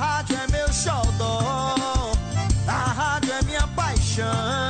rádio é meu xodó, a rádio é minha paixão.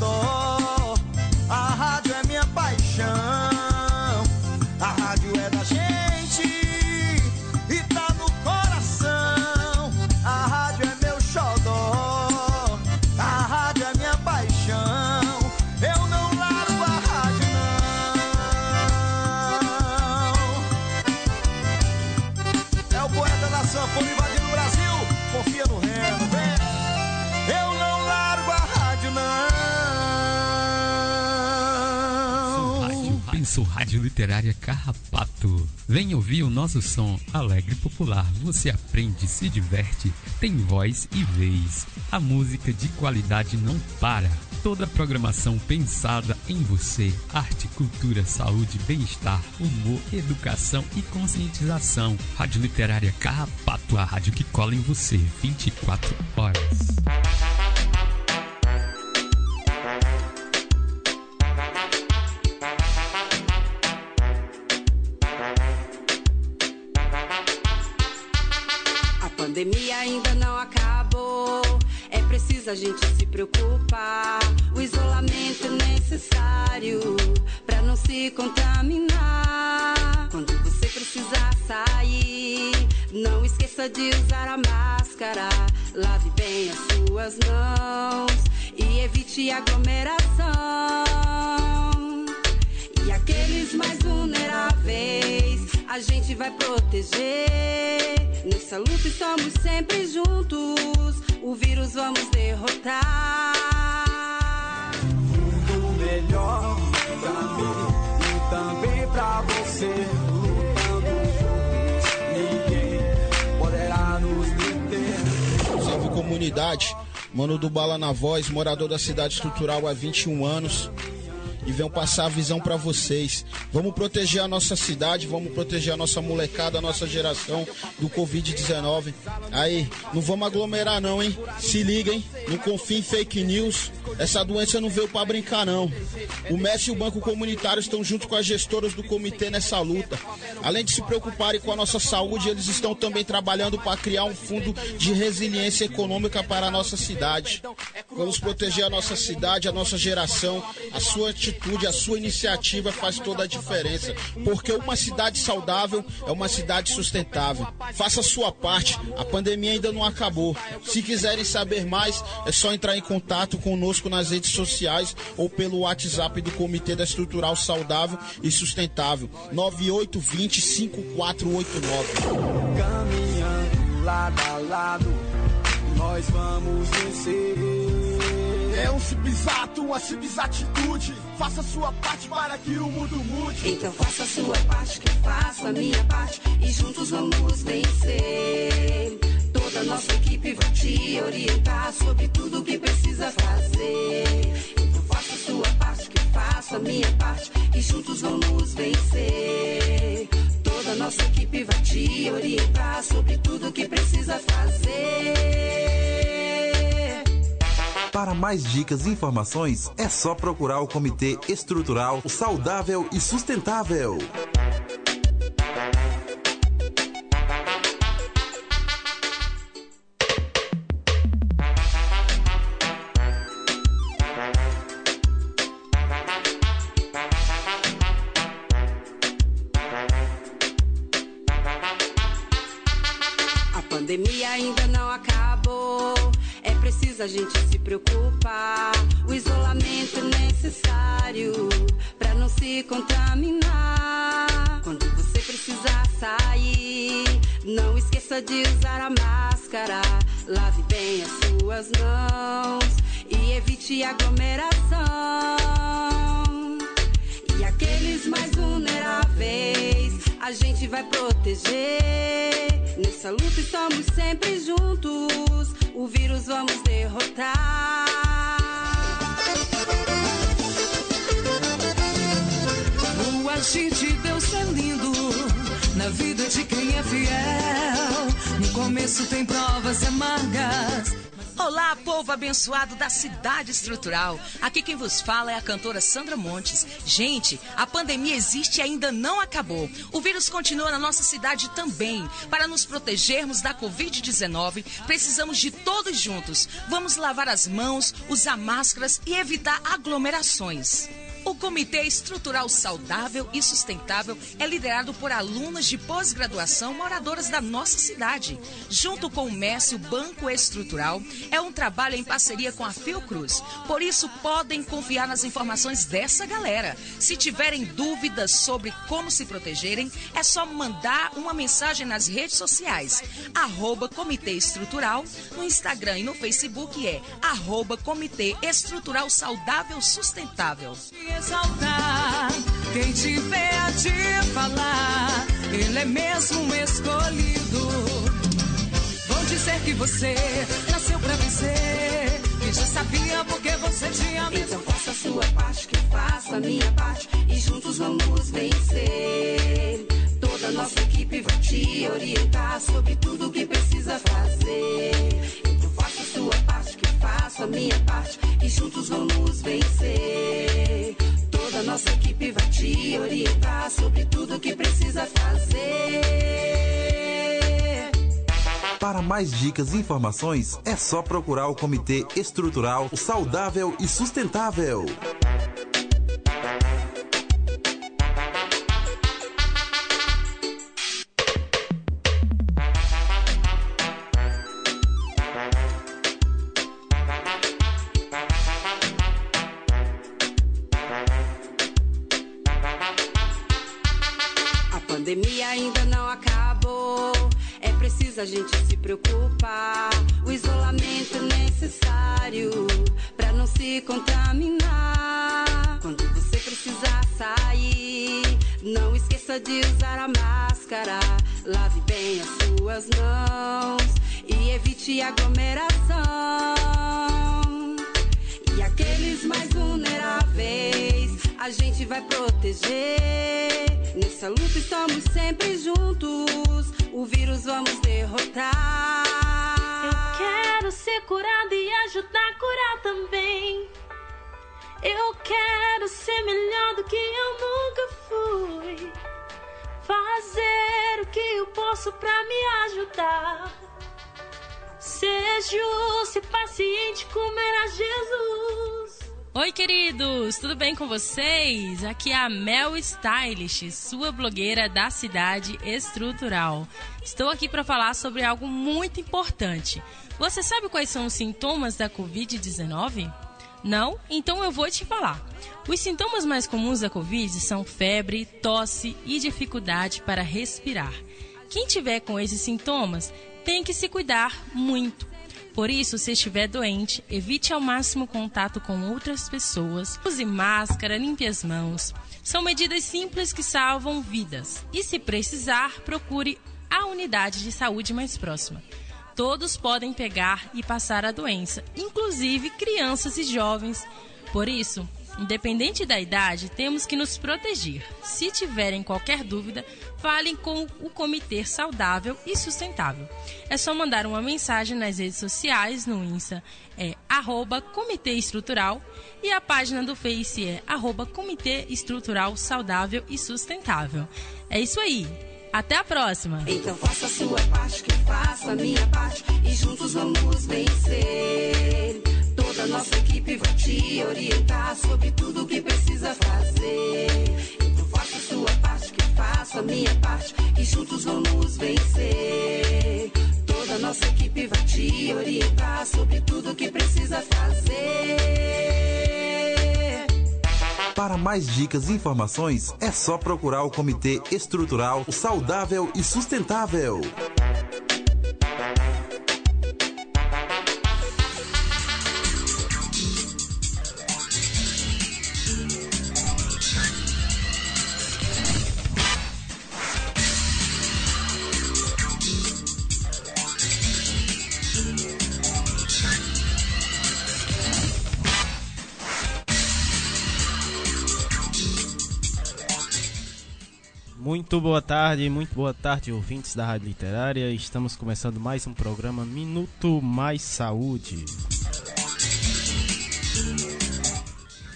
meu Literária Carrapato. Vem ouvir o nosso som alegre e popular. Você aprende, se diverte, tem voz e vez. A música de qualidade não para. Toda a programação pensada em você. Arte, cultura, saúde, bem-estar, humor, educação e conscientização. Rádio Literária Carrapato, a rádio que cola em você 24 horas. Pandemia ainda não acabou. É preciso a gente se preocupar. O isolamento é necessário para não se contaminar. Quando você precisar sair, não esqueça de usar a máscara. Lave bem as suas mãos e evite aglomeração. Mais vulneráveis, a gente vai proteger. Nessa luta estamos sempre juntos. O vírus vamos derrotar. mundo melhor pra mim e também pra você. Lutando juntos, ninguém poderá nos deter. Salve comunidade, mano do Bala na voz, morador da cidade estrutural há 21 anos. E venho passar a visão pra vocês. Vamos proteger a nossa cidade, vamos proteger a nossa molecada, a nossa geração do Covid-19. Aí, não vamos aglomerar não, hein? Se liga, hein? Não confie em fake news. Essa doença não veio pra brincar não. O Messi e o Banco Comunitário estão junto com as gestoras do comitê nessa luta. Além de se preocuparem com a nossa saúde, eles estão também trabalhando para criar um fundo de resiliência econômica para a nossa cidade. Vamos proteger a nossa cidade, a nossa geração. A sua atitude, a sua iniciativa faz toda a diferença. Porque uma cidade saudável é uma cidade sustentável. Faça a sua parte, a pandemia ainda não acabou. Se quiserem saber mais, é só entrar em contato conosco nas redes sociais ou pelo WhatsApp do Comitê da Estrutural Saudável e Sustentável 9820 5489. Caminhando lado a lado, nós vamos vencer. É um simples ato, uma simples atitude. Faça sua parte para que o mundo mude. Então faça sua parte, que eu faço a minha parte e juntos vamos vencer. Toda nossa equipe vai te orientar sobre tudo que precisa fazer. Então faça sua parte, que eu faço a minha parte e juntos vamos vencer. Toda nossa equipe vai te orientar sobre tudo que precisa fazer. Para mais dicas e informações, é só procurar o Comitê Estrutural Saudável e Sustentável. gente se preocupar. O isolamento é necessário para não se contaminar. Quando você precisar sair, não esqueça de usar a máscara. Lave bem as suas mãos e evite aglomeração. E aqueles mais vulneráveis, a gente vai proteger. Nessa luta estamos sempre juntos o vírus vamos derrotar. O agir de Deus é lindo na vida de quem é fiel. No começo tem provas amargas Olá, povo abençoado da cidade estrutural. Aqui quem vos fala é a cantora Sandra Montes. Gente, a pandemia existe e ainda não acabou. O vírus continua na nossa cidade também. Para nos protegermos da Covid-19, precisamos de todos juntos. Vamos lavar as mãos, usar máscaras e evitar aglomerações. O Comitê Estrutural Saudável e Sustentável é liderado por alunas de pós-graduação moradoras da nossa cidade. Junto com o MES, o Banco Estrutural, é um trabalho em parceria com a Fiocruz. Por isso, podem confiar nas informações dessa galera. Se tiverem dúvidas sobre como se protegerem, é só mandar uma mensagem nas redes sociais. Arroba Comitê Estrutural, no Instagram e no Facebook é arroba Comitê Estrutural Saudável Sustentável exaltar. Quem tiver a te falar, ele é mesmo um escolhido. Vão dizer que você nasceu pra vencer. Que já sabia porque você tinha mesmo. Então faça a sua parte, que eu faço a minha parte. E juntos vamos vencer. Toda nossa equipe vai te orientar sobre tudo que precisa fazer. Sua parte, que faço a minha parte. E juntos vamos vencer. Toda nossa equipe vai te orientar sobre tudo que precisa fazer. Para mais dicas e informações, é só procurar o Comitê Estrutural Saudável e Sustentável. A gente se preocupar. O isolamento é necessário para não se contaminar. Quando você precisar sair, não esqueça de usar a máscara. Lave bem as suas mãos e evite aglomeração. E aqueles mais vulneráveis, a gente vai proteger. Nessa luta estamos sempre juntos o vírus vamos derrotar. Eu quero ser curado e ajudar a curar também. Eu quero ser melhor do que eu nunca fui. Fazer o que eu posso para me ajudar. Ser justo e paciente como era Jesus. Oi, queridos, tudo bem com vocês? Aqui é a Mel Stylish, sua blogueira da cidade estrutural. Estou aqui para falar sobre algo muito importante. Você sabe quais são os sintomas da Covid-19? Não? Então eu vou te falar. Os sintomas mais comuns da Covid são febre, tosse e dificuldade para respirar. Quem tiver com esses sintomas tem que se cuidar muito por isso, se estiver doente, evite ao máximo contato com outras pessoas, use máscara, limpe as mãos. São medidas simples que salvam vidas. E se precisar, procure a unidade de saúde mais próxima. Todos podem pegar e passar a doença, inclusive crianças e jovens. Por isso, Independente da idade, temos que nos proteger. Se tiverem qualquer dúvida, falem com o Comitê Saudável e Sustentável. É só mandar uma mensagem nas redes sociais, no Insta é arroba Comitê Estrutural e a página do Face é arroba Comitê Estrutural Saudável e Sustentável. É isso aí! Até a próxima. Então faça a sua parte, que faça a minha parte e juntos vamos vencer. Toda nossa equipe vai te orientar sobre tudo que precisa fazer. Sua parte, que faça a minha parte e juntos vamos vencer. Toda nossa equipe vai te orientar sobre tudo que precisa fazer. Para mais dicas e informações, é só procurar o Comitê Estrutural Saudável e Sustentável. Muito boa tarde, muito boa tarde, ouvintes da Rádio Literária. Estamos começando mais um programa Minuto Mais Saúde.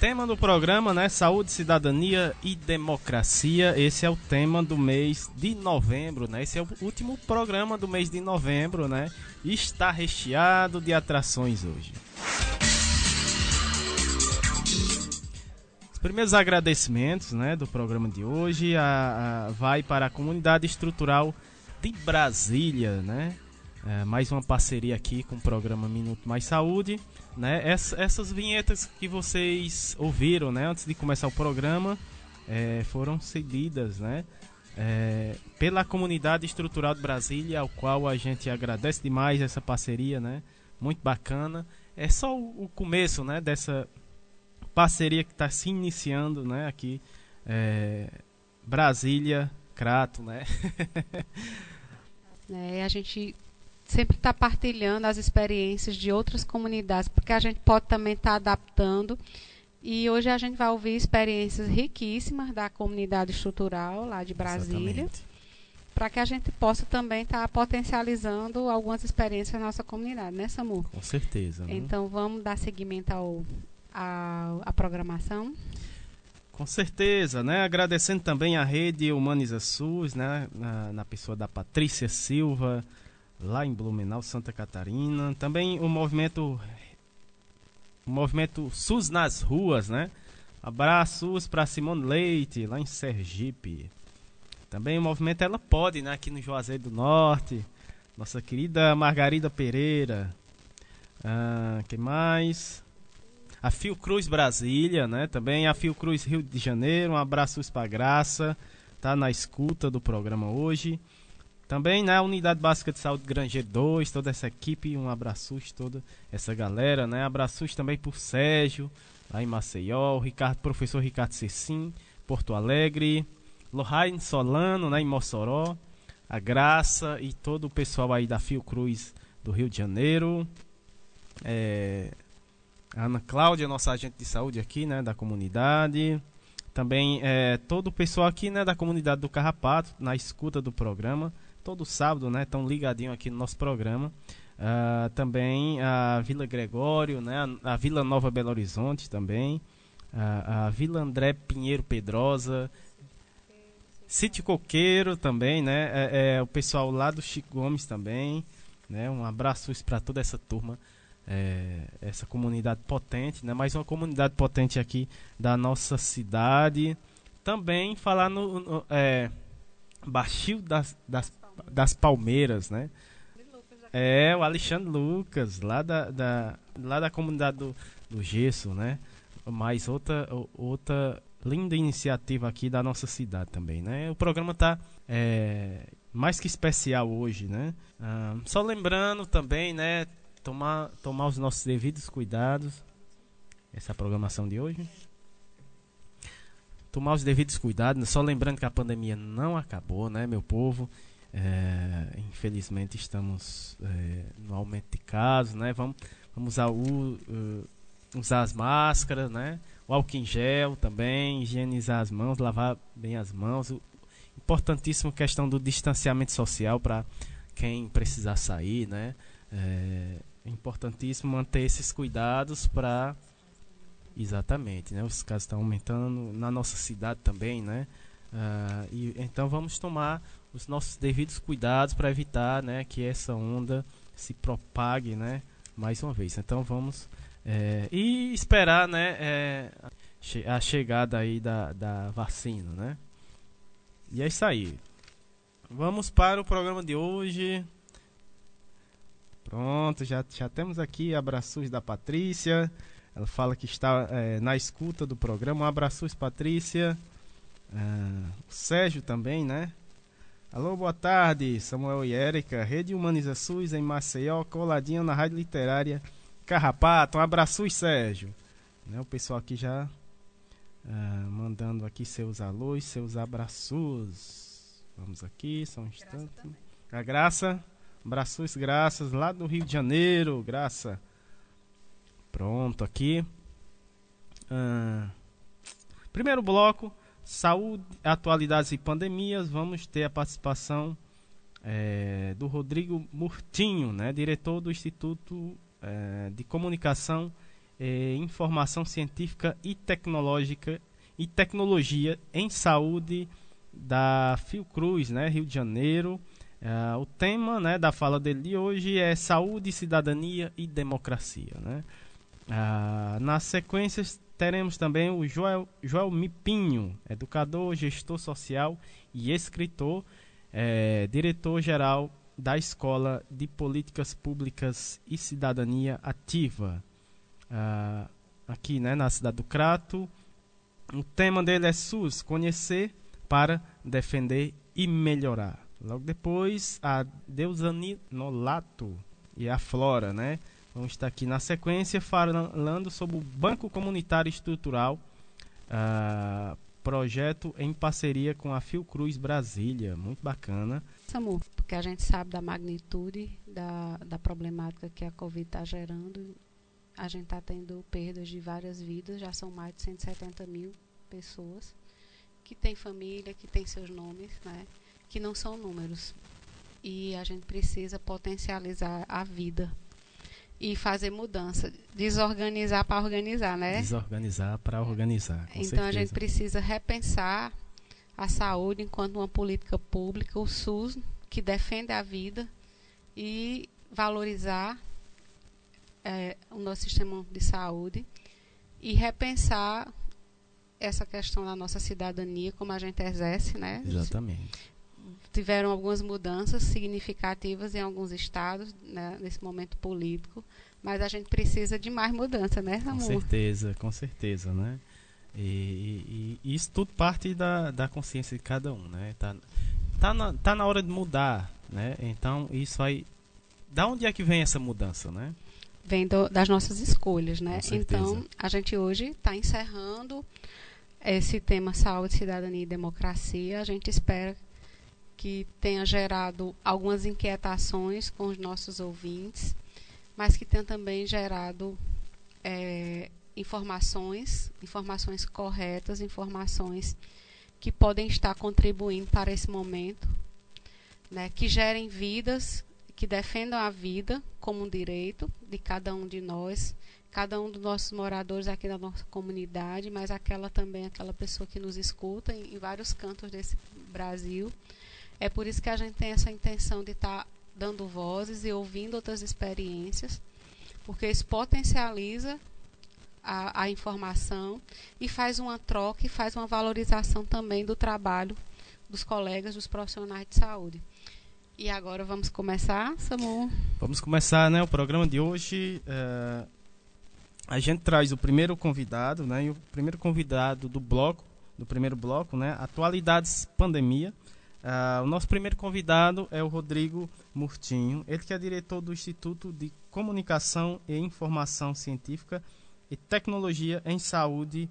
Tema do programa, né? Saúde, cidadania e democracia. Esse é o tema do mês de novembro, né? Esse é o último programa do mês de novembro, né? E está recheado de atrações hoje. Primeiros agradecimentos né, do programa de hoje a, a, vai para a comunidade estrutural de Brasília, né? É, mais uma parceria aqui com o programa Minuto Mais Saúde, né? Ess, essas vinhetas que vocês ouviram, né, antes de começar o programa, é, foram cedidas, né? É, pela comunidade estrutural de Brasília, ao qual a gente agradece demais essa parceria, né? Muito bacana. É só o, o começo, né? Dessa parceria que está se iniciando, né? Aqui, é, Brasília, Crato, né? é, a gente sempre está partilhando as experiências de outras comunidades, porque a gente pode também estar tá adaptando. E hoje a gente vai ouvir experiências riquíssimas da comunidade estrutural lá de Brasília, para que a gente possa também estar tá potencializando algumas experiências na nossa comunidade, né, Samu? Com certeza. Né? Então vamos dar seguimento ao, a, a programação? Com certeza, né? Agradecendo também a rede Humaniza SUS, né? Na, na, pessoa da Patrícia Silva, lá em Blumenau, Santa Catarina. Também o movimento o movimento SUS nas ruas, né? Abraços para Simone Leite, lá em Sergipe. Também o movimento Ela Pode, né? Aqui no Juazeiro do Norte. Nossa querida Margarida Pereira. Ah, que mais? A Fiocruz Brasília, né? Também a Fiocruz Rio de Janeiro, um abraço para Graça, tá na escuta do programa hoje. Também na né, Unidade Básica de Saúde Granger 2, toda essa equipe, um abraço toda essa galera, né? Abraços também por Sérgio, lá em Maceió, Ricardo, professor Ricardo Cecim, Porto Alegre, Lohane Solano, né, em Mossoró, a Graça e todo o pessoal aí da Fiocruz do Rio de Janeiro. É, a Ana Cláudia, nossa agente de saúde aqui, né, da comunidade. Também é, todo o pessoal aqui, né, da comunidade do Carrapato, na escuta do programa. Todo sábado, né, tão ligadinho aqui no nosso programa. Uh, também a Vila Gregório, né, a, a, Vila Nova Belo Horizonte também. Uh, a Vila André Pinheiro Pedrosa. Sítio Coqueiro também, né, é, é, o pessoal lá do Chico Gomes também. Né, um abraço para toda essa turma é, essa comunidade potente, né? mais uma comunidade potente aqui da nossa cidade. Também falar no, no é, Baixio das, das, das Palmeiras, né? É, o Alexandre Lucas, lá da, da, lá da comunidade do, do Gesso, né? Mais outra, outra linda iniciativa aqui da nossa cidade também, né? O programa está é, mais que especial hoje, né? Ah, só lembrando também, né? Tomar, tomar os nossos devidos cuidados. Essa é a programação de hoje. Tomar os devidos cuidados, só lembrando que a pandemia não acabou, né, meu povo? É, infelizmente estamos é, no aumento de casos, né? Vamos, vamos usar, o, uh, usar as máscaras, né? o álcool em gel também, higienizar as mãos, lavar bem as mãos. O, importantíssimo questão do distanciamento social para quem precisar sair, né? É importantíssimo manter esses cuidados para exatamente, né? Os casos estão aumentando na nossa cidade também, né? Uh, e então vamos tomar os nossos devidos cuidados para evitar, né, que essa onda se propague, né, mais uma vez. Então vamos é, e esperar, né, é, a chegada aí da, da vacina, né? E é isso aí. Vamos para o programa de hoje. Pronto, já, já temos aqui abraços da Patrícia. Ela fala que está é, na escuta do programa. Um abraços, Patrícia. Ah, o Sérgio também, né? Alô, boa tarde, Samuel e Érica. Rede Humaniza SUS em Maceió, coladinha na Rádio Literária Carrapato. Um abraço, Sérgio. Né, o pessoal aqui já ah, mandando aqui seus alôs, seus abraços. Vamos aqui, só um instante. A Graça, abraços, graças, lá do Rio de Janeiro, Graça. Pronto, aqui. Ah, primeiro bloco Saúde, atualidades e pandemias, vamos ter a participação é, do Rodrigo Murtinho, né, diretor do Instituto é, de Comunicação, e Informação Científica e Tecnológica e Tecnologia em Saúde da Fiocruz, né, Rio de Janeiro. É, o tema né, da fala dele de hoje é Saúde, Cidadania e Democracia. Né? Ah, na sequência, teremos também o Joel, Joel Mipinho, educador, gestor social e escritor, é, diretor-geral da Escola de Políticas Públicas e Cidadania Ativa, ah, aqui né, na cidade do Crato. O tema dele é SUS, conhecer para defender e melhorar. Logo depois, a Deusani Nolato e a Flora, né? Vamos estar aqui na sequência falando sobre o Banco Comunitário Estrutural, uh, projeto em parceria com a Fiocruz Brasília. Muito bacana. Samu, porque a gente sabe da magnitude da, da problemática que a Covid está gerando. A gente está tendo perdas de várias vidas, já são mais de 170 mil pessoas que têm família, que têm seus nomes, né? Que não são números. E a gente precisa potencializar a vida e fazer mudança. Desorganizar para organizar, né? Desorganizar para organizar. então certeza. a gente precisa repensar a saúde enquanto uma política pública, o SUS, que defende a vida e valorizar é, o nosso sistema de saúde e repensar essa questão da nossa cidadania, como a gente exerce, né? Exatamente tiveram algumas mudanças significativas em alguns estados né, nesse momento político, mas a gente precisa de mais mudança, né, Ramon? Com certeza, com certeza, né? E, e, e, isso tudo parte da, da consciência de cada um, né? Tá, tá, na, tá na hora de mudar, né? Então isso aí, da onde é que vem essa mudança, né? Vem do, das nossas escolhas, né? Então a gente hoje está encerrando esse tema saúde, cidadania e democracia. A gente espera que tenha gerado algumas inquietações com os nossos ouvintes, mas que tenha também gerado é, informações, informações corretas, informações que podem estar contribuindo para esse momento, né, que gerem vidas, que defendam a vida como um direito de cada um de nós, cada um dos nossos moradores aqui da nossa comunidade, mas aquela também, aquela pessoa que nos escuta em, em vários cantos desse Brasil é por isso que a gente tem essa intenção de estar tá dando vozes e ouvindo outras experiências, porque isso potencializa a, a, informação e faz uma troca e faz uma valorização também do trabalho dos colegas, dos profissionais de saúde. E agora vamos começar, Samu? Vamos começar, né? O programa de hoje. É, a gente traz o primeiro convidado, né? E o primeiro convidado do bloco, do primeiro bloco, né? Atualidades pandemia. Uh, o nosso primeiro convidado é o Rodrigo Murtinho, ele que é diretor do Instituto de Comunicação e Informação Científica e Tecnologia em Saúde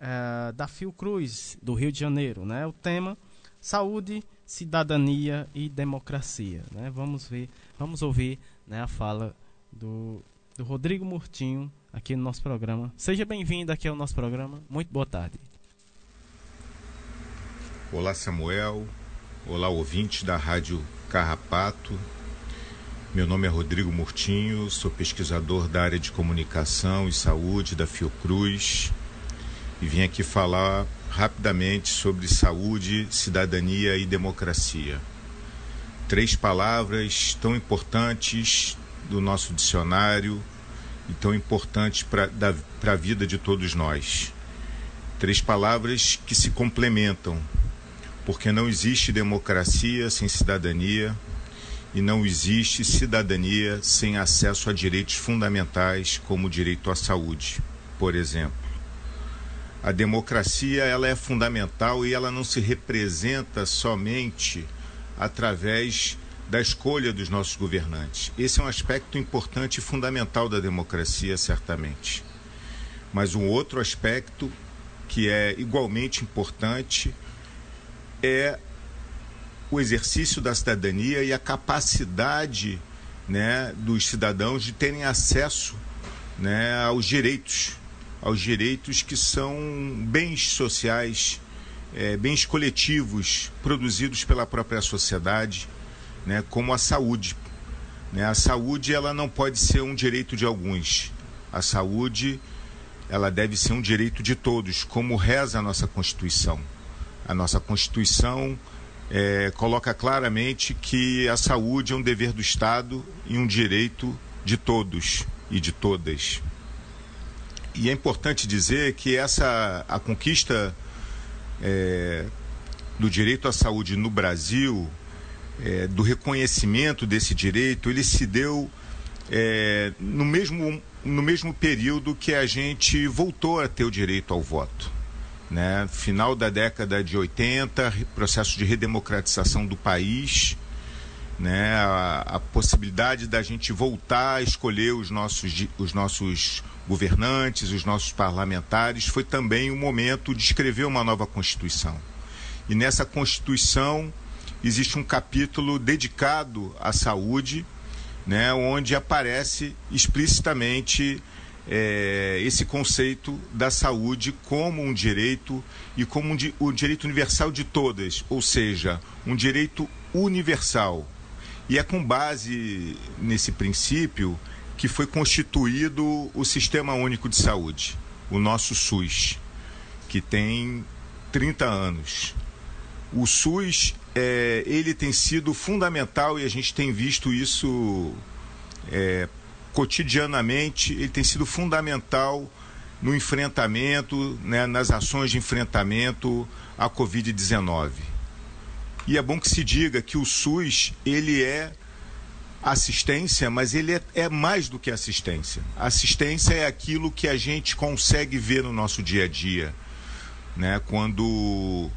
uh, da Fiocruz, do Rio de Janeiro. Né? O tema Saúde, Cidadania e Democracia. Né? Vamos ver, vamos ouvir né, a fala do, do Rodrigo Murtinho aqui no nosso programa. Seja bem-vindo aqui ao nosso programa. Muito boa tarde. Olá, Samuel. Olá, ouvintes da Rádio Carrapato. Meu nome é Rodrigo Murtinho, sou pesquisador da área de comunicação e saúde da Fiocruz e vim aqui falar rapidamente sobre saúde, cidadania e democracia. Três palavras tão importantes do nosso dicionário e tão importantes para a vida de todos nós. Três palavras que se complementam, porque não existe democracia sem cidadania e não existe cidadania sem acesso a direitos fundamentais como o direito à saúde, por exemplo. A democracia ela é fundamental e ela não se representa somente através da escolha dos nossos governantes. Esse é um aspecto importante e fundamental da democracia, certamente. Mas um outro aspecto que é igualmente importante é o exercício da cidadania e a capacidade né, dos cidadãos de terem acesso né, aos direitos, aos direitos que são bens sociais, é, bens coletivos produzidos pela própria sociedade, né, como a saúde. Né? A saúde ela não pode ser um direito de alguns. A saúde ela deve ser um direito de todos, como reza a nossa Constituição. A nossa Constituição é, coloca claramente que a saúde é um dever do Estado e um direito de todos e de todas. E é importante dizer que essa a conquista é, do direito à saúde no Brasil, é, do reconhecimento desse direito, ele se deu é, no, mesmo, no mesmo período que a gente voltou a ter o direito ao voto né? Final da década de 80, processo de redemocratização do país, né? A, a, possibilidade da gente voltar a escolher os nossos, os nossos governantes, os nossos parlamentares, foi também o momento de escrever uma nova Constituição. E nessa Constituição existe um capítulo dedicado à saúde, né, onde aparece explicitamente é, esse conceito da saúde como um direito e como um, direito universal de todas, ou seja, um direito universal. E é com base nesse princípio que foi constituído o Sistema Único de Saúde, o nosso SUS, que tem 30 anos. O SUS, é, ele tem sido fundamental e a gente tem visto isso é, cotidianamente, ele tem sido fundamental no enfrentamento, né, nas ações de enfrentamento à Covid-19. E é bom que se diga que o SUS, ele é assistência, mas ele é, é, mais do que assistência. Assistência é aquilo que a gente consegue ver no nosso dia a dia, né? Quando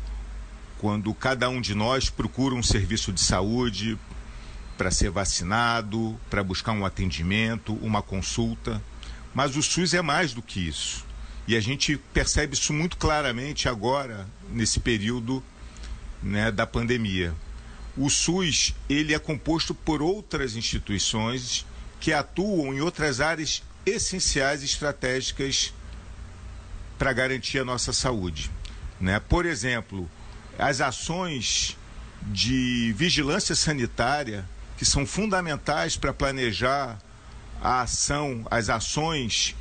quando cada um de nós procura um serviço de saúde, para ser vacinado, para buscar um atendimento, uma consulta. Mas o SUS é mais do que isso. E a gente percebe isso muito claramente agora, nesse período né, da pandemia. O SUS ele é composto por outras instituições que atuam em outras áreas essenciais e estratégicas para garantir a nossa saúde. Né? Por exemplo, as ações de vigilância sanitária que são fundamentais para planejar a ação, as ações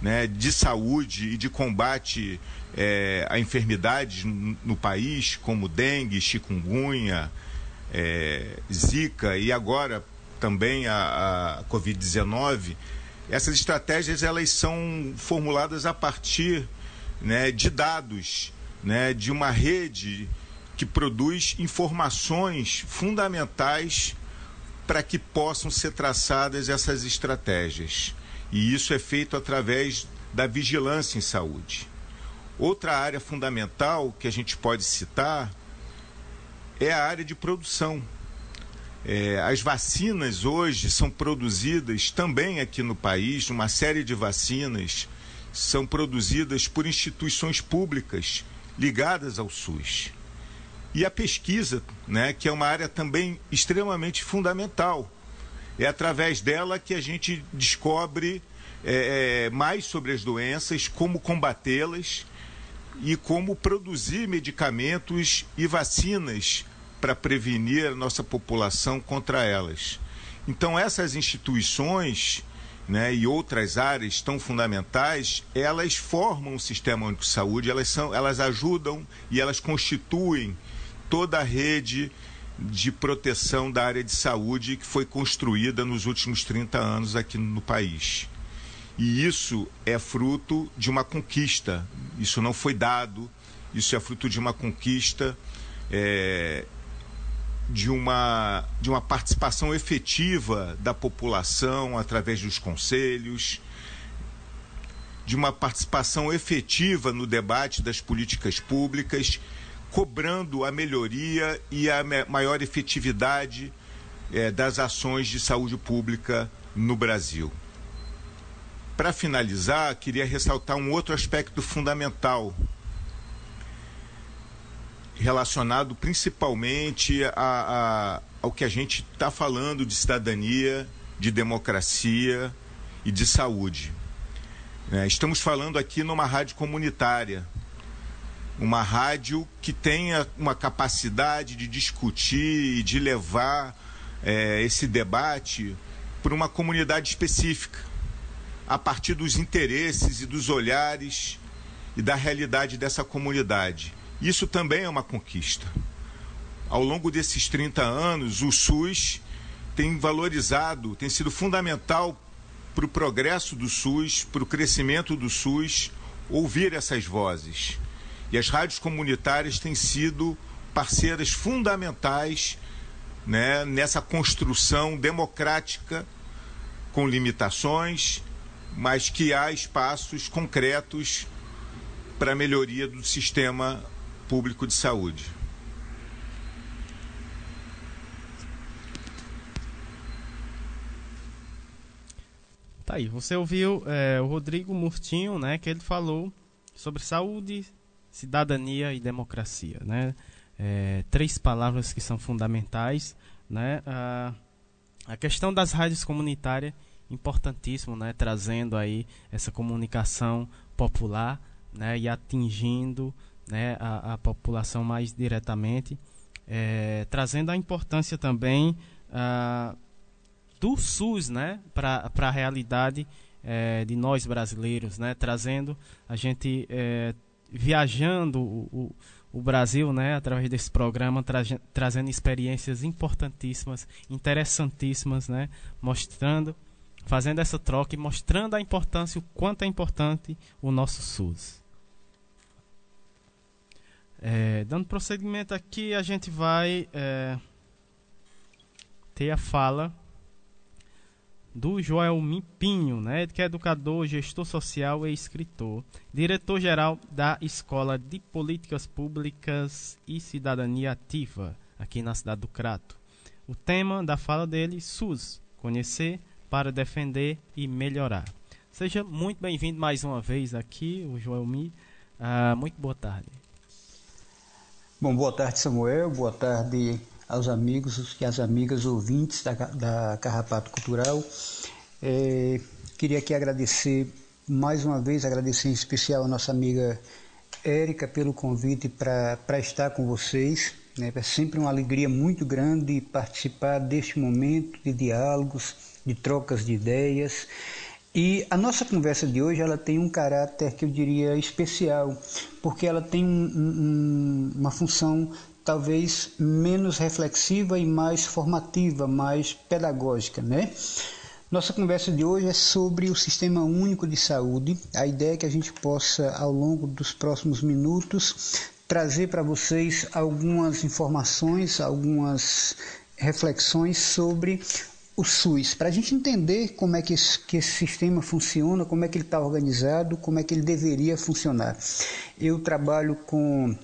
né, de saúde e de combate é, a enfermidades no, no, país, como dengue, chikungunya, é, zika e agora também a, a Covid-19, essas estratégias elas são formuladas a partir né, de dados, né, de uma rede que produz informações fundamentais para que possam ser traçadas essas estratégias. E isso é feito através da vigilância em saúde. Outra área fundamental que a gente pode citar é a área de produção. É, as vacinas hoje são produzidas também aqui no país, uma série de vacinas são produzidas por instituições públicas ligadas ao SUS. E a pesquisa, né, que é uma área também extremamente fundamental. É através dela que a gente descobre é, é, mais sobre as doenças, como combatê-las e como produzir medicamentos e vacinas para prevenir a nossa população contra elas. Então, essas instituições né, e outras áreas tão fundamentais, elas formam o sistema único de saúde, elas, são, elas ajudam e elas constituem toda a rede de proteção da área de saúde que foi construída nos últimos 30 anos aqui no país. E isso é fruto de uma conquista, isso não foi dado, isso é fruto de uma conquista, é, de, uma, de uma participação efetiva da população através dos conselhos, de uma participação efetiva no debate das políticas públicas cobrando a melhoria e a maior efetividade é, das ações de saúde pública no Brasil. Para finalizar, queria ressaltar um outro aspecto fundamental, relacionado principalmente a, a, ao que a gente está falando de cidadania, de democracia e de saúde. É, estamos falando aqui numa rádio comunitária, uma rádio que tenha uma capacidade de discutir e de levar é, esse debate para uma comunidade específica, a partir dos interesses e dos olhares e da realidade dessa comunidade. Isso também é uma conquista. Ao longo desses 30 anos, o SUS tem valorizado, tem sido fundamental para o progresso do SUS, para o crescimento do SUS, ouvir essas vozes. E as rádios comunitárias têm sido parceiras fundamentais né, nessa construção democrática, com limitações, mas que há espaços concretos para melhoria do sistema público de saúde. Tá aí, você ouviu é, o Rodrigo Murtinho, né, que ele falou sobre saúde, cidadania e democracia, né? É, três palavras que são fundamentais, né? A, a questão das rádios comunitárias importantíssimo, né? Trazendo aí essa comunicação popular, né? E atingindo, né? A, a população mais diretamente, é, trazendo a importância também do SUS, né? Para a realidade é, de nós brasileiros, né? Trazendo a gente é, viajando o, o, o, Brasil, né, através desse programa, tra trazendo experiências importantíssimas, interessantíssimas, né, mostrando, fazendo essa troca e mostrando a importância, o quanto é importante o nosso SUS. É, dando prosseguimento aqui, a gente vai é, ter a fala do Joel Mipinho, né, que é educador, gestor social e escritor, diretor-geral da Escola de Políticas Públicas e Cidadania Ativa, aqui na cidade do Crato. O tema da fala dele, SUS, conhecer para defender e melhorar. Seja muito bem-vindo mais uma vez aqui, o Joel Mi. Ah, muito boa tarde. Bom, boa tarde, Samuel. Boa tarde aos amigos e às amigas ouvintes da, da Carrapato Cultural. É, queria aqui agradecer, mais uma vez, agradecer em especial a nossa amiga Érica pelo convite para estar com vocês. Né? É sempre uma alegria muito grande participar deste momento de diálogos, de trocas de ideias. E a nossa conversa de hoje ela tem um caráter que eu diria especial, porque ela tem um, um, uma função talvez menos reflexiva e mais formativa, mais pedagógica, né? Nossa conversa de hoje é sobre o Sistema Único de Saúde. A ideia é que a gente possa, ao longo dos próximos minutos, trazer para vocês algumas informações, algumas reflexões sobre o SUS, para a gente entender como é que esse, que esse sistema funciona, como é que ele está organizado, como é que ele deveria funcionar. Eu trabalho com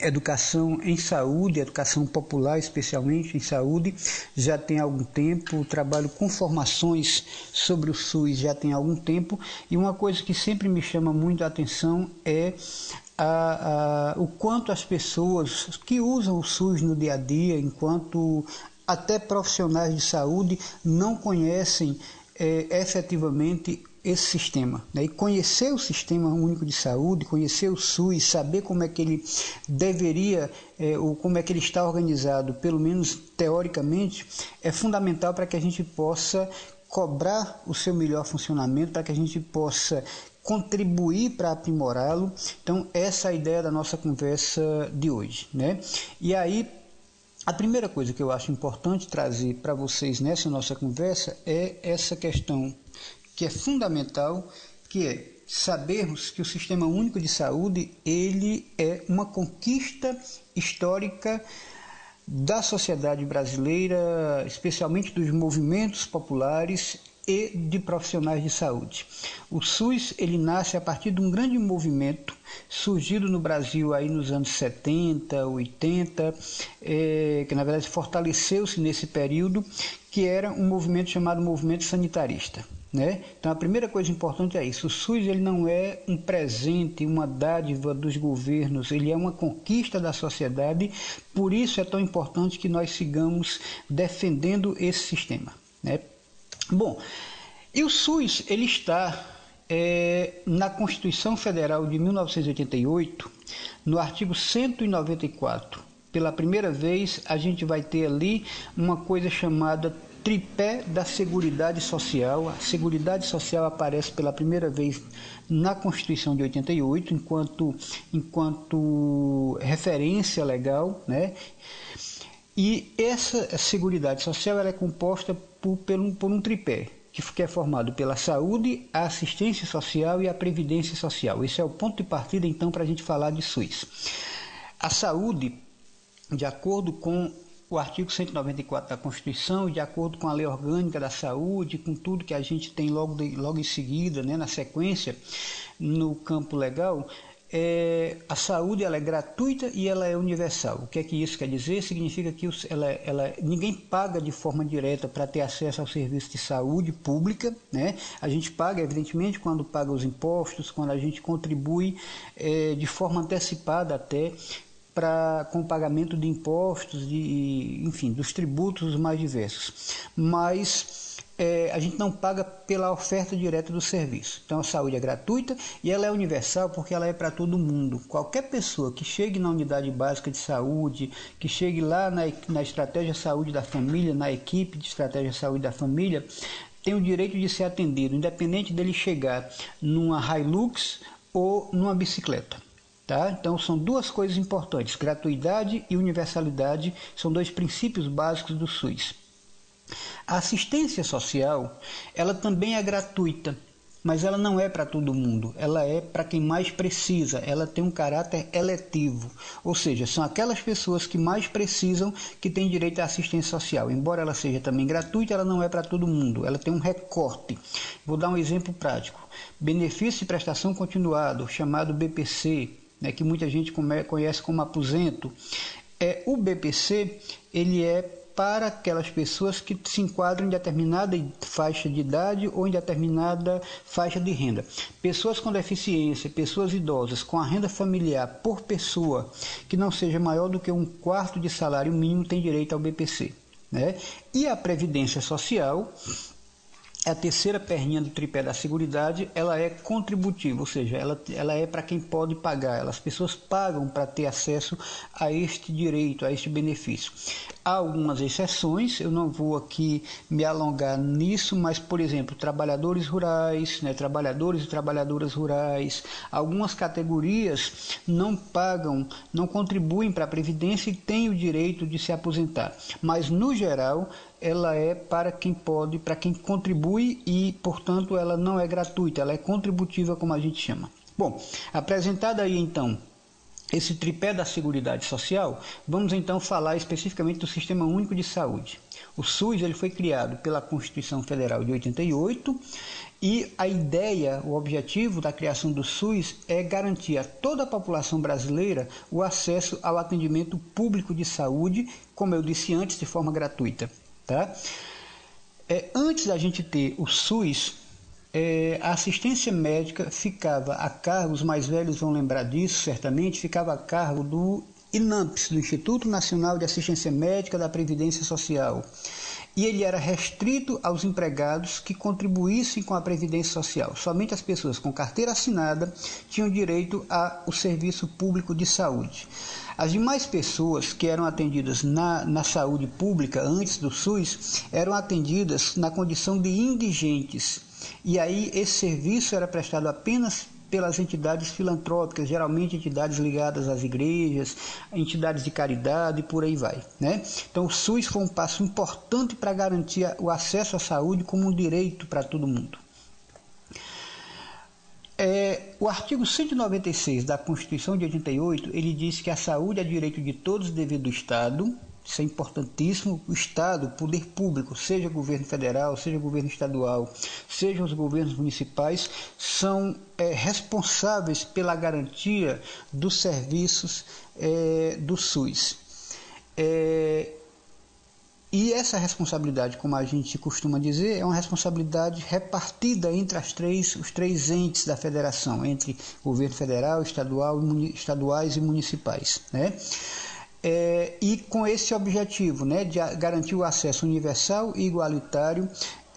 educação em saúde, educação popular, especialmente em saúde, já tem algum tempo, trabalho com formações sobre o SUS já tem algum tempo, e uma coisa que sempre me chama muito a atenção é a, a, o quanto as pessoas que usam o SUS no dia a dia, enquanto até profissionais de saúde, não conhecem é, efetivamente esse sistema. Né? E conhecer o Sistema Único de Saúde, conhecer o SUS, saber como é que ele deveria, é, ou como é que ele está organizado, pelo menos teoricamente, é fundamental para que a gente possa cobrar o seu melhor funcionamento, para que a gente possa contribuir para aprimorá-lo. Então, essa é a ideia da nossa conversa de hoje. Né? E aí, a primeira coisa que eu acho importante trazer para vocês nessa nossa conversa é essa questão que é fundamental, que é sabermos que o Sistema Único de Saúde ele é uma conquista histórica da sociedade brasileira, especialmente dos movimentos populares e de profissionais de saúde. O SUS ele nasce a partir de um grande movimento surgido no Brasil aí nos anos 70, 80, é, que na verdade fortaleceu-se nesse período, que era um movimento chamado movimento sanitarista. Né? Então a primeira coisa importante é isso. O SUS ele não é um presente, uma dádiva dos governos, ele é uma conquista da sociedade. Por isso é tão importante que nós sigamos defendendo esse sistema. Né? Bom, e o SUS ele está é, na Constituição Federal de 1988, no artigo 194. Pela primeira vez a gente vai ter ali uma coisa chamada tripé da Seguridade Social. A Seguridade Social aparece pela primeira vez na Constituição de 88, enquanto, enquanto referência legal, né? E essa Seguridade Social ela é composta por, por, um, por um tripé, que é formado pela saúde, a assistência social e a previdência social. Esse é o ponto de partida, então, para a gente falar de SUS. A saúde, de acordo com o artigo 194 da Constituição, de acordo com a lei orgânica da saúde, com tudo que a gente tem logo, de, logo em seguida, né, na sequência, no campo legal, é, a saúde ela é gratuita e ela é universal. O que é que isso quer dizer? Significa que ela, ela, ninguém paga de forma direta para ter acesso ao serviço de saúde pública. Né? A gente paga, evidentemente, quando paga os impostos, quando a gente contribui é, de forma antecipada até para com pagamento de impostos, de, enfim, dos tributos mais diversos. Mas é, a gente não paga pela oferta direta do serviço. Então a saúde é gratuita e ela é universal porque ela é para todo mundo. Qualquer pessoa que chegue na unidade básica de saúde, que chegue lá na, na estratégia saúde da família, na equipe de estratégia saúde da família, tem o direito de ser atendido, independente dele chegar numa Hilux ou numa bicicleta. Tá? Então são duas coisas importantes: gratuidade e universalidade são dois princípios básicos do SUS. A assistência social, ela também é gratuita, mas ela não é para todo mundo, ela é para quem mais precisa, ela tem um caráter eletivo, ou seja, são aquelas pessoas que mais precisam que têm direito à assistência social. Embora ela seja também gratuita, ela não é para todo mundo, ela tem um recorte. Vou dar um exemplo prático: benefício de prestação continuado, chamado BPC, né, que muita gente conhece como aposento, é, o BPC ele é para aquelas pessoas que se enquadram em determinada faixa de idade ou em determinada faixa de renda. Pessoas com deficiência, pessoas idosas com a renda familiar por pessoa que não seja maior do que um quarto de salário mínimo têm direito ao BPC. Né? E a Previdência Social a terceira perninha do tripé da Seguridade, ela é contributiva, ou seja, ela, ela é para quem pode pagar, as pessoas pagam para ter acesso a este direito, a este benefício. Há algumas exceções, eu não vou aqui me alongar nisso, mas, por exemplo, trabalhadores rurais, né, trabalhadores e trabalhadoras rurais, algumas categorias não pagam, não contribuem para a Previdência e têm o direito de se aposentar. Mas, no geral, ela é para quem pode, para quem contribui e, portanto, ela não é gratuita, ela é contributiva, como a gente chama. Bom, apresentada aí então esse tripé da Seguridade Social, vamos então falar especificamente do Sistema Único de Saúde. O SUS ele foi criado pela Constituição Federal de 88 e a ideia, o objetivo da criação do SUS é garantir a toda a população brasileira o acesso ao atendimento público de saúde, como eu disse antes, de forma gratuita. Tá? É, antes da gente ter o SUS, é, a assistência médica ficava a cargo, os mais velhos vão lembrar disso certamente, ficava a cargo do INAMPS, do Instituto Nacional de Assistência Médica da Previdência Social. E ele era restrito aos empregados que contribuíssem com a Previdência Social. Somente as pessoas com carteira assinada tinham direito ao serviço público de saúde. As demais pessoas que eram atendidas na, na saúde pública antes do SUS eram atendidas na condição de indigentes. E aí esse serviço era prestado apenas pelas entidades filantrópicas, geralmente entidades ligadas às igrejas, entidades de caridade e por aí vai. Né? Então o SUS foi um passo importante para garantir o acesso à saúde como um direito para todo mundo. É, o artigo 196 da Constituição de 88, ele diz que a saúde é direito de todos devido ao Estado, isso é importantíssimo. O Estado, o poder público, seja governo federal, seja governo estadual, seja os governos municipais, são é, responsáveis pela garantia dos serviços é, do SUS. É, e essa responsabilidade, como a gente costuma dizer, é uma responsabilidade repartida entre as três, os três entes da federação, entre governo federal, estadual, estaduais e municipais. Né? É, e com esse objetivo né, de garantir o acesso universal e igualitário.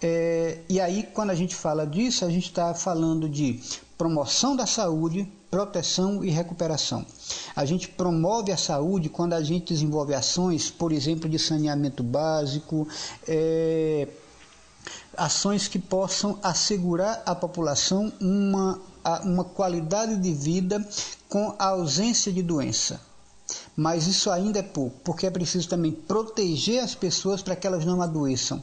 É, e aí, quando a gente fala disso, a gente está falando de promoção da saúde, proteção e recuperação. A gente promove a saúde quando a gente desenvolve ações, por exemplo, de saneamento básico, é, ações que possam assegurar à população uma, uma qualidade de vida com a ausência de doença. Mas isso ainda é pouco, porque é preciso também proteger as pessoas para que elas não adoeçam.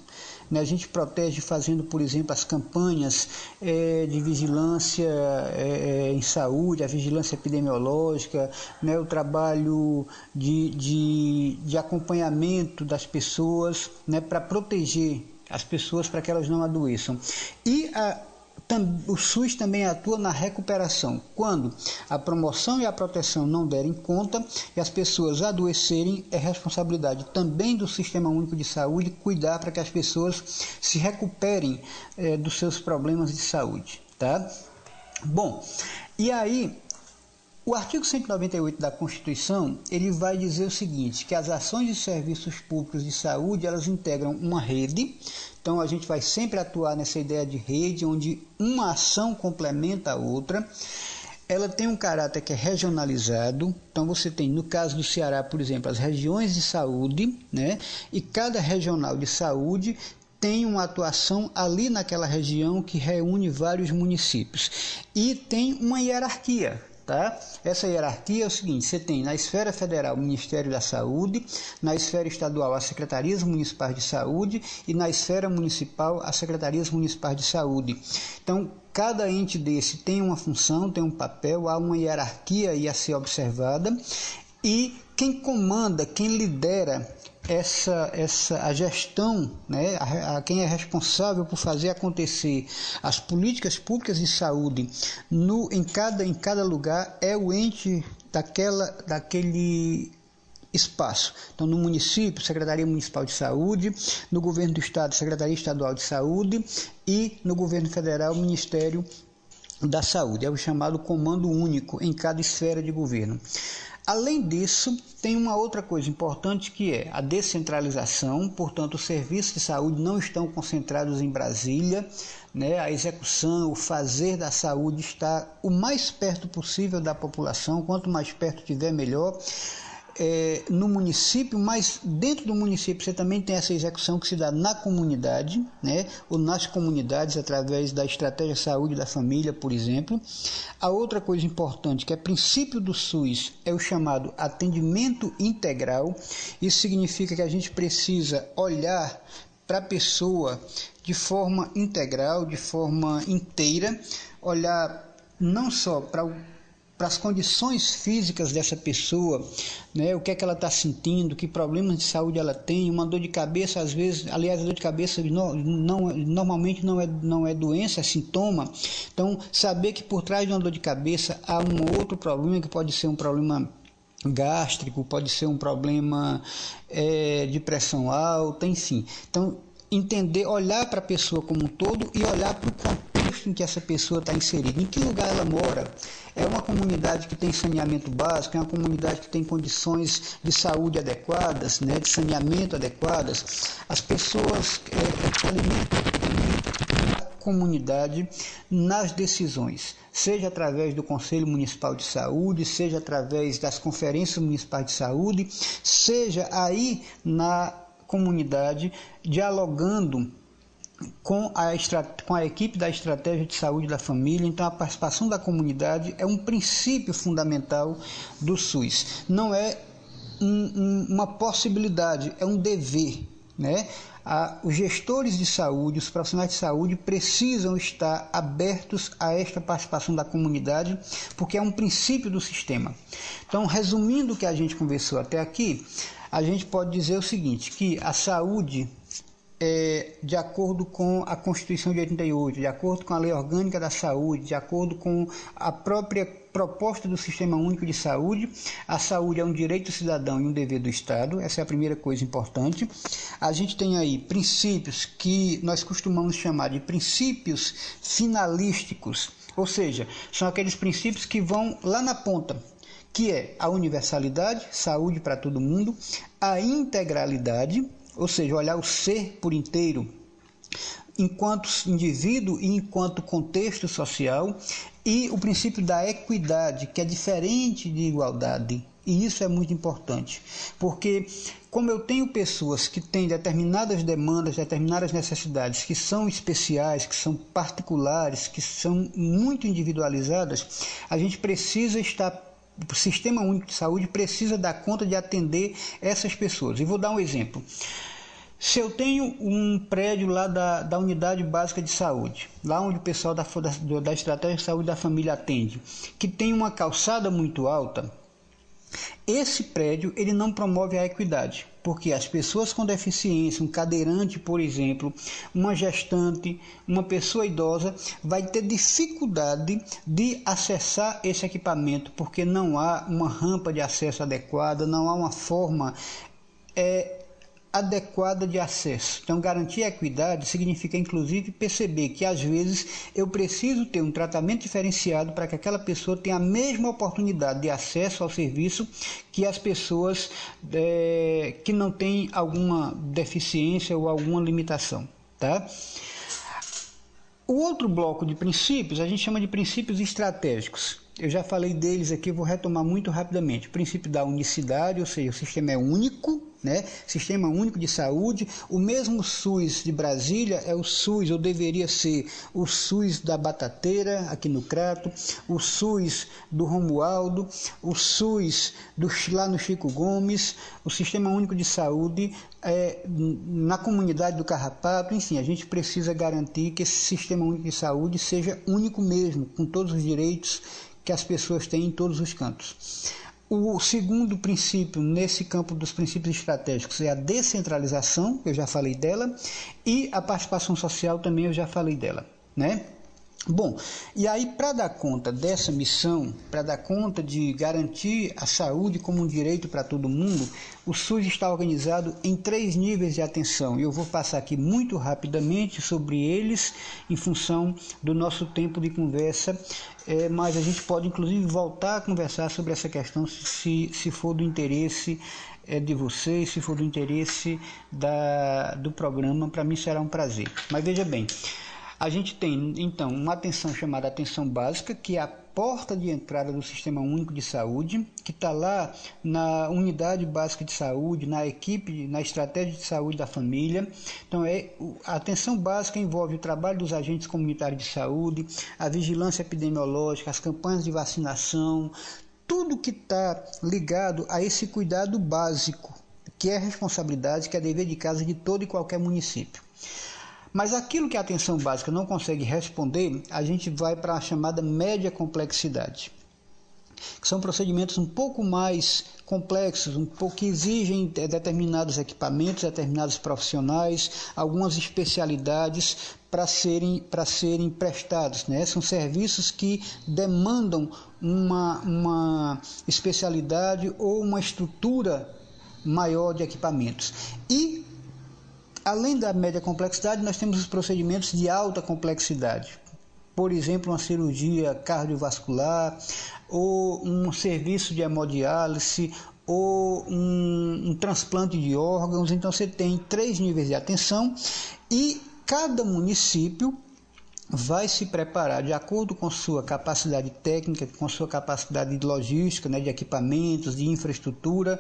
Né? A gente protege fazendo, por exemplo, as campanhas é, de vigilância é, em saúde, a vigilância epidemiológica, né? o trabalho de, de, de acompanhamento das pessoas né? para proteger as pessoas para que elas não adoeçam. E a, o SUS também atua na recuperação. Quando a promoção e a proteção não derem conta e as pessoas adoecerem, é responsabilidade também do Sistema Único de Saúde cuidar para que as pessoas se recuperem é, dos seus problemas de saúde. Tá? Bom, e aí o artigo 198 da Constituição, ele vai dizer o seguinte, que as ações de serviços públicos de saúde, elas integram uma rede, então a gente vai sempre atuar nessa ideia de rede, onde uma ação complementa a outra, ela tem um caráter que é regionalizado. Então você tem, no caso do Ceará, por exemplo, as regiões de saúde, né? E cada regional de saúde tem uma atuação ali naquela região que reúne vários municípios. E tem uma hierarquia. Tá? Essa hierarquia é o seguinte: você tem na esfera federal o Ministério da Saúde, na esfera estadual as secretarias municipais de saúde e na esfera municipal as secretarias municipais de saúde. Então, cada ente desse tem uma função, tem um papel, há uma hierarquia a ser observada e quem comanda, quem lidera essa, essa a gestão, né, a, a, quem é responsável por fazer acontecer as políticas públicas de saúde no, em, cada, em cada lugar é o ente daquela, daquele espaço. Então, no município, Secretaria Municipal de Saúde, no governo do Estado, Secretaria Estadual de Saúde e no governo federal, Ministério da Saúde. É o chamado comando único em cada esfera de governo. Além disso, tem uma outra coisa importante que é a descentralização, portanto, os serviços de saúde não estão concentrados em Brasília, né? a execução, o fazer da saúde está o mais perto possível da população, quanto mais perto tiver, melhor é, no município, mas dentro do município você também tem essa execução que se dá na comunidade, né, ou nas comunidades através da estratégia saúde da família, por exemplo. A outra coisa importante que é princípio do SUS é o chamado atendimento integral. Isso significa que a gente precisa olhar para a pessoa de forma integral, de forma inteira, olhar não só para o para as condições físicas dessa pessoa, né? o que é que ela está sentindo, que problemas de saúde ela tem, uma dor de cabeça, às vezes, aliás, a dor de cabeça não, não, normalmente não é, não é doença, é sintoma. Então, saber que por trás de uma dor de cabeça há um outro problema, que pode ser um problema gástrico, pode ser um problema é, de pressão alta, enfim. Então, entender, olhar para a pessoa como um todo e olhar para o contexto em que essa pessoa está inserida, em que lugar ela mora. É uma comunidade que tem saneamento básico, é uma comunidade que tem condições de saúde adequadas, né, de saneamento adequadas. As pessoas é, alimentam a comunidade nas decisões, seja através do Conselho Municipal de Saúde, seja através das conferências municipais de saúde, seja aí na comunidade dialogando com a, com a equipe da estratégia de saúde da família. Então, a participação da comunidade é um princípio fundamental do SUS. Não é um, um, uma possibilidade, é um dever. Né? os gestores de saúde, os profissionais de saúde precisam estar abertos a esta participação da comunidade, porque é um princípio do sistema. Então, resumindo o que a gente conversou até aqui, a gente pode dizer o seguinte, que a saúde é, de acordo com a Constituição de 88, de acordo com a Lei Orgânica da Saúde, de acordo com a própria proposta do Sistema Único de Saúde, a saúde é um direito do cidadão e um dever do Estado, essa é a primeira coisa importante. A gente tem aí princípios que nós costumamos chamar de princípios finalísticos, ou seja, são aqueles princípios que vão lá na ponta, que é a universalidade, saúde para todo mundo, a integralidade, ou seja, olhar o ser por inteiro, enquanto indivíduo e enquanto contexto social, e o princípio da equidade, que é diferente de igualdade. E isso é muito importante, porque como eu tenho pessoas que têm determinadas demandas, determinadas necessidades que são especiais, que são particulares, que são muito individualizadas, a gente precisa estar o Sistema Único de Saúde precisa dar conta de atender essas pessoas. E vou dar um exemplo. Se eu tenho um prédio lá da, da unidade básica de saúde, lá onde o pessoal da, da, da estratégia de saúde da família atende, que tem uma calçada muito alta, esse prédio ele não promove a equidade, porque as pessoas com deficiência, um cadeirante, por exemplo, uma gestante, uma pessoa idosa, vai ter dificuldade de acessar esse equipamento, porque não há uma rampa de acesso adequada, não há uma forma é, adequada de acesso. Então, garantir a equidade significa, inclusive, perceber que às vezes eu preciso ter um tratamento diferenciado para que aquela pessoa tenha a mesma oportunidade de acesso ao serviço que as pessoas é, que não têm alguma deficiência ou alguma limitação. Tá? O outro bloco de princípios a gente chama de princípios estratégicos. Eu já falei deles aqui, vou retomar muito rapidamente. O princípio da unicidade, ou seja, o sistema é único, né? Sistema Único de Saúde. O mesmo SUS de Brasília é o SUS, ou deveria ser o SUS da Batateira, aqui no Crato, o SUS do Romualdo, o SUS do, lá no Chico Gomes, o Sistema Único de Saúde é, na comunidade do Carrapato, enfim, a gente precisa garantir que esse Sistema Único de Saúde seja único mesmo, com todos os direitos que as pessoas têm em todos os cantos. O segundo princípio nesse campo dos princípios estratégicos é a descentralização, eu já falei dela, e a participação social também eu já falei dela, né? Bom, e aí para dar conta dessa missão, para dar conta de garantir a saúde como um direito para todo mundo, o SUS está organizado em três níveis de atenção. Eu vou passar aqui muito rapidamente sobre eles em função do nosso tempo de conversa, é, mas a gente pode inclusive voltar a conversar sobre essa questão se, se for do interesse é, de vocês, se for do interesse da, do programa, para mim será um prazer. Mas veja bem. A gente tem, então, uma atenção chamada atenção básica, que é a porta de entrada do Sistema Único de Saúde, que está lá na unidade básica de saúde, na equipe, na estratégia de saúde da família. Então, é, a atenção básica envolve o trabalho dos agentes comunitários de saúde, a vigilância epidemiológica, as campanhas de vacinação, tudo que está ligado a esse cuidado básico, que é responsabilidade, que é dever de casa de todo e qualquer município. Mas aquilo que a atenção básica não consegue responder, a gente vai para a chamada média complexidade. Que são procedimentos um pouco mais complexos, um pouco que exigem determinados equipamentos, determinados profissionais, algumas especialidades para serem, para serem prestados. Né? São serviços que demandam uma, uma especialidade ou uma estrutura maior de equipamentos. E Além da média complexidade, nós temos os procedimentos de alta complexidade. por exemplo, uma cirurgia cardiovascular, ou um serviço de hemodiálise, ou um, um transplante de órgãos. Então você tem três níveis de atenção e cada município vai se preparar de acordo com sua capacidade técnica, com sua capacidade de logística, né, de equipamentos, de infraestrutura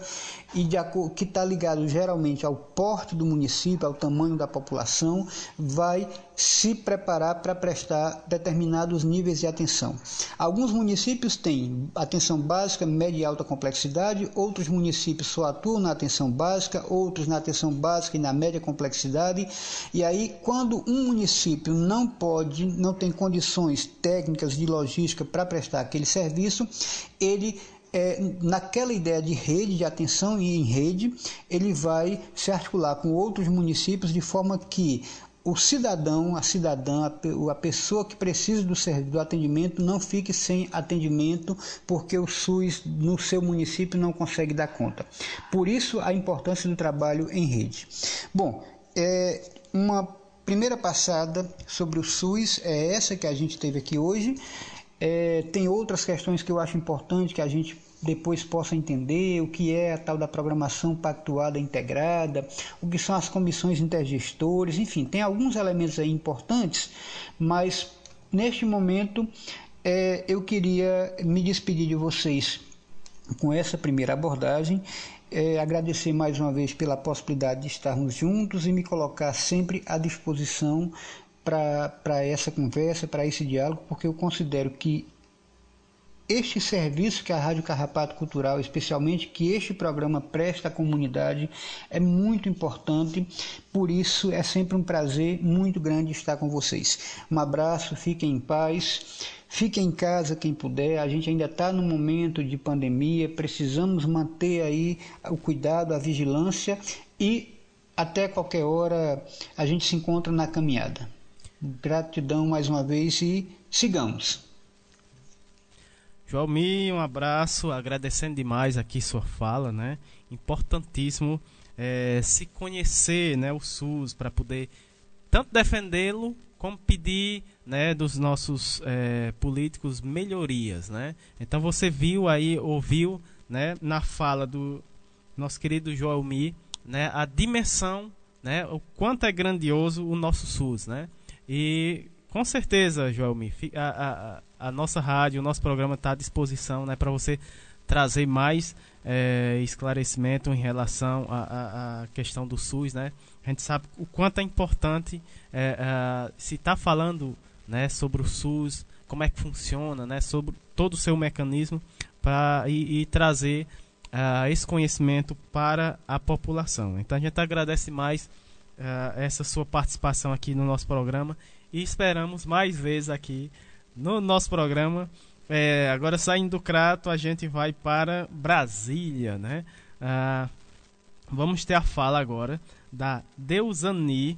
e de que está ligado geralmente ao porte do município, ao tamanho da população, vai se preparar para prestar determinados níveis de atenção. Alguns municípios têm atenção básica, média e alta complexidade, outros municípios só atuam na atenção básica, outros na atenção básica e na média complexidade. E aí, quando um município não pode, não tem condições técnicas de logística para prestar aquele serviço, ele é, naquela ideia de rede, de atenção e em rede, ele vai se articular com outros municípios de forma que o cidadão, a cidadã, a pessoa que precisa do serviço, do atendimento, não fique sem atendimento porque o SUS no seu município não consegue dar conta. Por isso a importância do trabalho em rede. Bom, é uma primeira passada sobre o SUS é essa que a gente teve aqui hoje. É, tem outras questões que eu acho importante que a gente depois possa entender o que é a tal da programação pactuada integrada, o que são as comissões intergestores, enfim, tem alguns elementos aí importantes, mas neste momento é, eu queria me despedir de vocês com essa primeira abordagem. É, agradecer mais uma vez pela possibilidade de estarmos juntos e me colocar sempre à disposição para essa conversa, para esse diálogo, porque eu considero que este serviço que a Rádio Carrapato Cultural, especialmente que este programa presta à comunidade, é muito importante. Por isso é sempre um prazer muito grande estar com vocês. Um abraço, fiquem em paz. Fiquem em casa quem puder, a gente ainda está no momento de pandemia, precisamos manter aí o cuidado, a vigilância e até qualquer hora a gente se encontra na caminhada. Gratidão mais uma vez e sigamos. Joalmi, um abraço, agradecendo demais aqui sua fala, né? Importantíssimo é, se conhecer, né, o SUS para poder tanto defendê-lo como pedir, né, dos nossos é, políticos melhorias, né? Então você viu aí, ouviu, né, na fala do nosso querido Joalmi, né, a dimensão, né, o quanto é grandioso o nosso SUS, né? E com certeza, Joelmi, a, a, a nossa rádio, o nosso programa está à disposição né, para você trazer mais é, esclarecimento em relação à, questão do SUS. Né? A gente sabe o quanto é importante é, se está falando né, sobre o SUS, como é que funciona, né, sobre todo o seu mecanismo pra, e, e trazer esse conhecimento para a população. Então a gente agradece mais essa sua participação aqui no nosso programa e esperamos mais vezes aqui no nosso programa. É, agora saindo do Crato, a gente vai para Brasília, né? Ah, vamos ter a fala agora da Deusani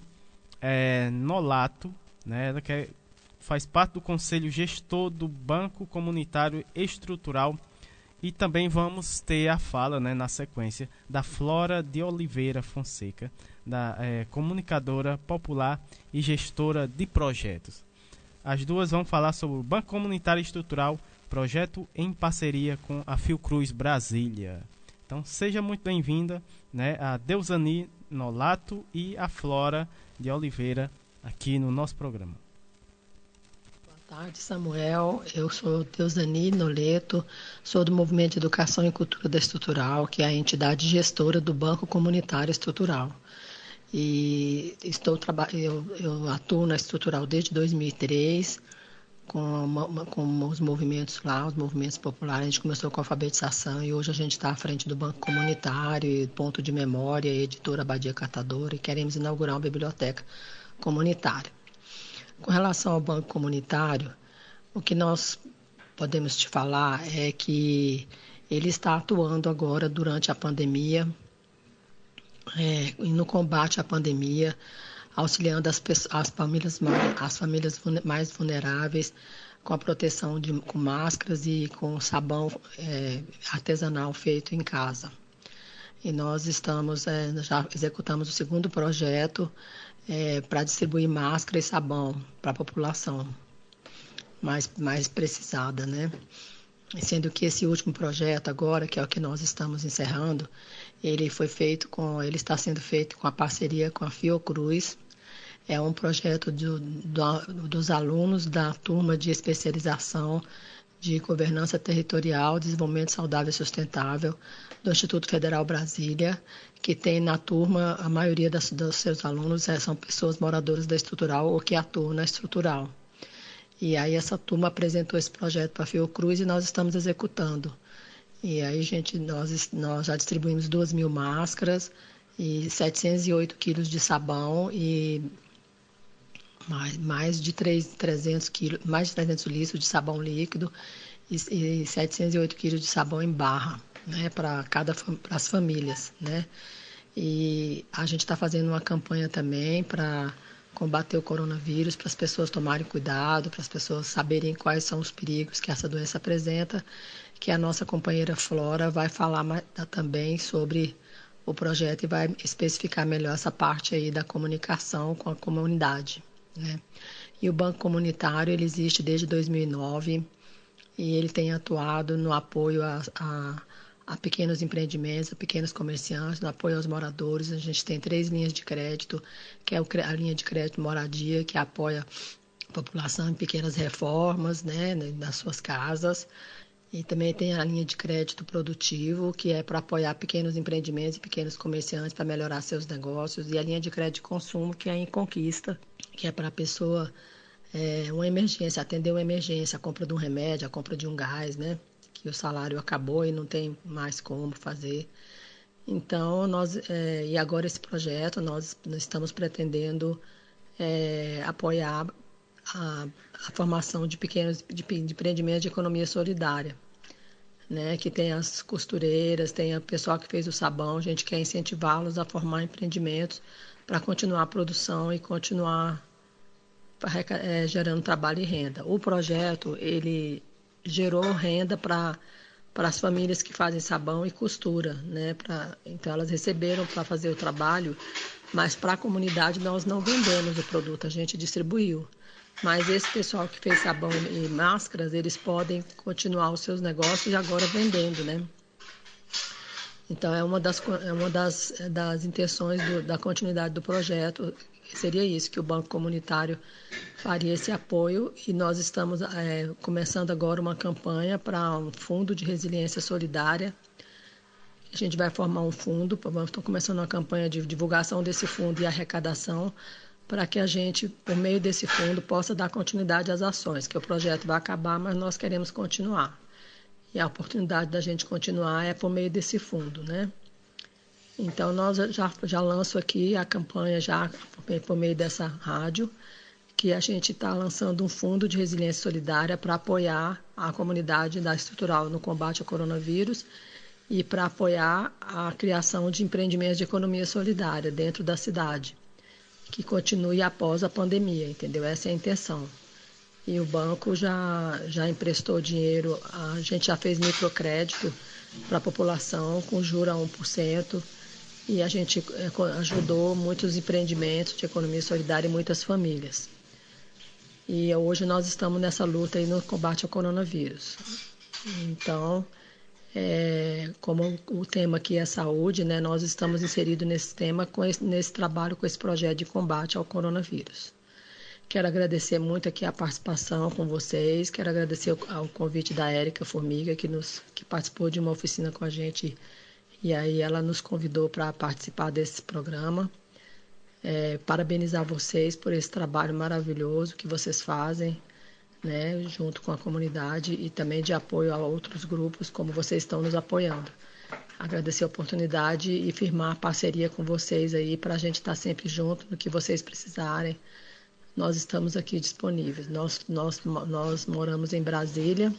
é, Nolato, né? Ela que é, faz parte do Conselho Gestor do Banco Comunitário Estrutural e também vamos ter a fala, né, na sequência, da Flora de Oliveira Fonseca, da é, comunicadora popular e gestora de projetos. As duas vão falar sobre o Banco Comunitário Estrutural, projeto em parceria com a Fiocruz Brasília. Então seja muito bem-vinda, né, a Deusani Nolato e a Flora de Oliveira aqui no nosso programa. Boa tarde, Samuel. Eu sou Deusani Noleto, sou do Movimento de Educação e Cultura da Estrutural, que é a entidade gestora do Banco Comunitário Estrutural e estou eu, eu atuo na estrutural desde 2003 com, uma, com os movimentos lá, os movimentos populares. A gente começou com a alfabetização e hoje a gente está à frente do Banco Comunitário, Ponto de Memória, Editora Badia Catadora e queremos inaugurar uma biblioteca comunitária. Com relação ao Banco Comunitário, o que nós podemos te falar é que ele está atuando agora durante a pandemia é, no combate à pandemia, auxiliando as, as, famílias, as famílias mais vulneráveis com a proteção de, com máscaras e com sabão é, artesanal feito em casa. E nós estamos, é, já executamos o segundo projeto é, para distribuir máscara e sabão para a população. mais, mais precisada, né? Sendo que esse último projeto agora, que é o que nós estamos encerrando, ele foi feito com, ele está sendo feito com a parceria com a Fiocruz. É um projeto do, do, dos alunos da turma de especialização de governança territorial, desenvolvimento saudável e sustentável do Instituto Federal Brasília, que tem na turma a maioria das, dos seus alunos é, são pessoas moradoras da estrutural ou que atuam na estrutural. E aí essa turma apresentou esse projeto para a Fiocruz e nós estamos executando. E aí, gente, nós, nós já distribuímos 2 mil máscaras e 708 quilos de sabão e mais, mais de 3, 300 quilos, mais de 300 litros de sabão líquido e, e 708 quilos de sabão em barra, né, para cada para as famílias, né? E a gente está fazendo uma campanha também para combater o coronavírus, para as pessoas tomarem cuidado, para as pessoas saberem quais são os perigos que essa doença apresenta, que a nossa companheira Flora vai falar também sobre o projeto e vai especificar melhor essa parte aí da comunicação com a comunidade, né? E o Banco Comunitário, ele existe desde 2009 e ele tem atuado no apoio a, a a pequenos empreendimentos, a pequenos comerciantes, no apoio aos moradores. A gente tem três linhas de crédito, que é a linha de crédito moradia, que apoia a população em pequenas reformas, né, nas suas casas. E também tem a linha de crédito produtivo, que é para apoiar pequenos empreendimentos e pequenos comerciantes para melhorar seus negócios. E a linha de crédito de consumo, que é em conquista, que é para a pessoa, é, uma emergência, atender uma emergência, a compra de um remédio, a compra de um gás, né? que o salário acabou e não tem mais como fazer. Então, nós, é, e agora esse projeto, nós, nós estamos pretendendo é, apoiar a, a, formação de pequenos de, de empreendimentos de economia solidária. Né, que tem as costureiras, tem o pessoal que fez o sabão, a gente quer incentivá-los a formar empreendimentos para continuar a produção e continuar é, gerando trabalho e renda. O projeto, ele gerou renda para para as famílias que fazem sabão e costura, né? Pra, então elas receberam para fazer o trabalho, mas para a comunidade nós não vendemos o produto, a gente distribuiu. Mas esse pessoal que fez sabão e máscaras, eles podem continuar os seus negócios agora vendendo, né? Então é uma das, é uma das, das intenções do, da continuidade do projeto seria isso, que o Banco Comunitário faria esse apoio e nós estamos é, começando agora uma campanha para um fundo de resiliência solidária. A gente vai formar um fundo, estou começando uma campanha de divulgação desse fundo e arrecadação para que a gente, por meio desse fundo, possa dar continuidade às ações, que o projeto vai acabar, mas nós queremos continuar. E a oportunidade da gente continuar é por meio desse fundo, né? Então, nós já, já lanço aqui a campanha já por meio dessa rádio, que a gente está lançando um fundo de resiliência solidária para apoiar a comunidade da estrutural no combate ao coronavírus e para apoiar a criação de empreendimentos de economia solidária dentro da cidade, que continue após a pandemia, entendeu? Essa é a intenção. E o banco já, já emprestou dinheiro, a gente já fez microcrédito para a população com juros a 1% e a gente eh, ajudou muitos empreendimentos de economia solidária e muitas famílias. E hoje nós estamos nessa luta aí no combate ao coronavírus. Então, é, como o tema aqui é saúde, né, nós estamos inseridos nesse tema, esse, nesse trabalho, com esse projeto de combate ao coronavírus. Quero agradecer muito aqui a participação com vocês, quero agradecer ao convite da Érica Formiga, que, nos, que participou de uma oficina com a gente e aí ela nos convidou para participar desse programa. É, parabenizar vocês por esse trabalho maravilhoso que vocês fazem, né, junto com a comunidade e também de apoio a outros grupos como vocês estão nos apoiando. Agradecer a oportunidade e firmar parceria com vocês aí para a gente estar tá sempre junto no que vocês precisarem. Nós estamos aqui disponíveis. Nós, nós, nós moramos em Brasília,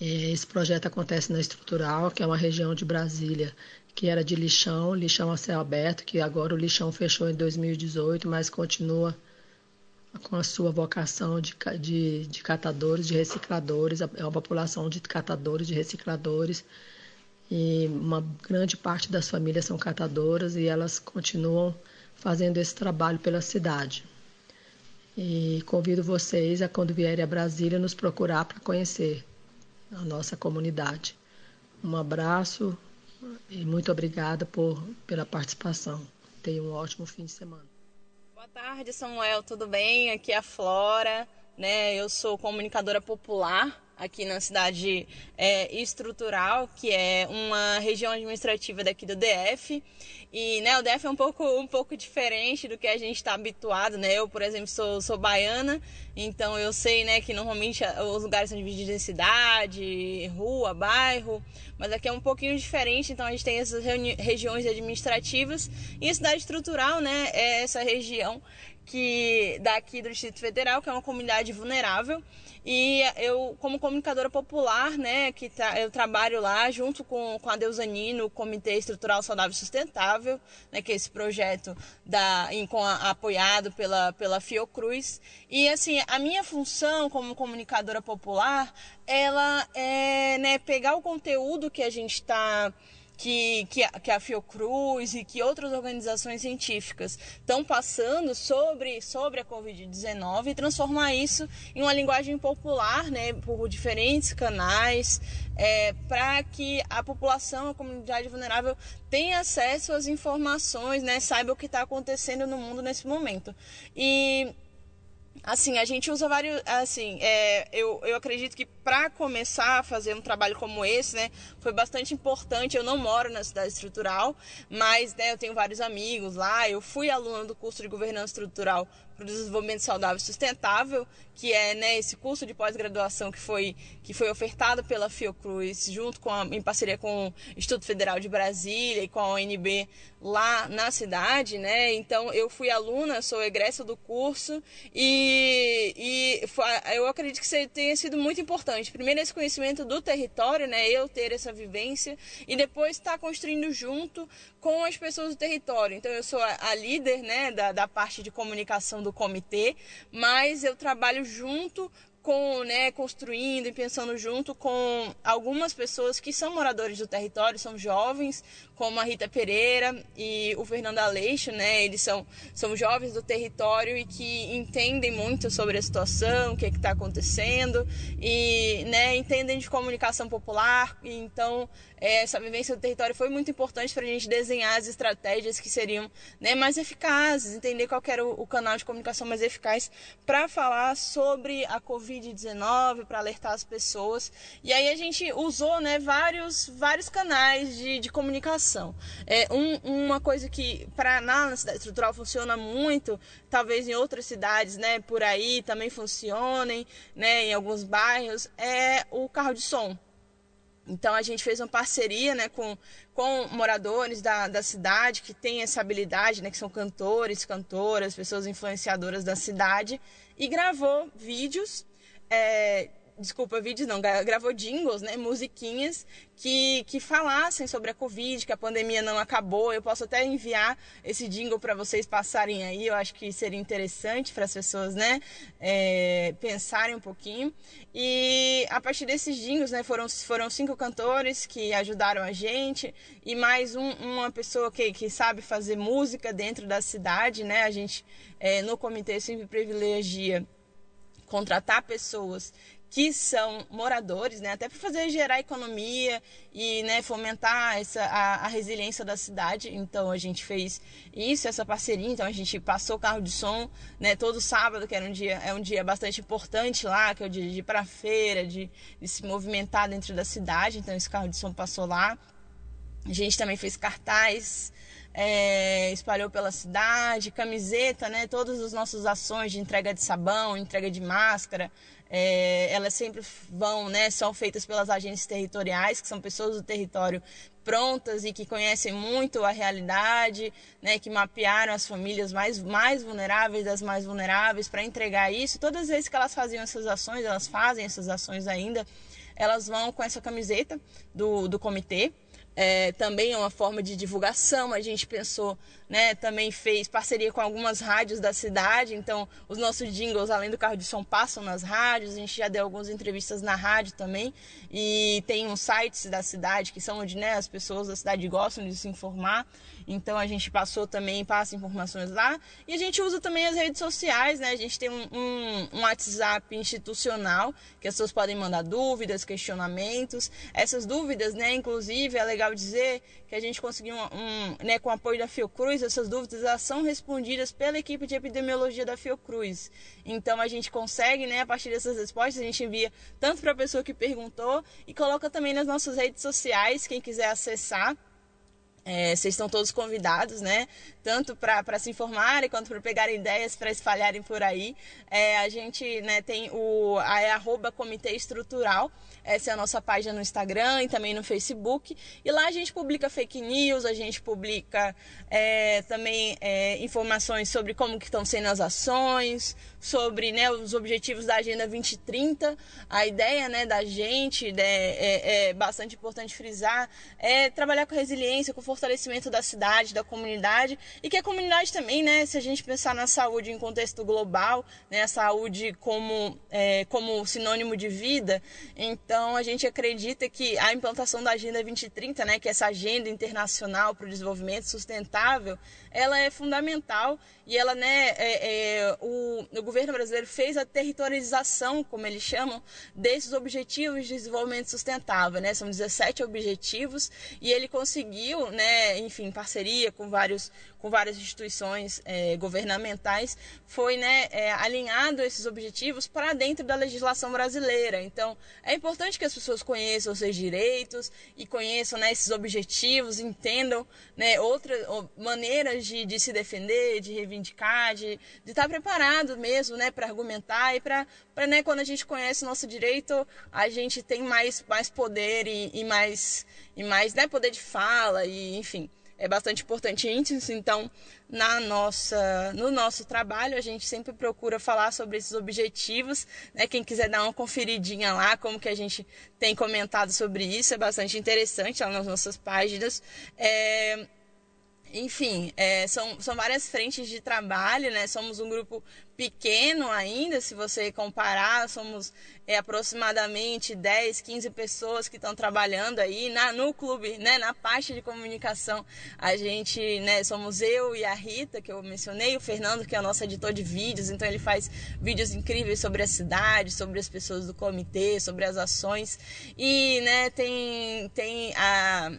é, esse projeto acontece na Estrutural, que é uma região de Brasília que era de lixão, lixão a céu aberto, que agora o lixão fechou em 2018, mas continua com a sua vocação de, de, de catadores, de recicladores, é uma população de catadores, de recicladores, e uma grande parte das famílias são catadoras e elas continuam fazendo esse trabalho pela cidade. E convido vocês a, quando vierem a Brasília, nos procurar para conhecer a nossa comunidade. Um abraço e muito obrigada por, pela participação. Tenha um ótimo fim de semana. Boa tarde, Samuel. Tudo bem? Aqui é a Flora. Né? Eu sou comunicadora popular aqui na cidade é, estrutural, que é uma região administrativa daqui do DF. E né, o DF é um pouco, um pouco diferente do que a gente está habituado. Né? Eu, por exemplo, sou, sou baiana, então eu sei né, que normalmente os lugares são divididos em cidade, rua, bairro, mas aqui é um pouquinho diferente, então a gente tem essas regiões administrativas. E a cidade estrutural né, é essa região que daqui do Distrito Federal, que é uma comunidade vulnerável. E eu, como comunicadora popular, né, que eu trabalho lá junto com, com a Deusani no Comitê Estrutural Saudável e Sustentável, né, que é esse projeto da, em, com a, apoiado pela, pela Fiocruz. E assim, a minha função como comunicadora popular, ela é né, pegar o conteúdo que a gente está que, que, a, que a Fiocruz e que outras organizações científicas estão passando sobre, sobre a Covid-19 e transformar isso em uma linguagem popular, né, por diferentes canais, é, para que a população, a comunidade vulnerável tenha acesso às informações, né, saiba o que está acontecendo no mundo nesse momento. E Assim, a gente usa vários. Assim, é, eu, eu acredito que para começar a fazer um trabalho como esse, né, foi bastante importante. Eu não moro na cidade estrutural, mas né, eu tenho vários amigos lá. Eu fui aluna do curso de governança estrutural para o desenvolvimento saudável e sustentável, que é né, esse curso de pós-graduação que foi, que foi ofertado pela Fiocruz, junto com a, em parceria com o Instituto Federal de Brasília e com a ONB lá na cidade, né? Então eu fui aluna, sou egressa do curso e, e foi, eu acredito que tenha sido muito importante. Primeiro esse conhecimento do território, né? Eu ter essa vivência e depois estar tá construindo junto com as pessoas do território. Então eu sou a, a líder, né, da, da parte de comunicação do comitê, mas eu trabalho junto com, né, construindo e pensando junto com algumas pessoas que são moradores do território, são jovens, como a Rita Pereira e o Fernando Aleixo, né? Eles são, são jovens do território e que entendem muito sobre a situação, o que é está acontecendo e, né, entendem de comunicação popular. E, então, é, essa vivência do território foi muito importante para a gente desenhar as estratégias que seriam né, mais eficazes, entender qual era o, o canal de comunicação mais eficaz para falar sobre a Covid-19, para alertar as pessoas. E aí a gente usou né, vários, vários canais de, de comunicação é, um, uma coisa que para na cidade estrutural funciona muito, talvez em outras cidades, né, por aí também funcionem, né, em alguns bairros, é o carro de som. Então a gente fez uma parceria né, com, com moradores da, da cidade que têm essa habilidade, né, que são cantores, cantoras, pessoas influenciadoras da cidade, e gravou vídeos é, desculpa, vídeos não, gravou jingles, né, musiquinhas que, que falassem sobre a Covid, que a pandemia não acabou. Eu posso até enviar esse jingle para vocês passarem aí, eu acho que seria interessante para as pessoas, né, é, pensarem um pouquinho. E a partir desses jingles, né, foram, foram cinco cantores que ajudaram a gente e mais um, uma pessoa que, que sabe fazer música dentro da cidade, né, a gente é, no comitê sempre privilegia contratar pessoas que são moradores, né, até para fazer gerar economia e né, fomentar essa, a, a, resiliência da cidade. Então a gente fez isso, essa parceria. Então a gente passou carro de som né, todo sábado, que era um dia, é um dia bastante importante lá, que é o dia de ir para a feira, de, de se movimentar dentro da cidade. Então esse carro de som passou lá. A gente também fez cartaz é, espalhou pela cidade, camiseta, né? Todas as nossas ações de entrega de sabão, entrega de máscara, é, elas sempre vão, né? São feitas pelas agências territoriais, que são pessoas do território prontas e que conhecem muito a realidade, né? Que mapearam as famílias mais, mais vulneráveis das mais vulneráveis para entregar isso. Todas as vezes que elas faziam essas ações, elas fazem essas ações ainda, elas vão com essa camiseta do, do comitê é, também é uma forma de divulgação. A gente pensou, né, também fez parceria com algumas rádios da cidade, então os nossos jingles, além do carro de som, passam nas rádios. A gente já deu algumas entrevistas na rádio também, e tem uns sites da cidade que são onde né, as pessoas da cidade gostam de se informar. Então a gente passou também, passa informações lá. E a gente usa também as redes sociais, né? A gente tem um, um, um WhatsApp institucional que as pessoas podem mandar dúvidas, questionamentos. Essas dúvidas, né? Inclusive, é legal dizer que a gente conseguiu um, um né, com o apoio da Fiocruz, essas dúvidas elas são respondidas pela equipe de epidemiologia da Fiocruz. Então a gente consegue, né, a partir dessas respostas, a gente envia tanto para a pessoa que perguntou e coloca também nas nossas redes sociais, quem quiser acessar. É, vocês estão todos convidados, né? Tanto para se informarem quanto para pegarem ideias para espalharem por aí. É, a gente né, tem o a, é arroba Comitê Estrutural. Essa é a nossa página no Instagram e também no Facebook. E lá a gente publica fake news, a gente publica é, também é, informações sobre como que estão sendo as ações, sobre né, os objetivos da Agenda 2030. A ideia né, da gente, né, é, é bastante importante frisar, é trabalhar com resiliência, com fortalecimento da cidade, da comunidade e que a comunidade também, né, se a gente pensar na saúde em contexto global, né, a saúde como, é, como sinônimo de vida, então a gente acredita que a implantação da Agenda 2030, né, que é essa agenda internacional para o desenvolvimento sustentável, ela é fundamental e ela, né, é, é, o, o governo brasileiro fez a territorialização, como eles chamam, desses objetivos de desenvolvimento sustentável, né, são 17 objetivos e ele conseguiu, né, enfim, parceria com vários com várias instituições é, governamentais, foi né, é, alinhado esses objetivos para dentro da legislação brasileira. Então, é importante que as pessoas conheçam os seus direitos e conheçam né, esses objetivos, entendam né, outras maneiras de, de se defender, de reivindicar, de, de estar preparado mesmo né, para argumentar e para, né, quando a gente conhece o nosso direito, a gente tem mais, mais poder e, e mais, e mais né, poder de fala e enfim é bastante importante isso. Então, na nossa, no nosso trabalho, a gente sempre procura falar sobre esses objetivos. Né? Quem quiser dar uma conferidinha lá, como que a gente tem comentado sobre isso, é bastante interessante lá nas nossas páginas. É, enfim, é, são, são várias frentes de trabalho, né? Somos um grupo pequeno ainda, se você comparar, somos é, aproximadamente 10, 15 pessoas que estão trabalhando aí na, no clube, né? Na parte de comunicação, a gente, né? Somos eu e a Rita, que eu mencionei, o Fernando, que é o nosso editor de vídeos, então ele faz vídeos incríveis sobre a cidade, sobre as pessoas do comitê, sobre as ações, e, né? Tem, tem a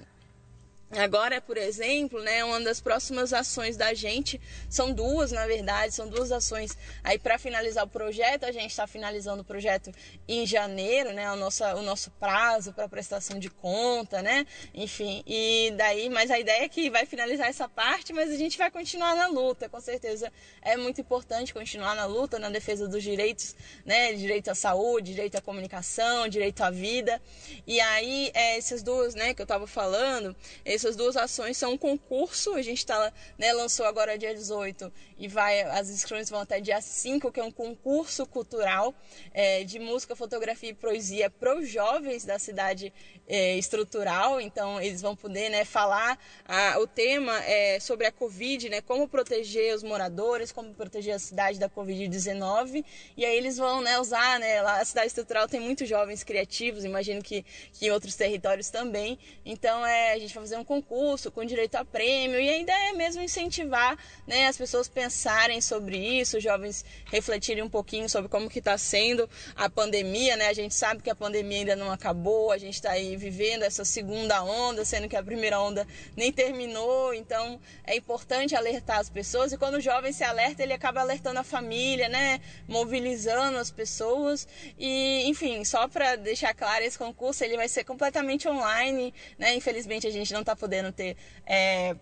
Agora, por exemplo, né, uma das próximas ações da gente são duas, na verdade, são duas ações. Aí, para finalizar o projeto, a gente está finalizando o projeto em janeiro, né, o nosso, o nosso prazo para prestação de conta, né, enfim. E daí, mas a ideia é que vai finalizar essa parte, mas a gente vai continuar na luta, com certeza. É muito importante continuar na luta, na defesa dos direitos, né, direito à saúde, direito à comunicação, direito à vida. E aí, é, essas duas, né, que eu estava falando, essas duas ações são um concurso, a gente tá, né, lançou agora dia 18 e vai, as inscrições vão até dia 5, que é um concurso cultural é, de música, fotografia e poesia para os jovens da cidade é, estrutural, então eles vão poder né, falar, a, o tema é sobre a Covid, né, como proteger os moradores, como proteger a cidade da Covid-19, e aí eles vão né, usar, né, lá a cidade estrutural tem muitos jovens criativos, imagino que, que em outros territórios também, então é, a gente vai fazer um concurso com direito a prêmio e a ideia é mesmo incentivar né, as pessoas pensarem sobre isso, os jovens refletirem um pouquinho sobre como que está sendo a pandemia, né? A gente sabe que a pandemia ainda não acabou, a gente está aí vivendo essa segunda onda, sendo que a primeira onda nem terminou, então é importante alertar as pessoas e quando o jovem se alerta, ele acaba alertando a família, né? Mobilizando as pessoas e, enfim, só para deixar claro, esse concurso ele vai ser completamente online, né? Infelizmente a gente não está podendo ter é,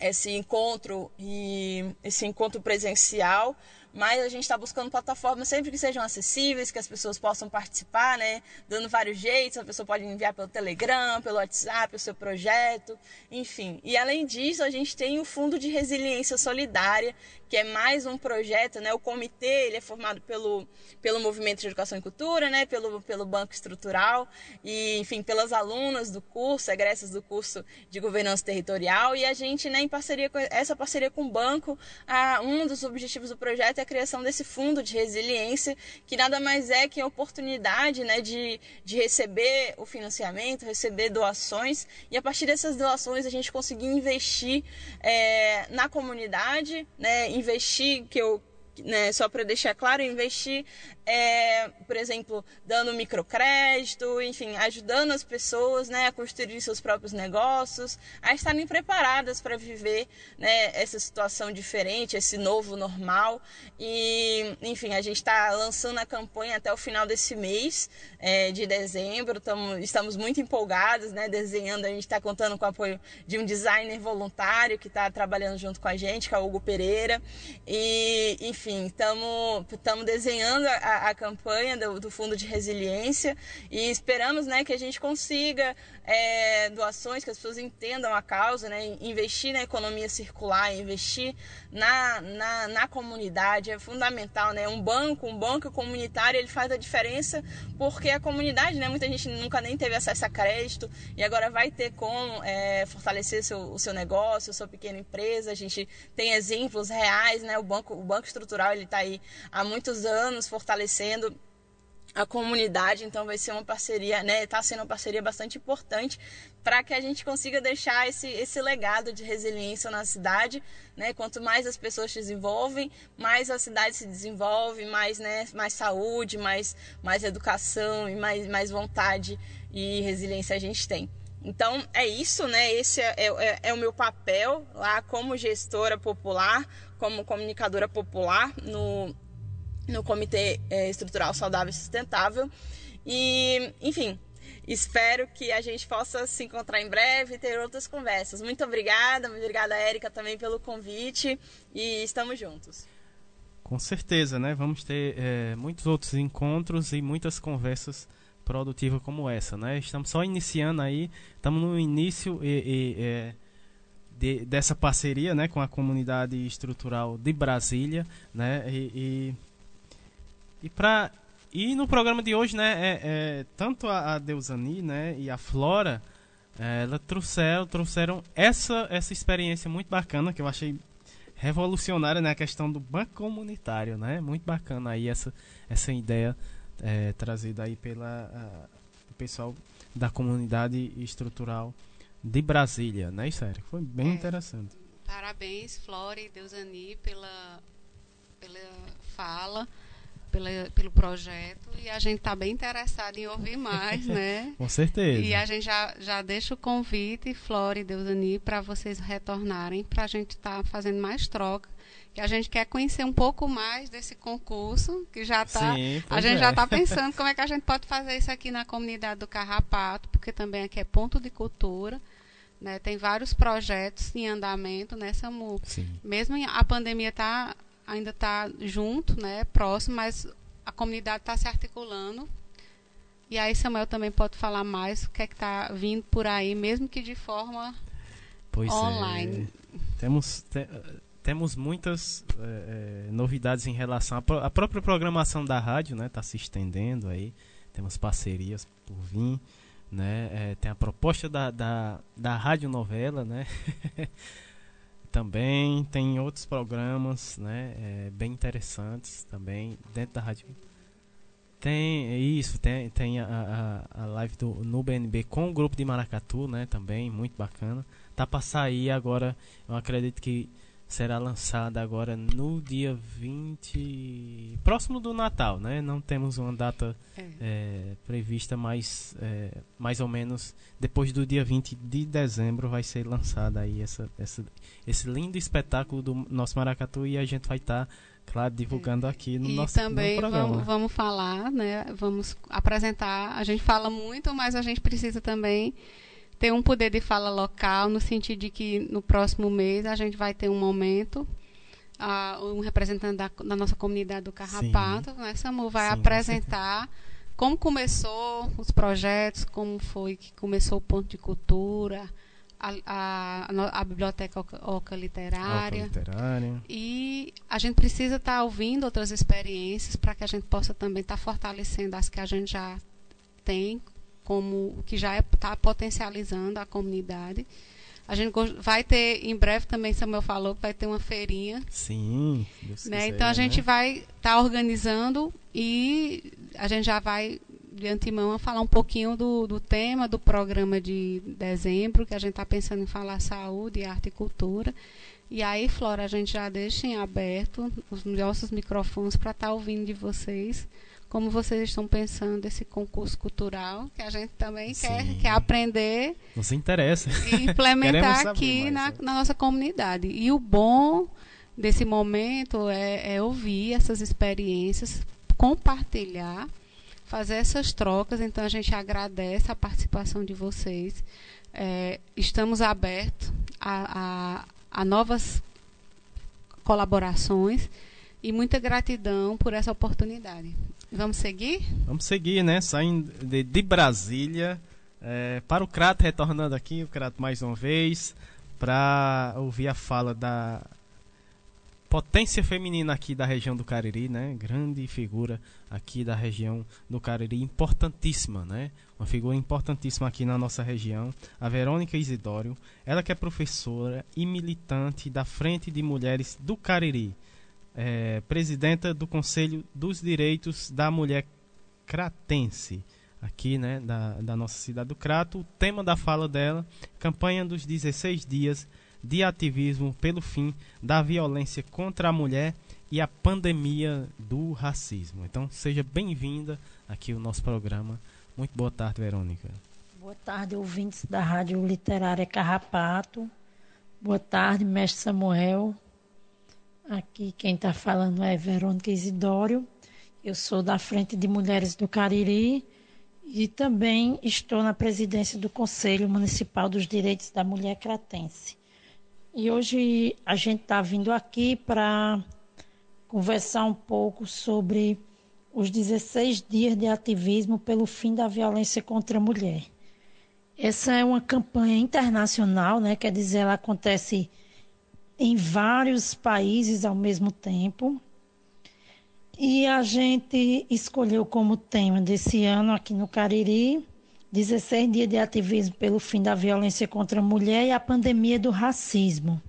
esse encontro e esse encontro presencial, mas a gente está buscando plataformas sempre que sejam acessíveis, que as pessoas possam participar, né? Dando vários jeitos, a pessoa pode enviar pelo Telegram, pelo WhatsApp, o seu projeto, enfim. E além disso, a gente tem o Fundo de Resiliência Solidária, que é mais um projeto, né? O comitê ele é formado pelo, pelo Movimento de Educação e Cultura, né? Pelo, pelo Banco Estrutural e, enfim, pelas alunas do curso, egressas do curso de Governança Territorial e a gente, né, em parceria com essa parceria com o banco, a, um dos objetivos do projeto é a criação desse fundo de resiliência, que nada mais é que a oportunidade, né, de, de receber o financiamento, receber doações e a partir dessas doações a gente conseguir investir é, na comunidade, né, investir, que eu né, só para deixar claro, investir é, por exemplo, dando microcrédito, enfim, ajudando as pessoas né, a construir seus próprios negócios, a estarem preparadas para viver né, essa situação diferente, esse novo normal. E, enfim, a gente está lançando a campanha até o final desse mês é, de dezembro. Tamo, estamos muito empolgados, né, desenhando. A gente está contando com o apoio de um designer voluntário que está trabalhando junto com a gente, que é o Hugo Pereira. E, enfim, estamos desenhando a a, campanha do, do, Fundo de Resiliência e esperamos né, que a gente consiga é, doações, que as pessoas entendam a causa, né, investir na economia circular, investir na, na, na comunidade é fundamental. Né? Um banco, um banco comunitário, ele faz a diferença porque a comunidade, né, muita gente nunca nem teve acesso a crédito e agora vai ter como é, fortalecer seu, o seu negócio, sua pequena empresa. A gente tem exemplos reais, né? o, banco, o Banco Estrutural está aí há muitos anos fortalecendo a comunidade, então vai ser uma parceria, né? Está sendo uma parceria bastante importante para que a gente consiga deixar esse, esse legado de resiliência na cidade, né? Quanto mais as pessoas se desenvolvem, mais a cidade se desenvolve, mais, né? Mais saúde, mais, mais educação e mais, mais vontade e resiliência a gente tem. Então é isso, né? Esse é, é, é o meu papel lá como gestora popular, como comunicadora popular no no Comitê é, Estrutural Saudável e Sustentável. E, enfim, espero que a gente possa se encontrar em breve e ter outras conversas. Muito obrigada, muito obrigada, Érica, também pelo convite e estamos juntos. Com certeza, né? Vamos ter é, muitos outros encontros e muitas conversas produtivas como essa, né? Estamos só iniciando aí, estamos no início e, e é, de, dessa parceria, né, com a comunidade estrutural de Brasília, né? E, e e para e no programa de hoje, né, é, é tanto a, a Deusani, né, e a Flora, é, ela trouxeram, trouxeram essa essa experiência muito bacana que eu achei revolucionária, né, a questão do banco comunitário, né, muito bacana aí essa essa ideia é, trazida aí pela a, o pessoal da comunidade estrutural de Brasília, né, sério, foi bem é. interessante. Parabéns, Flora e Deusani pela pela fala pela, pelo projeto e a gente está bem interessado em ouvir mais, né? Com certeza. E a gente já, já deixa o convite, Flora e Deusani, para vocês retornarem, para a gente estar tá fazendo mais troca. Que a gente quer conhecer um pouco mais desse concurso, que já está. A gente é. já está pensando como é que a gente pode fazer isso aqui na comunidade do Carrapato, porque também aqui é ponto de cultura. Né, tem vários projetos em andamento nessa né, MU. Mesmo a pandemia está ainda está junto, né, próximo, mas a comunidade está se articulando. E aí Samuel também pode falar mais o que é que está vindo por aí, mesmo que de forma pois é. online. É. Temos, te, temos muitas é, novidades em relação à, à, própria programação da rádio, né? Está se estendendo aí. Temos parcerias por vir. Né? É, tem a proposta da, da, da rádio novela, né? também tem outros programas né, é, bem interessantes também dentro da rádio. Tem é isso, tem, tem a, a, a live do, no BNB com o grupo de Maracatu, né, também, muito bacana. Tá para sair agora, eu acredito que será lançada agora no dia 20. próximo do Natal, né? Não temos uma data é. É, prevista, mas é, mais ou menos depois do dia 20 de dezembro vai ser lançada aí essa, essa, esse lindo espetáculo do nosso Maracatu e a gente vai estar. Tá, claro, divulgando aqui no e nosso também no programa. Vamos, vamos falar, né? Vamos apresentar. A gente fala muito, mas a gente precisa também ter um poder de fala local, no sentido de que no próximo mês a gente vai ter um momento a, um representante da, da, nossa comunidade do Carrapato, Sim. né, Samu, vai Sim, apresentar como começou os projetos, como foi que começou o ponto de cultura, a, a, a biblioteca Oca Literária. Oca Literária. E a gente precisa estar tá ouvindo outras experiências para que a gente possa também estar tá fortalecendo as que a gente já tem, como que já está é, potencializando a comunidade. A gente vai ter, em breve também, Samuel falou que vai ter uma feirinha. Sim. Né? então a gente né? vai estar tá organizando e a gente já vai de antemão falar um pouquinho do, do tema do programa de dezembro, que a gente está pensando em falar saúde, arte e cultura. E aí, Flora, a gente já deixa em aberto os nossos microfones para estar tá ouvindo de vocês como vocês estão pensando esse concurso cultural, que a gente também quer, quer aprender. Nos interessa. E implementar aqui na, na, nossa comunidade. E o bom desse momento é, é ouvir essas experiências, compartilhar, fazer essas trocas. Então a gente agradece a participação de vocês. É, estamos abertos a, a, a novas colaborações e muita gratidão por essa oportunidade. Vamos seguir? Vamos seguir, né? Saindo de, de Brasília é, para o Crato, retornando aqui, o Crato mais uma vez, para ouvir a fala da potência feminina aqui da região do Cariri, né? Grande figura aqui da região do Cariri, importantíssima, né? Uma figura importantíssima aqui na nossa região, a Verônica Isidório. Ela que é professora e militante da Frente de Mulheres do Cariri é, presidenta do Conselho dos Direitos da Mulher Cratense, aqui né, da, da nossa cidade do Crato. O tema da fala dela: campanha dos 16 dias de ativismo pelo fim da violência contra a mulher e a pandemia do racismo. Então, seja bem-vinda aqui ao nosso programa. Muito boa tarde, Verônica. Boa tarde, ouvintes da Rádio Literária Carrapato. Boa tarde, mestre Samuel. Aqui quem está falando é Verônica Isidório. Eu sou da Frente de Mulheres do Cariri e também estou na presidência do Conselho Municipal dos Direitos da Mulher Cratense. E hoje a gente está vindo aqui para conversar um pouco sobre os 16 dias de ativismo pelo fim da violência contra a mulher. Essa é uma campanha internacional, né? quer dizer, ela acontece em vários países ao mesmo tempo. E a gente escolheu como tema desse ano aqui no Cariri 16 dias de ativismo pelo fim da violência contra a mulher e a pandemia do racismo.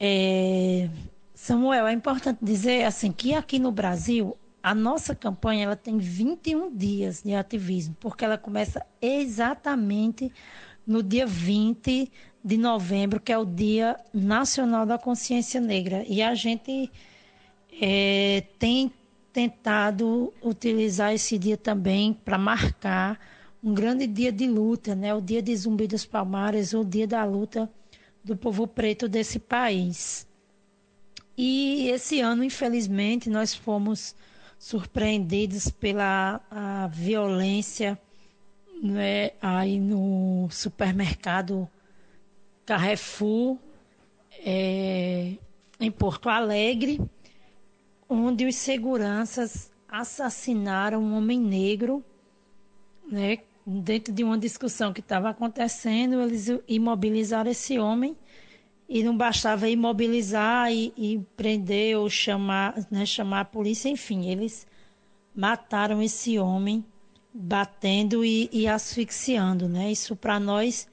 É, Samuel, é importante dizer assim que aqui no Brasil a nossa campanha ela tem 21 dias de ativismo, porque ela começa exatamente no dia 20 de novembro, que é o Dia Nacional da Consciência Negra. E a gente é, tem tentado utilizar esse dia também para marcar um grande dia de luta, né? o dia de Zumbi dos Palmares, o dia da luta do povo preto desse país. E esse ano, infelizmente, nós fomos surpreendidos pela violência né, aí no supermercado Carrefour, é, em Porto Alegre, onde os seguranças assassinaram um homem negro, né, dentro de uma discussão que estava acontecendo, eles imobilizaram esse homem e não bastava imobilizar e, e prender ou chamar, né, chamar a polícia, enfim, eles mataram esse homem batendo e, e asfixiando, né? Isso para nós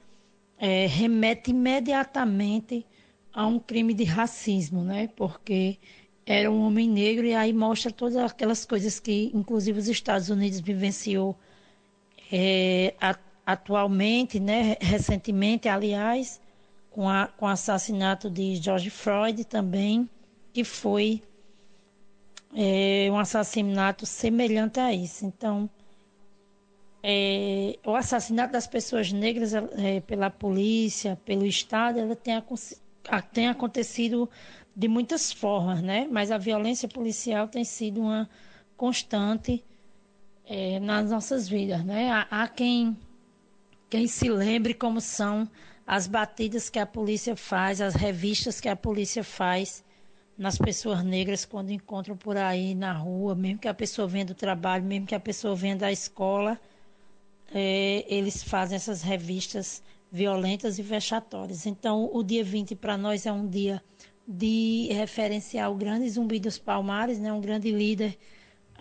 é, remete imediatamente a um crime de racismo, né? Porque era um homem negro e aí mostra todas aquelas coisas que, inclusive, os Estados Unidos vivenciou é, atualmente, né? Recentemente, aliás, com, a, com o assassinato de George Floyd também, que foi é, um assassinato semelhante a isso. Então, é, o assassinato das pessoas negras é, pela polícia, pelo Estado, ela tem, tem acontecido de muitas formas, né? Mas a violência policial tem sido uma constante é, nas nossas vidas, né? Há, há, quem, quem se lembre como são as batidas que a polícia faz, as revistas que a polícia faz nas pessoas negras quando encontram por aí na rua, mesmo que a pessoa venha do trabalho, mesmo que a pessoa venha da escola, é, eles fazem essas revistas violentas e vexatórias. Então, o dia 20 para nós é um dia de referenciar o grande Zumbi dos Palmares, né, um grande líder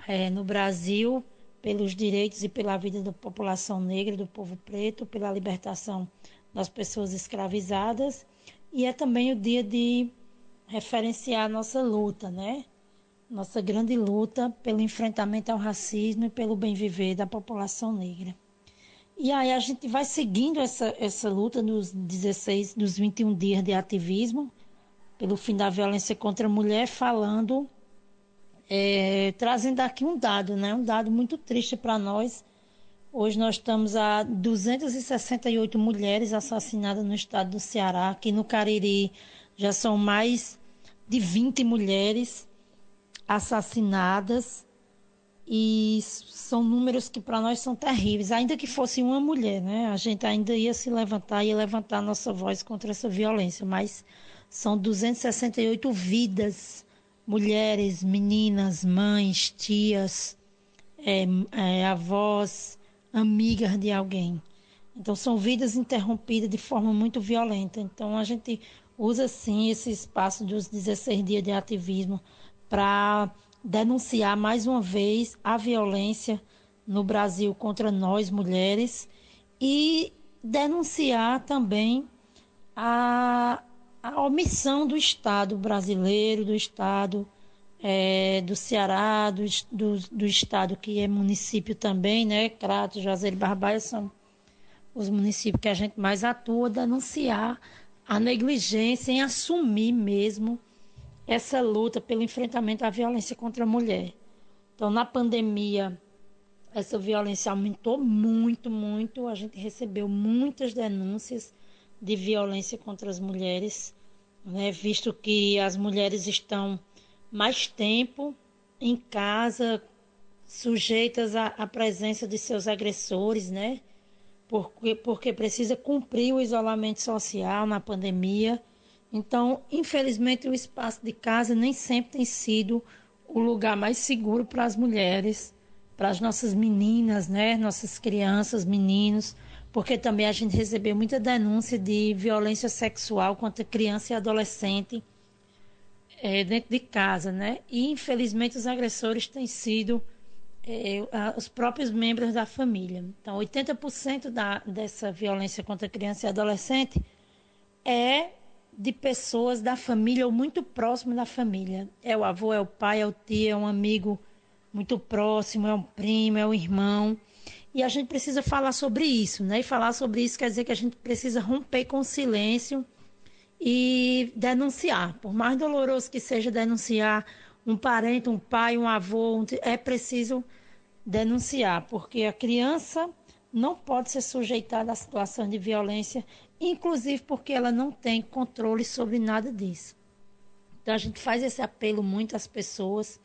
é, no Brasil pelos direitos e pela vida da população negra, do povo preto, pela libertação das pessoas escravizadas. E é também o dia de referenciar a nossa luta, né? Nossa grande luta pelo enfrentamento ao racismo e pelo bem viver da população negra. E aí a gente vai seguindo essa, essa luta nos 16, nos 21 dias de ativismo pelo fim da violência contra a mulher, falando, é, trazendo aqui um dado, né? Um dado muito triste para nós. Hoje nós estamos a 268 mulheres assassinadas no estado do Ceará. Aqui no Cariri já são mais de 20 mulheres assassinadas e são números que para nós são terríveis. Ainda que fosse uma mulher, né? A gente ainda ia se levantar, ia levantar nossa voz contra essa violência, mas são 268 vidas, mulheres, meninas, mães, tias, é, é, avós, amigas de alguém. Então são vidas interrompidas de forma muito violenta. Então a gente usa sim esse espaço dos 16 dias de ativismo para denunciar mais uma vez a violência no Brasil contra nós mulheres e denunciar também a, a omissão do Estado brasileiro, do Estado é, do Ceará, do, do, do, Estado que é município também, né? Crato, Juazeiro e Barbalha são os municípios que a gente mais atua, denunciar a negligência em assumir mesmo essa luta pelo enfrentamento à violência contra a mulher. Então, na pandemia, essa violência aumentou muito, muito. A gente recebeu muitas denúncias de violência contra as mulheres, né? visto que as mulheres estão mais tempo em casa, sujeitas à, à presença de seus agressores, né? Porque, porque precisa cumprir o isolamento social na pandemia então, infelizmente, o espaço de casa nem sempre tem sido o lugar mais seguro para as mulheres, para as nossas meninas, né? Nossas crianças, meninos, porque também a gente recebeu muita denúncia de violência sexual contra criança e adolescente é, dentro de casa, né? E infelizmente os agressores têm sido é, os próprios membros da família. Então, 80% da, dessa violência contra criança e adolescente é de pessoas da família ou muito próximo da família. É o avô, é o pai, é o tio, é um amigo muito próximo, é um primo, é um irmão. E a gente precisa falar sobre isso, né? E falar sobre isso quer dizer que a gente precisa romper com o silêncio e denunciar. Por mais doloroso que seja denunciar um parente, um pai, um avô, é preciso denunciar, porque a criança não pode ser sujeitada a situação de violência inclusive porque ela não tem controle sobre nada disso. Então a gente faz esse apelo muito às pessoas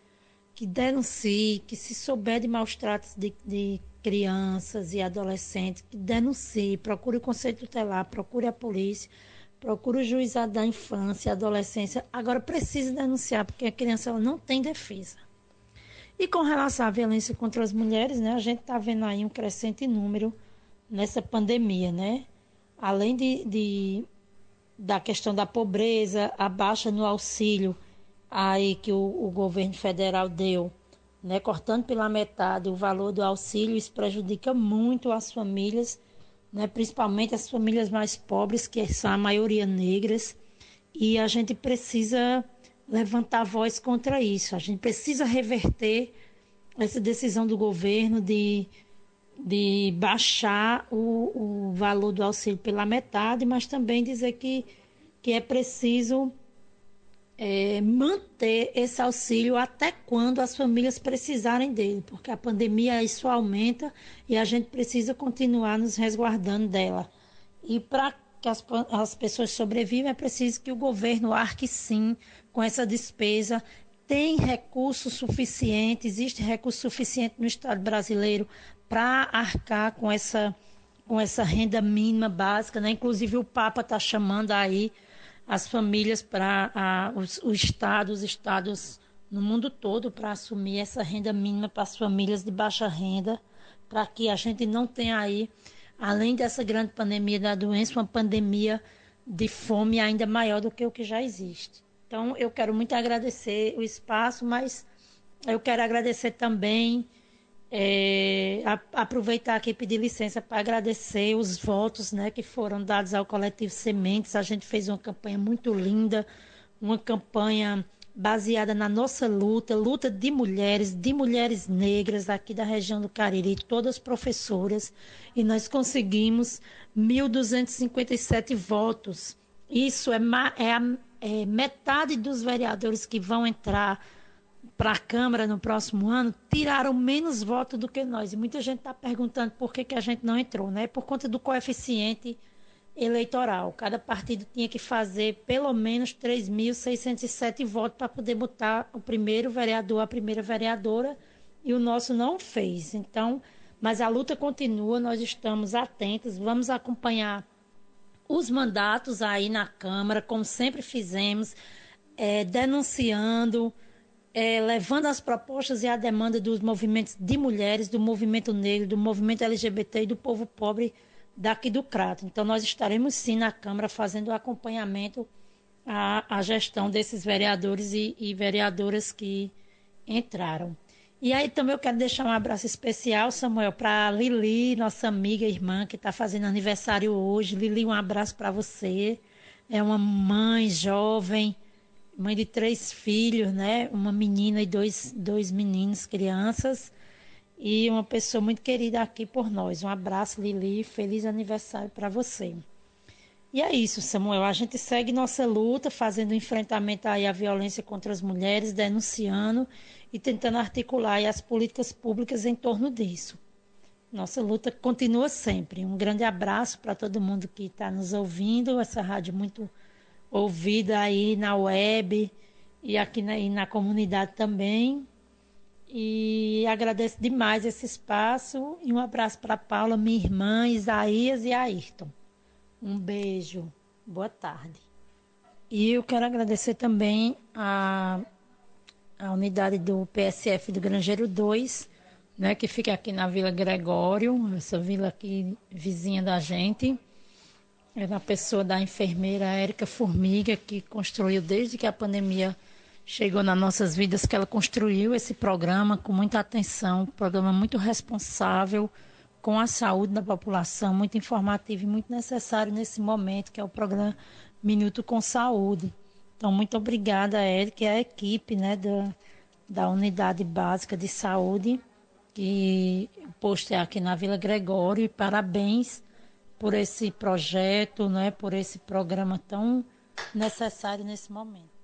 que denunciem, que se souber de maus tratos de, de crianças e adolescentes, que denunciem, procure o Conselho Tutelar, procure a polícia, procure o juizado da infância e adolescência. Agora precisa denunciar, porque a criança ela não tem defesa. E com relação à violência contra as mulheres, né, a gente está vendo aí um crescente número nessa pandemia, né? Além de, de, da questão da pobreza, a baixa no auxílio aí que o, o governo federal deu, né, cortando pela metade o valor do auxílio, isso prejudica muito as famílias, né, principalmente as famílias mais pobres, que são a maioria negras, e a gente precisa levantar voz contra isso. A gente precisa reverter essa decisão do governo de de baixar o, o valor do auxílio pela metade, mas também dizer que, que é preciso é, manter esse auxílio até quando as famílias precisarem dele, porque a pandemia isso aumenta e a gente precisa continuar nos resguardando dela. E para que as, as pessoas sobrevivam, é preciso que o governo arque sim com essa despesa. Tem recurso suficiente, existe recurso suficiente no Estado brasileiro para arcar com essa, com essa renda mínima básica, né? Inclusive o Papa está chamando aí as famílias para os, os estados no mundo todo para assumir essa renda mínima para as famílias de baixa renda, para que a gente não tenha aí, além dessa grande pandemia da doença, uma pandemia de fome ainda maior do que o que já existe. Então, eu quero muito agradecer o espaço, mas eu quero agradecer também, é, a, aproveitar aqui e pedir licença para agradecer os votos né, que foram dados ao coletivo Sementes. A gente fez uma campanha muito linda, uma campanha baseada na nossa luta, luta de mulheres, de mulheres negras aqui da região do Cariri, todas professoras, e nós conseguimos 1.257 votos. Isso é, é, é metade dos vereadores que vão entrar para a Câmara no próximo ano tiraram menos votos do que nós. E muita gente está perguntando por que, que a gente não entrou, né? Por conta do coeficiente eleitoral. Cada partido tinha que fazer pelo menos 3.607 votos para poder botar o primeiro vereador, a primeira vereadora, e o nosso não fez. Então, mas a luta continua, nós estamos atentos, vamos acompanhar os mandatos aí na Câmara, como sempre fizemos, é, denunciando, é, levando as propostas e a demanda dos movimentos de mulheres, do movimento negro, do movimento LGBT e do povo pobre daqui do Crato. Então, nós estaremos sim na Câmara fazendo o acompanhamento à, à gestão desses vereadores e, e, vereadoras que entraram. E aí também eu quero deixar um abraço especial, Samuel, para Lili, nossa amiga irmã, que está fazendo aniversário hoje. Lili, um abraço para você. É uma mãe jovem, mãe de três filhos, né? Uma menina e dois, dois meninos, crianças e uma pessoa muito querida aqui por nós. Um abraço, Lili, feliz aniversário para você. E é isso, Samuel. A gente segue nossa luta, fazendo enfrentamento aí à violência contra as mulheres, denunciando e tentando articular as políticas públicas em torno disso. Nossa luta continua sempre. Um grande abraço para todo mundo que está nos ouvindo. Essa rádio muito ouvida aí na web e aqui na, e na comunidade também. E agradeço demais esse espaço e um abraço para Paula, minha irmã, Isaías e Ayrton. Um beijo. Boa tarde. E eu quero agradecer também a, a unidade do PSF do Grangeiro 2, né, que fica aqui na Vila Gregório, essa vila aqui vizinha da gente. É na pessoa da enfermeira Érica Formiga, que construiu desde que a pandemia chegou nas nossas vidas, que ela construiu esse programa com muita atenção, um programa muito responsável com a saúde da população, muito informativo e muito necessário nesse momento, que é o programa Minuto com Saúde. Então, muito obrigada a Eric e a equipe né, da, da Unidade Básica de Saúde, que posto é aqui na Vila Gregório, e parabéns por esse projeto, né, por esse programa tão necessário nesse momento.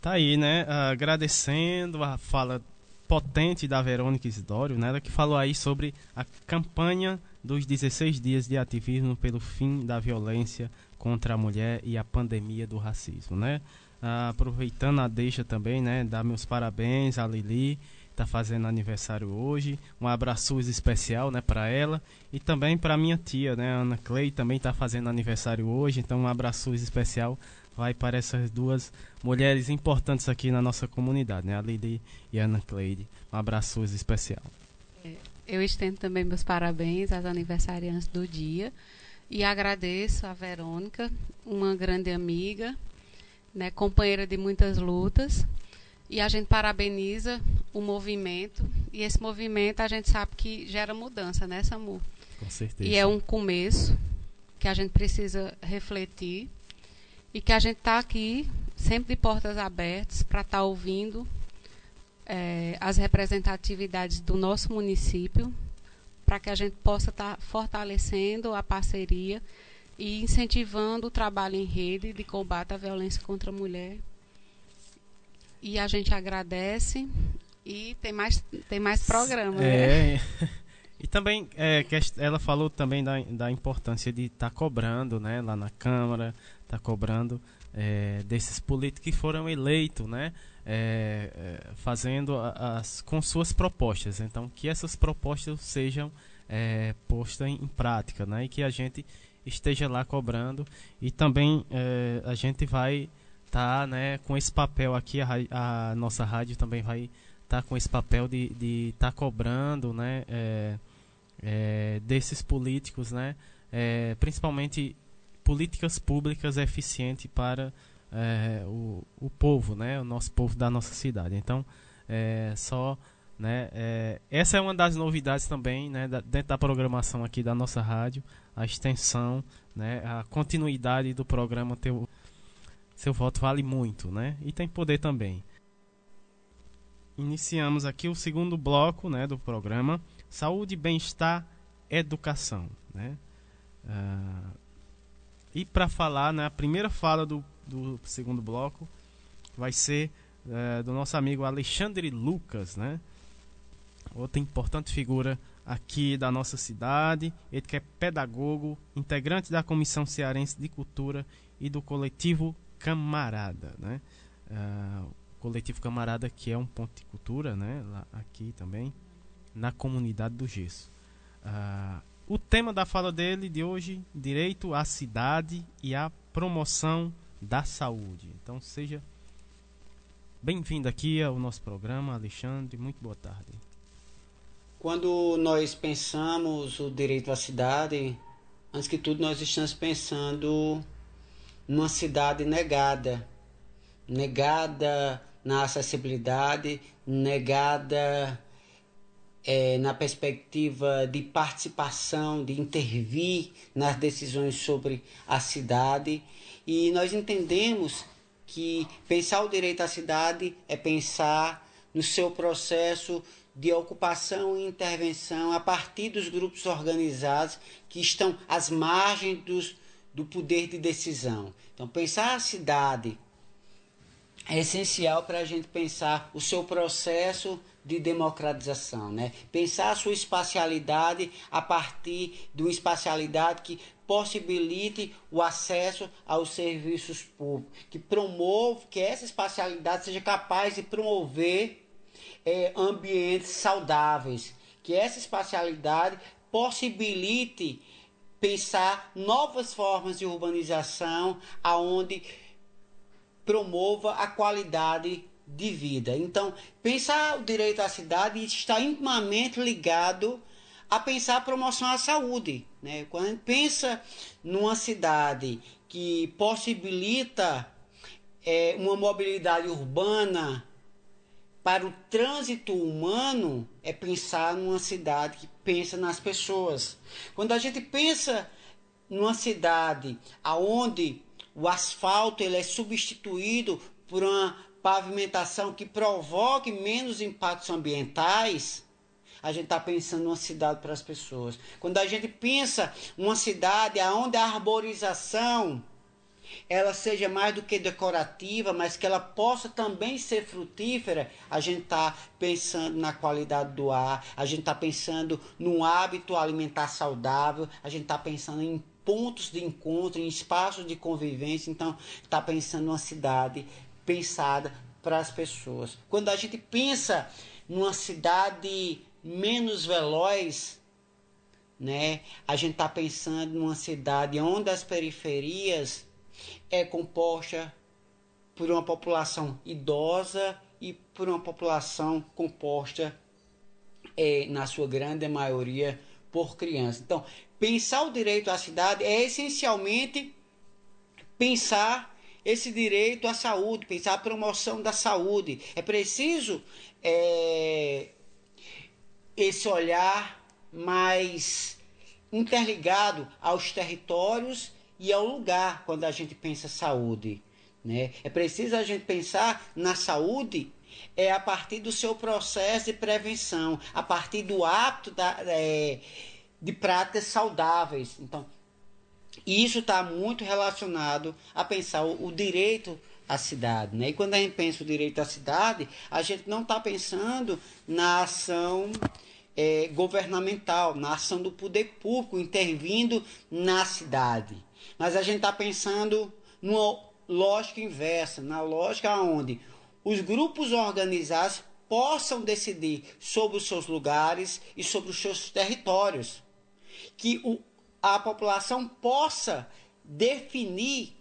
Tá aí, né? Agradecendo a fala potente da Verônica Isidório, né? Que falou aí sobre a campanha dos 16 dias de ativismo pelo fim da violência contra a mulher e a pandemia do racismo, né? Ah, aproveitando a deixa também, né? Dar meus parabéns à Lili, tá fazendo aniversário hoje. Um abraço especial, né, para ela e também para minha tia, né, Ana Clay, também tá fazendo aniversário hoje. Então, um abraço especial vai para essas duas mulheres importantes aqui na nossa comunidade, né? A Lili e a Ana Cleide. Um abraço especial. É, eu estendo também meus parabéns às aniversariantes do dia e agradeço a Verônica, uma grande amiga, né, companheira de muitas lutas. E a gente parabeniza o movimento. E esse movimento a gente sabe que gera mudança, né, Samu? Com certeza. E é um começo que a gente precisa refletir e que a gente está aqui sempre de portas abertas para estar tá ouvindo é, as representatividades do nosso município, para que a gente possa estar tá fortalecendo a parceria e incentivando o trabalho em rede de combate à violência contra a mulher. E a gente agradece e tem mais, tem mais programa. É. Né? E também, é, ela falou também da, da importância de estar tá cobrando né, lá na Câmara, está cobrando é, desses políticos que foram eleitos, né? É, é, fazendo as com suas propostas. Então, que essas propostas sejam é, postas em, em, prática, né? E que a gente esteja lá cobrando e também é, a gente vai estar tá, né, com esse papel aqui, a, a nossa rádio também vai estar tá com esse papel de estar tá cobrando né, é, é, desses políticos, né, é, principalmente políticas públicas eficientes para é, o, o povo, né, o nosso povo da nossa cidade. Então, é, só né, é, essa é uma das novidades também né, da, dentro da programação aqui da nossa rádio, a extensão, né, a continuidade do programa. Teu, seu voto vale muito, né? E tem poder também. Iniciamos aqui o segundo bloco né, do programa Saúde, Bem-Estar, Educação. Né? Uh, e para falar, né, a primeira fala do, do segundo bloco vai ser uh, do nosso amigo Alexandre Lucas, né? outra importante figura aqui da nossa cidade. Ele que é pedagogo, integrante da Comissão Cearense de Cultura e do coletivo Camarada. Né? Uh, coletivo Camarada que é um ponto de cultura né? Lá, aqui também, na comunidade do Gesso. Uh, o tema da fala dele de hoje: direito à cidade e à promoção da saúde. Então, seja bem-vindo aqui ao nosso programa, Alexandre. Muito boa tarde. Quando nós pensamos o direito à cidade, antes que tudo, nós estamos pensando numa cidade negada negada na acessibilidade, negada é, na perspectiva de participação, de intervir nas decisões sobre a cidade. E nós entendemos que pensar o direito à cidade é pensar no seu processo de ocupação e intervenção a partir dos grupos organizados que estão às margens dos, do poder de decisão. Então, pensar a cidade é essencial para a gente pensar o seu processo de democratização, né? Pensar a sua espacialidade a partir de uma espacialidade que possibilite o acesso aos serviços públicos, que promova, que essa espacialidade seja capaz de promover é, ambientes saudáveis, que essa espacialidade possibilite pensar novas formas de urbanização aonde promova a qualidade de vida. Então, pensar o direito à cidade está intimamente ligado a pensar a promoção à saúde. Né? Quando a gente pensa numa cidade que possibilita é, uma mobilidade urbana para o trânsito humano, é pensar numa cidade que pensa nas pessoas. Quando a gente pensa numa cidade aonde o asfalto ele é substituído por uma pavimentação que provoque menos impactos ambientais, a gente está pensando numa cidade para as pessoas. Quando a gente pensa uma cidade onde a arborização ela seja mais do que decorativa, mas que ela possa também ser frutífera, a gente está pensando na qualidade do ar, a gente está pensando no hábito alimentar saudável, a gente está pensando em pontos de encontro, em espaços de convivência. Então, está pensando numa cidade pensada para as pessoas. Quando a gente pensa numa cidade menos veloz, né, a gente está pensando numa cidade onde as periferias é composta por uma população idosa e por uma população composta, é, na sua grande maioria, por crianças. Então, pensar o direito à cidade é essencialmente pensar esse direito à saúde, pensar a promoção da saúde. É preciso é, esse olhar mais interligado aos territórios e ao lugar quando a gente pensa saúde. Né? É preciso a gente pensar na saúde é a partir do seu processo de prevenção, a partir do hábito da, é, de práticas saudáveis. Então, isso está muito relacionado a pensar o, o, direito à cidade. Né? E quando a gente pensa o direito à cidade, a gente não está pensando na ação é, governamental, na ação do poder público intervindo na cidade. Mas a gente está pensando numa lógica inversa, na lógica onde os grupos organizados possam decidir sobre os seus lugares e sobre os seus territórios. Que o, a população possa definir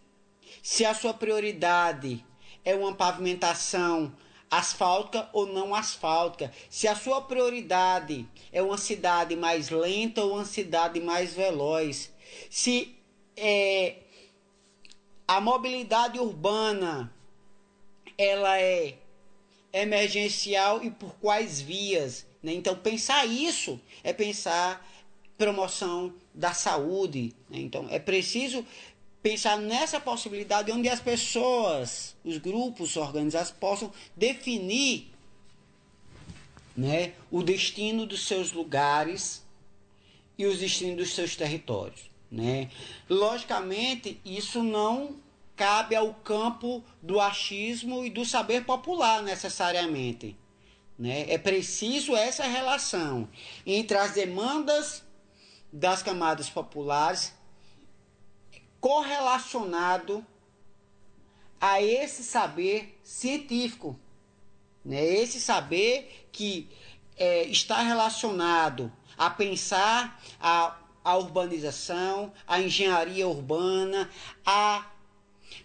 se a sua prioridade é uma pavimentação asfáltica ou não asfáltica, se a sua prioridade é uma cidade mais lenta ou uma cidade mais veloz, se é, a mobilidade urbana ela é emergencial e por quais vias. Né? Então, pensar isso é pensar promoção da saúde. Né? Então, é preciso pensar nessa possibilidade onde as pessoas, os grupos organizados possam definir né, o destino dos seus lugares e os destinos dos seus territórios. Né? Logicamente, isso não cabe ao campo do achismo e do saber popular necessariamente. Né? É preciso essa relação entre as demandas das camadas populares correlacionado a esse saber científico. Né? Esse saber que é, está relacionado a pensar a, a urbanização, a engenharia urbana, a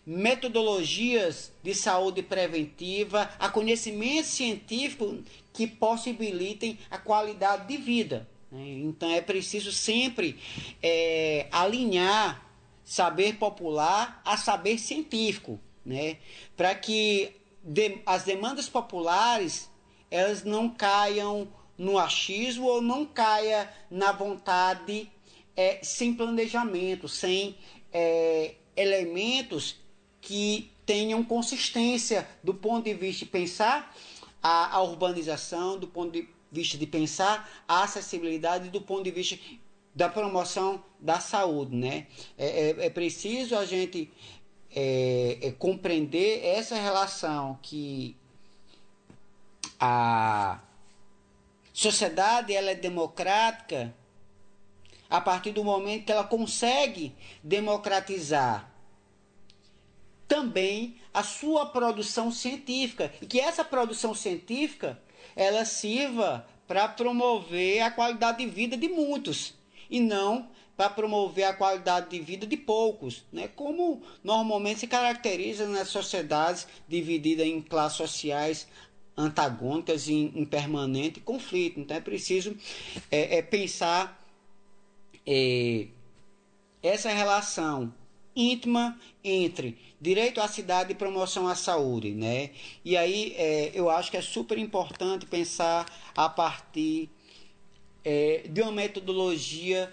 metodologias de saúde preventiva, a conhecimento científico que possibilitem a qualidade de vida. Né? Então é preciso sempre é, alinhar saber popular a saber científico, né? Para que de, as demandas populares elas não caiam no achismo ou não caia na vontade é, sem planejamento, sem é, elementos que tenham consistência do ponto de vista de pensar a, a urbanização, do ponto de vista de pensar a acessibilidade, do ponto de vista da promoção da saúde, né? É, é, é preciso a gente é, é, compreender essa relação que a sociedade ela é democrática a partir do momento que ela consegue democratizar também a sua produção científica e que essa produção científica ela sirva para promover a qualidade de vida de muitos e não para promover a qualidade de vida de poucos, né? como normalmente se caracteriza nas sociedades divididas em classes sociais antagônicas em, em permanente conflito. Então é preciso é, é pensar é, essa relação íntima entre direito à cidade e promoção à saúde, né? E aí é, eu acho que é super importante pensar a partir é, de uma metodologia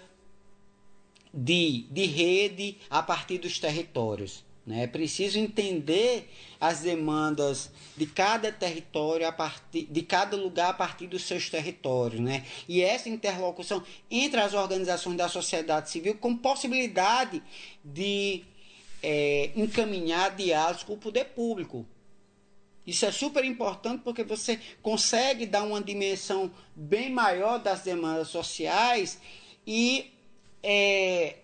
de, de rede a partir dos territórios. Né? É preciso entender as demandas de cada território, a partir, de cada lugar a partir dos seus territórios. Né? E essa interlocução entre as organizações da sociedade civil com possibilidade de é, encaminhar diálogos com o poder público. Isso é super importante porque você consegue dar uma dimensão bem maior das demandas sociais e é,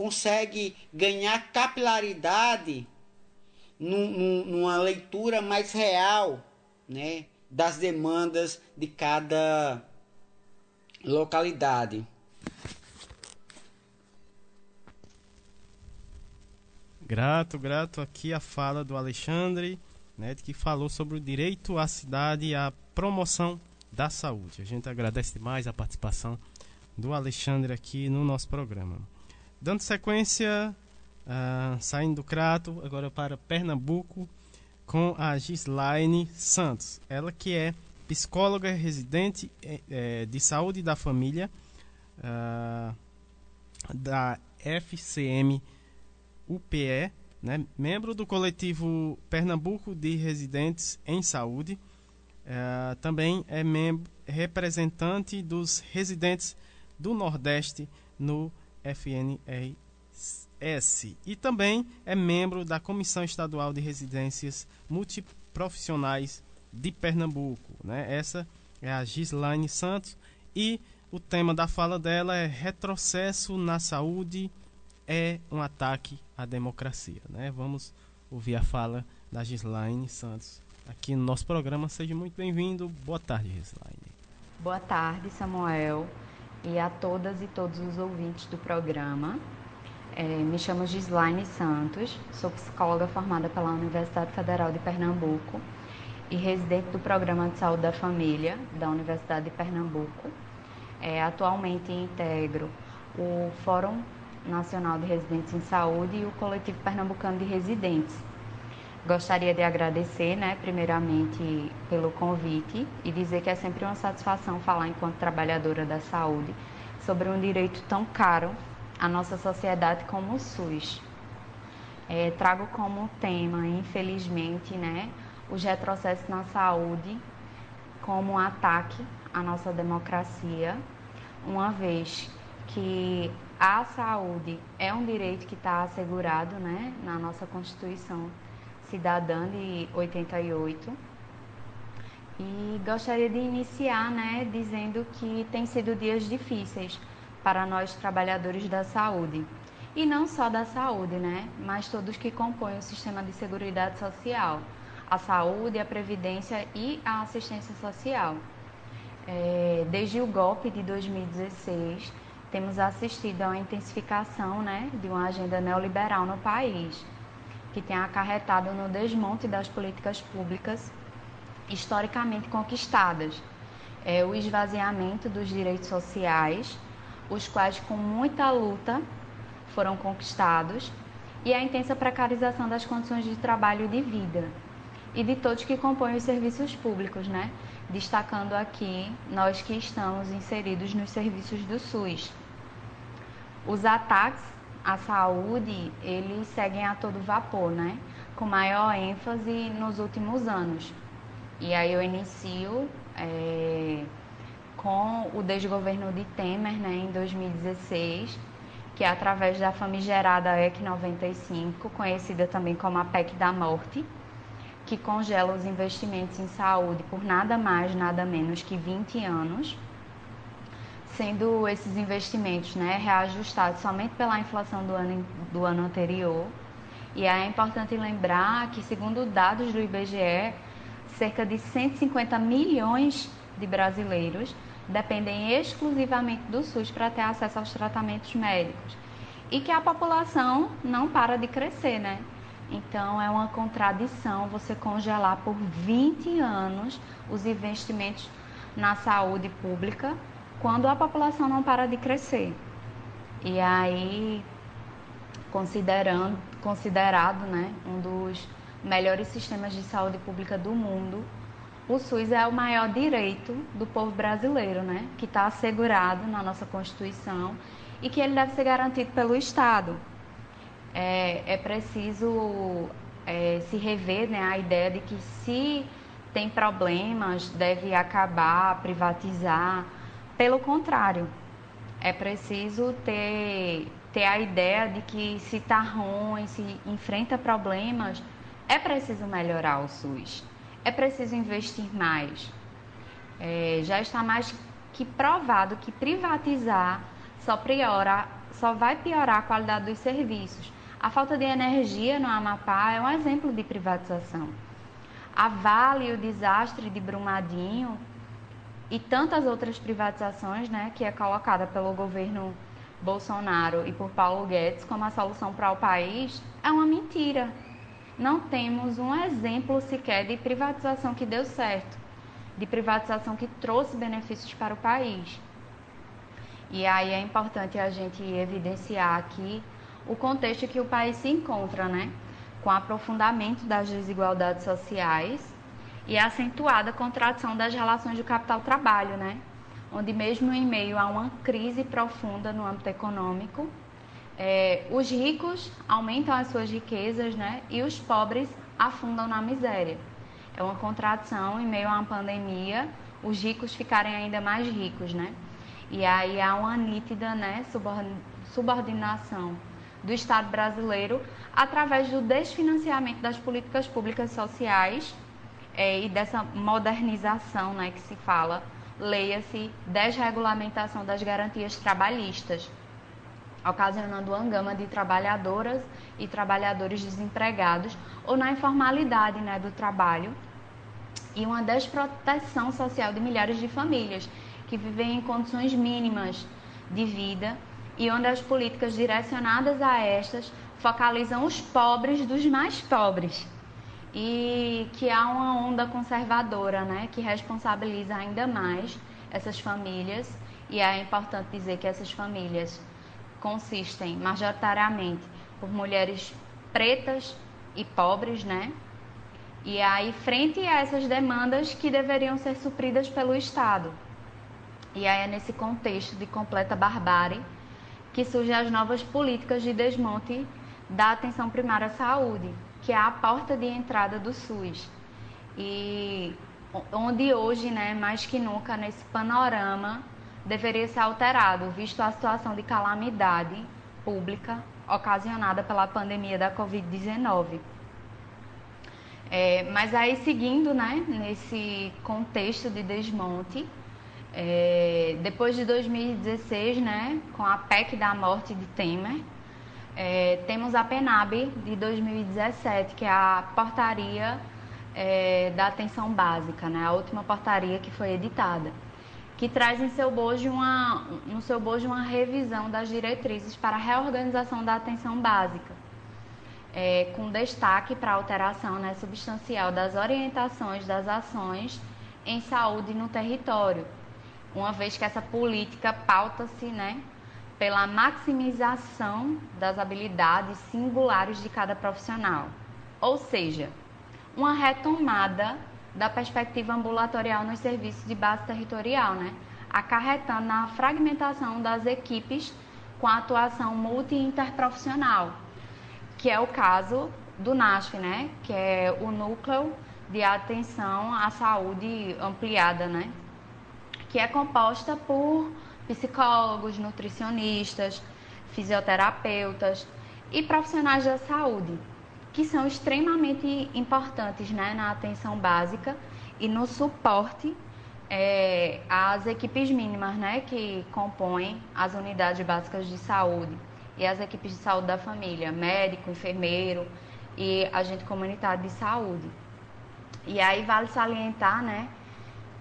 consegue ganhar capilaridade num, numa leitura mais real né, das demandas de cada localidade. Grato, grato aqui a fala do Alexandre, né, que falou sobre o direito à cidade e a promoção da saúde. A gente agradece demais a participação do Alexandre aqui no nosso programa. Dando sequência, uh, saindo do Crato, agora para Pernambuco, com a Gislaine Santos. Ela que é psicóloga residente é, de saúde da família uh, da FCM UPE, né, membro do coletivo Pernambuco de Residentes em Saúde. Uh, também é representante dos residentes do Nordeste no FNRS e também é membro da Comissão Estadual de Residências Multiprofissionais de Pernambuco. Né? Essa é a Gislaine Santos e o tema da fala dela é retrocesso na saúde é um ataque à democracia. Né? Vamos ouvir a fala da Gislaine Santos aqui no nosso programa. Seja muito bem-vindo. Boa tarde, Gislaine. Boa tarde, Samuel. E a todas e todos os ouvintes do programa. É, me chamo Gislaine Santos, sou psicóloga formada pela Universidade Federal de Pernambuco e residente do Programa de Saúde da Família da Universidade de Pernambuco. É, atualmente integro o Fórum Nacional de Residentes em Saúde e o Coletivo Pernambucano de Residentes. Gostaria de agradecer, né, primeiramente, pelo convite e dizer que é sempre uma satisfação falar, enquanto trabalhadora da saúde, sobre um direito tão caro à nossa sociedade como o SUS. É, trago como tema, infelizmente, né, os retrocessos na saúde como um ataque à nossa democracia, uma vez que a saúde é um direito que está assegurado né, na nossa Constituição Cidadã de 88. E gostaria de iniciar né, dizendo que tem sido dias difíceis para nós trabalhadores da saúde. E não só da saúde, né, mas todos que compõem o sistema de seguridade social, a saúde, a previdência e a assistência social. É, desde o golpe de 2016, temos assistido a uma intensificação né, de uma agenda neoliberal no país, que tem acarretado no desmonte das políticas públicas historicamente conquistadas, é, o esvaziamento dos direitos sociais, os quais com muita luta foram conquistados, e a intensa precarização das condições de trabalho e de vida, e de todos que compõem os serviços públicos, né? destacando aqui nós que estamos inseridos nos serviços do SUS. Os ataques à saúde, eles seguem a todo vapor, né? Com maior ênfase nos últimos anos. E aí eu inicio é, com o desgoverno de Temer, né, em 2016, que é através da famigerada EC 95, conhecida também como a PEC da Morte, que congela os investimentos em saúde por nada mais, nada menos que 20 anos, sendo esses investimentos né, reajustados somente pela inflação do ano, do ano anterior. E é importante lembrar que, segundo dados do IBGE, cerca de 150 milhões de brasileiros dependem exclusivamente do SUS para ter acesso aos tratamentos médicos. E que a população não para de crescer, né? Então é uma contradição você congelar por 20 anos os investimentos na saúde pública quando a população não para de crescer. E aí, considerando, considerado né, um dos melhores sistemas de saúde pública do mundo, o SUS é o maior direito do povo brasileiro, né, que está assegurado na nossa Constituição e que ele deve ser garantido pelo Estado é, é preciso é, se rever né, a ideia de que se tem problemas, deve acabar, privatizar. Pelo contrário, é preciso ter, ter a ideia de que se está ruim, se enfrenta problemas, é preciso melhorar o SUS. É preciso investir mais. É, já está mais que provado que privatizar só piora, só vai piorar a qualidade dos serviços. A falta de energia no Amapá é um exemplo de privatização. A Vale, o desastre de Brumadinho e tantas outras privatizações, né, que é colocada pelo governo Bolsonaro e por Paulo Guedes como a solução para o país, é uma mentira. Não temos um exemplo sequer de privatização que deu certo, de privatização que trouxe benefícios para o país. E aí é importante a gente evidenciar aqui o contexto que o país se encontra, né? Com aprofundamento das desigualdades sociais e a acentuada contradição das relações do capital-trabalho, né? Onde mesmo em meio a uma crise profunda no âmbito econômico, é, os ricos aumentam as suas riquezas, né? E os pobres afundam na miséria. É uma contradição em meio a uma pandemia, os ricos ficarem ainda mais ricos, né? E aí há uma nítida, né, subordinação do Estado brasileiro através do desfinanciamento das políticas públicas sociais é, e dessa modernização né, que se fala, leia-se desregulamentação das garantias trabalhistas, ocasionando uma gama de trabalhadoras e trabalhadores desempregados ou na informalidade né, do trabalho e uma desproteção social de milhares de famílias que vivem em condições mínimas de vida e onde as políticas direcionadas a estas focalizam os pobres dos mais pobres e que há uma onda conservadora, né, que responsabiliza ainda mais essas famílias e é importante dizer que essas famílias consistem majoritariamente por mulheres pretas e pobres, né? E aí, frente a essas demandas que deveriam ser supridas pelo Estado. E aí é nesse contexto de completa barbárie que surgem as novas políticas de desmonte da atenção primária à saúde, que é a porta de entrada do SUS. E onde hoje, né, mais que nunca, nesse panorama, deveria ser alterado, visto a situação de calamidade pública ocasionada pela pandemia da Covid-19. É, mas aí, seguindo né, nesse contexto de desmonte, é, depois de 2016, né, com a PEC da morte de Temer, é, temos a PENAB de 2017, que é a portaria é, da atenção básica, né, a última portaria que foi editada, que traz em seu bojo uma, no seu bojo uma revisão das diretrizes para a reorganização da atenção básica é, com destaque para a alteração né, substancial das orientações das ações em saúde no território, uma vez que essa política pauta-se né, pela maximização das habilidades singulares de cada profissional, ou seja, uma retomada da perspectiva ambulatorial nos serviços de base territorial, né, acarretando na fragmentação das equipes com a atuação multi-interprofissional que é o caso do NASF, né? Que é o núcleo de atenção à saúde ampliada, né? Que é composta por psicólogos, nutricionistas, fisioterapeutas e profissionais da saúde, que são extremamente importantes né, na atenção básica e no suporte é, às equipes mínimas né, que compõem as unidades básicas de saúde e as equipes de saúde da família, médico, enfermeiro e agente comunitário de saúde. E aí vale salientar, né,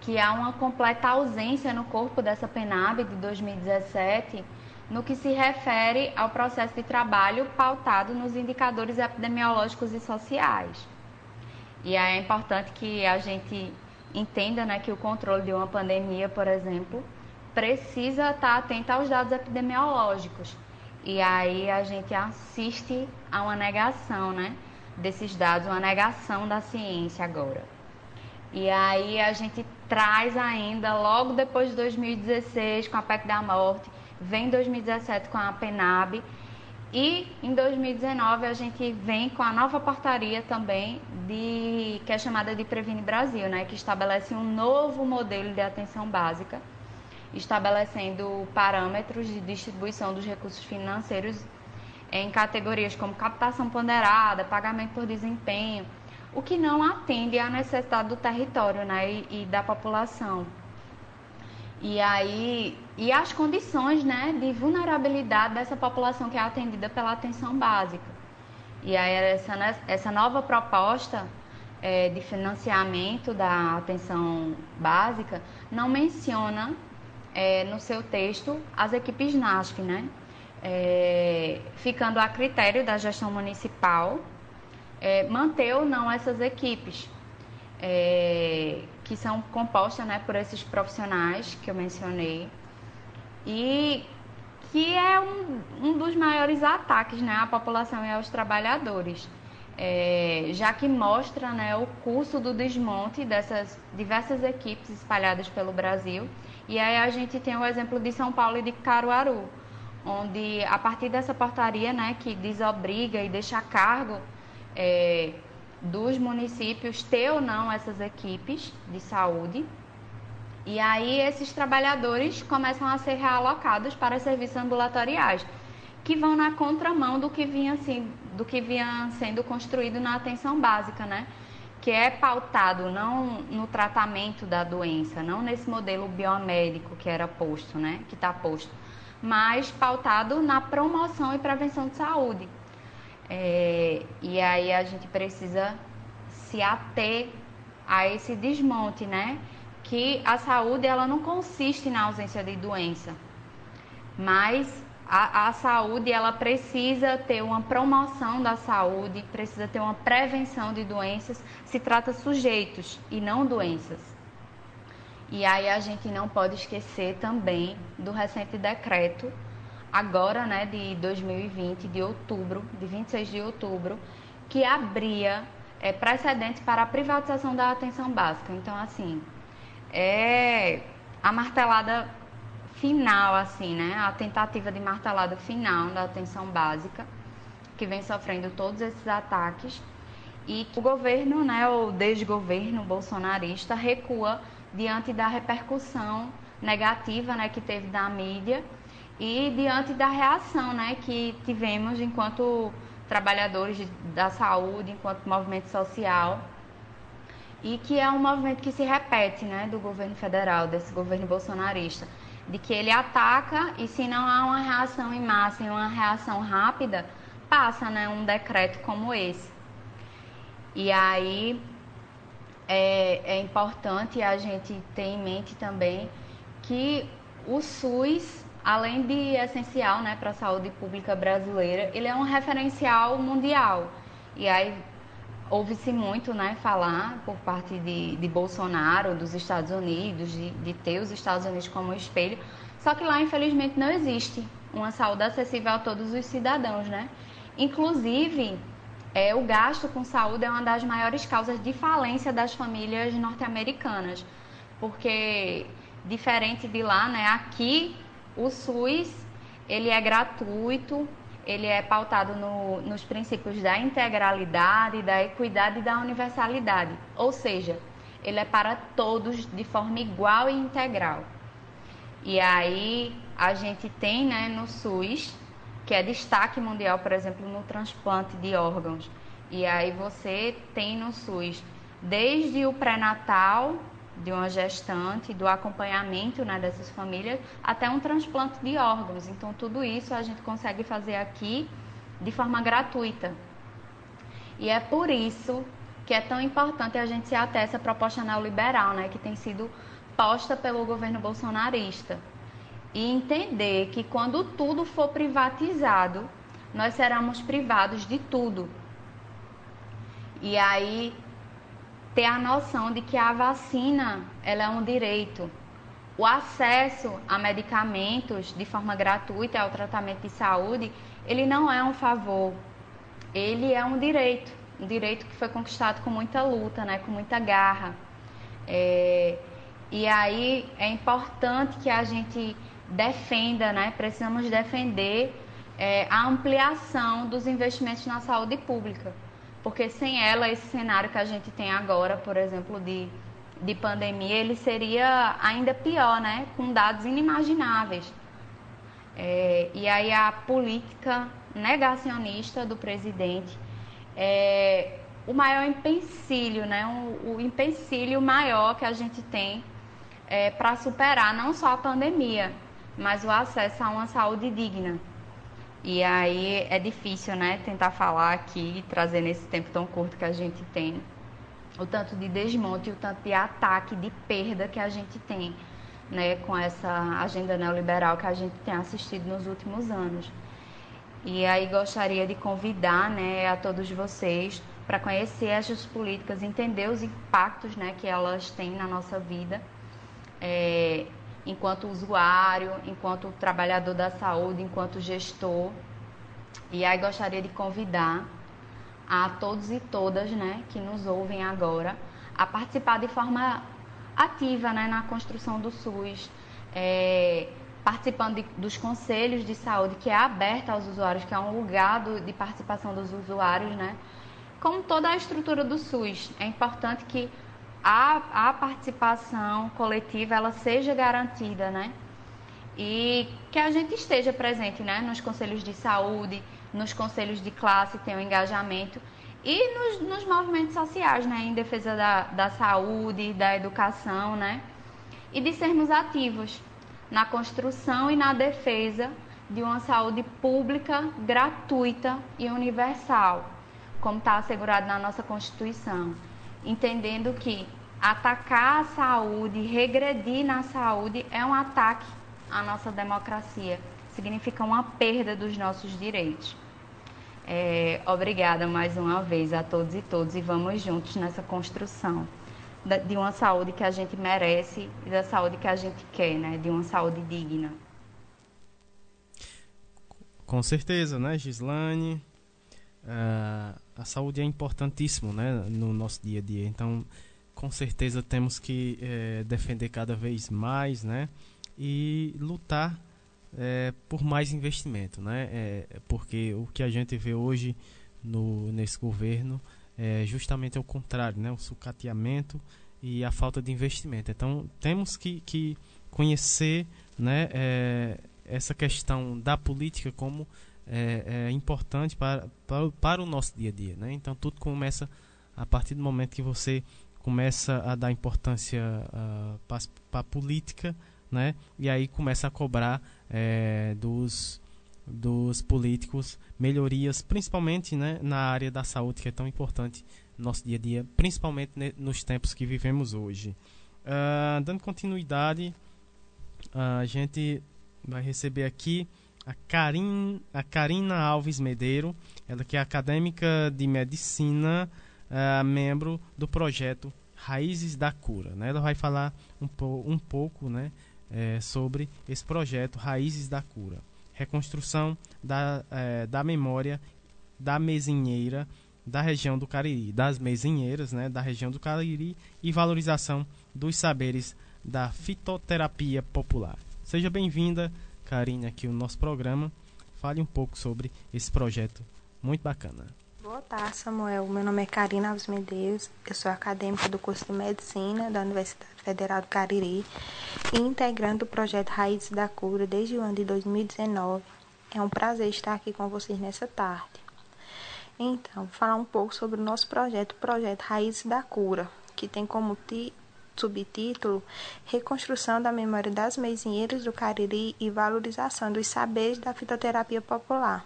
que há uma completa ausência no corpo dessa PENAB de 2017 no que se refere ao processo de trabalho pautado nos indicadores epidemiológicos e sociais. E é importante que a gente entenda né, que o controle de uma pandemia, por exemplo, precisa estar atento aos dados epidemiológicos e aí a gente assiste a uma negação, né? Desses dados, uma negação da ciência agora. E aí a gente traz ainda, logo depois de 2016, com a PEC da morte, vem 2017 com a PENAB, e em 2019 a gente vem com a nova portaria também, de, que é chamada de Previne Brasil, né? Que estabelece um novo modelo de atenção básica estabelecendo parâmetros de distribuição dos recursos financeiros em categorias como captação ponderada, pagamento por desempenho, o que não atende à necessidade do território né, e, e da população. E aí, e as condições né, de vulnerabilidade dessa população que é atendida pela atenção básica. E aí essa, essa nova proposta é, de financiamento da atenção básica não menciona é, no seu texto as equipes NASF, né? É, ficando a critério da gestão municipal é, manter ou não essas equipes, é, que são compostas né, por esses profissionais que eu mencionei, e que é um, um dos maiores ataques né, à população e aos trabalhadores. É, já que mostra né, o curso do desmonte dessas diversas equipes espalhadas pelo Brasil e aí a gente tem o exemplo de São Paulo e de Caruaru, onde a partir dessa portaria, né, que desobriga e deixa cargo é, dos municípios ter ou não essas equipes de saúde, e aí esses trabalhadores começam a ser realocados para serviços ambulatoriais, que vão na contramão do que vinha assim, do que vinha sendo construído na atenção básica, né? que é pautado não no tratamento da doença, não nesse modelo biomédico que era posto, né, que está posto, mas pautado na promoção e prevenção de saúde. É, e aí a gente precisa se ater a esse desmonte, né, que a saúde ela não consiste na ausência de doença, mas a, a, saúde ela precisa ter uma promoção da saúde, precisa ter uma prevenção de doenças. Se trata sujeitos e não doenças. E aí a gente não pode esquecer também do recente decreto, agora, né, de 2020, de outubro, de 26 de outubro, que abria é, precedentes para a privatização da atenção básica. Então, assim, é a martelada final, assim, né? A tentativa de martelada final da atenção básica, que vem sofrendo todos esses ataques, e o governo, né, o desgoverno bolsonarista, recua diante da repercussão negativa né, que teve da mídia e diante da reação né, que tivemos enquanto trabalhadores da saúde, enquanto movimento social, e que é um movimento que se repete né, do governo federal, desse governo bolsonarista de que ele ataca e se não há uma reação em massa e uma reação rápida, passa né, um decreto como esse. E aí é, é importante a gente ter em mente também que o SUS, além de essencial né, para a saúde pública brasileira, ele é um referencial mundial. E aí ouve-se muito né, falar por parte de, de Bolsonaro, dos Estados Unidos, de, de ter os Estados Unidos como espelho, só que lá, infelizmente, não existe uma saúde acessível a todos os cidadãos, né? Inclusive, é, o gasto com saúde é uma das maiores causas de falência das famílias norte-americanas, porque diferente de lá, né? Aqui o SUS ele é gratuito, ele é pautado no, nos princípios da integralidade, da equidade e da universalidade. Ou seja, ele é para todos de forma igual e integral. E aí a gente tem né, no SUS, que é destaque mundial, por exemplo, no transplante de órgãos. E aí você tem no SUS desde o pré-natal de uma gestante, do acompanhamento né, dessas famílias, até um transplante de órgãos. Então, tudo isso a gente consegue fazer aqui de forma gratuita. E é por isso que é tão importante a gente se até essa proposta neoliberal, né, que tem sido posta pelo governo bolsonarista. E entender que quando tudo for privatizado, nós seremos privados de tudo. E aí ter a noção de que a vacina ela é um direito. O acesso a medicamentos de forma gratuita ao tratamento de saúde, ele não é um favor, ele é um direito, um direito que foi conquistado com muita luta, né, com muita garra. É, e aí é importante que a gente defenda, né, precisamos defender é, a ampliação dos investimentos na saúde pública porque sem ela, esse cenário que a gente tem agora, por exemplo, de, de pandemia, ele seria ainda pior, né? Com dados inimagináveis. É, e aí a política negacionista do presidente é o maior empecilho, né? O, o empecilho maior que a gente tem é, para superar não só a pandemia, mas o acesso a uma saúde digna. E aí é difícil, né, tentar falar aqui, trazer nesse tempo tão curto que a gente tem, o tanto de desmonte o tanto de ataque, de perda que a gente tem, né, com essa agenda neoliberal que a gente tem assistido nos últimos anos. E aí gostaria de convidar, né, a todos vocês para conhecer essas políticas, entender os impactos, né, que elas têm na nossa vida. É, enquanto usuário, enquanto trabalhador da saúde, enquanto gestor. E aí gostaria de convidar a todos e todas, né, que nos ouvem agora, a participar de forma ativa, né, na construção do SUS, é, participando de, dos conselhos de saúde que é aberto aos usuários, que é um lugar do, de participação dos usuários, né, como toda a estrutura do SUS. É importante que a, a participação coletiva ela seja garantida, né? E que a gente esteja presente, né? Nos conselhos de saúde, nos conselhos de classe, tenha um engajamento e nos, nos movimentos sociais, né? Em defesa da, da saúde, da educação, né? E de sermos ativos na construção e na defesa de uma saúde pública, gratuita e universal, como está assegurado na nossa Constituição entendendo que Atacar a saúde, regredir na saúde é um ataque à nossa democracia. Significa uma perda dos nossos direitos. É, obrigada mais uma vez a todos e todas e vamos juntos nessa construção de uma saúde que a gente merece e da saúde que a gente quer, né? De uma saúde digna. Com certeza, né, Gislane? Uh, a saúde é importantíssimo, né, no nosso dia a dia. Então, com certeza temos que é, defender cada vez mais, né, e lutar é, por mais investimento, né, é, porque o que a gente vê hoje no nesse governo é justamente o contrário, né, o sucateamento e a falta de investimento. Então, temos que, que conhecer, né, é, essa questão da política como é, é importante para, para, para, o nosso dia a dia. Né? Então tudo começa a partir do momento que você começa a dar importância uh, para a política, né? e aí começa a cobrar é, dos, dos políticos melhorias, principalmente né, na área da saúde, que é tão importante no nosso dia a dia, principalmente nos tempos que vivemos hoje. Uh, dando continuidade, uh, a gente vai receber aqui a, Karin, a Karina Alves Medeiro, ela que é acadêmica de medicina, uh, membro do projeto Raízes da Cura. Né? Ela vai falar um, po, um pouco né, é, sobre esse projeto Raízes da Cura. Reconstrução da, é, da memória da mesinheira da região do Cariri, das mesinheiras né, da região do Cariri e valorização dos saberes da fitoterapia popular. Seja bem-vinda, Karine, aqui no nosso programa. Fale um pouco sobre esse projeto muito bacana. Boa tarde, Samuel. Meu nome é Karina Alves Medeiros. Eu sou acadêmica do curso de Medicina da Universidade Federal do Cariri e integrante do projeto Raízes da Cura desde o ano de 2019. É um prazer estar aqui com vocês nessa tarde. Então, vou falar um pouco sobre o nosso projeto, o projeto Raízes da Cura, que tem como subtítulo Reconstrução da Memória das Mesinheiras do Cariri e Valorização dos Saberes da Fitoterapia Popular,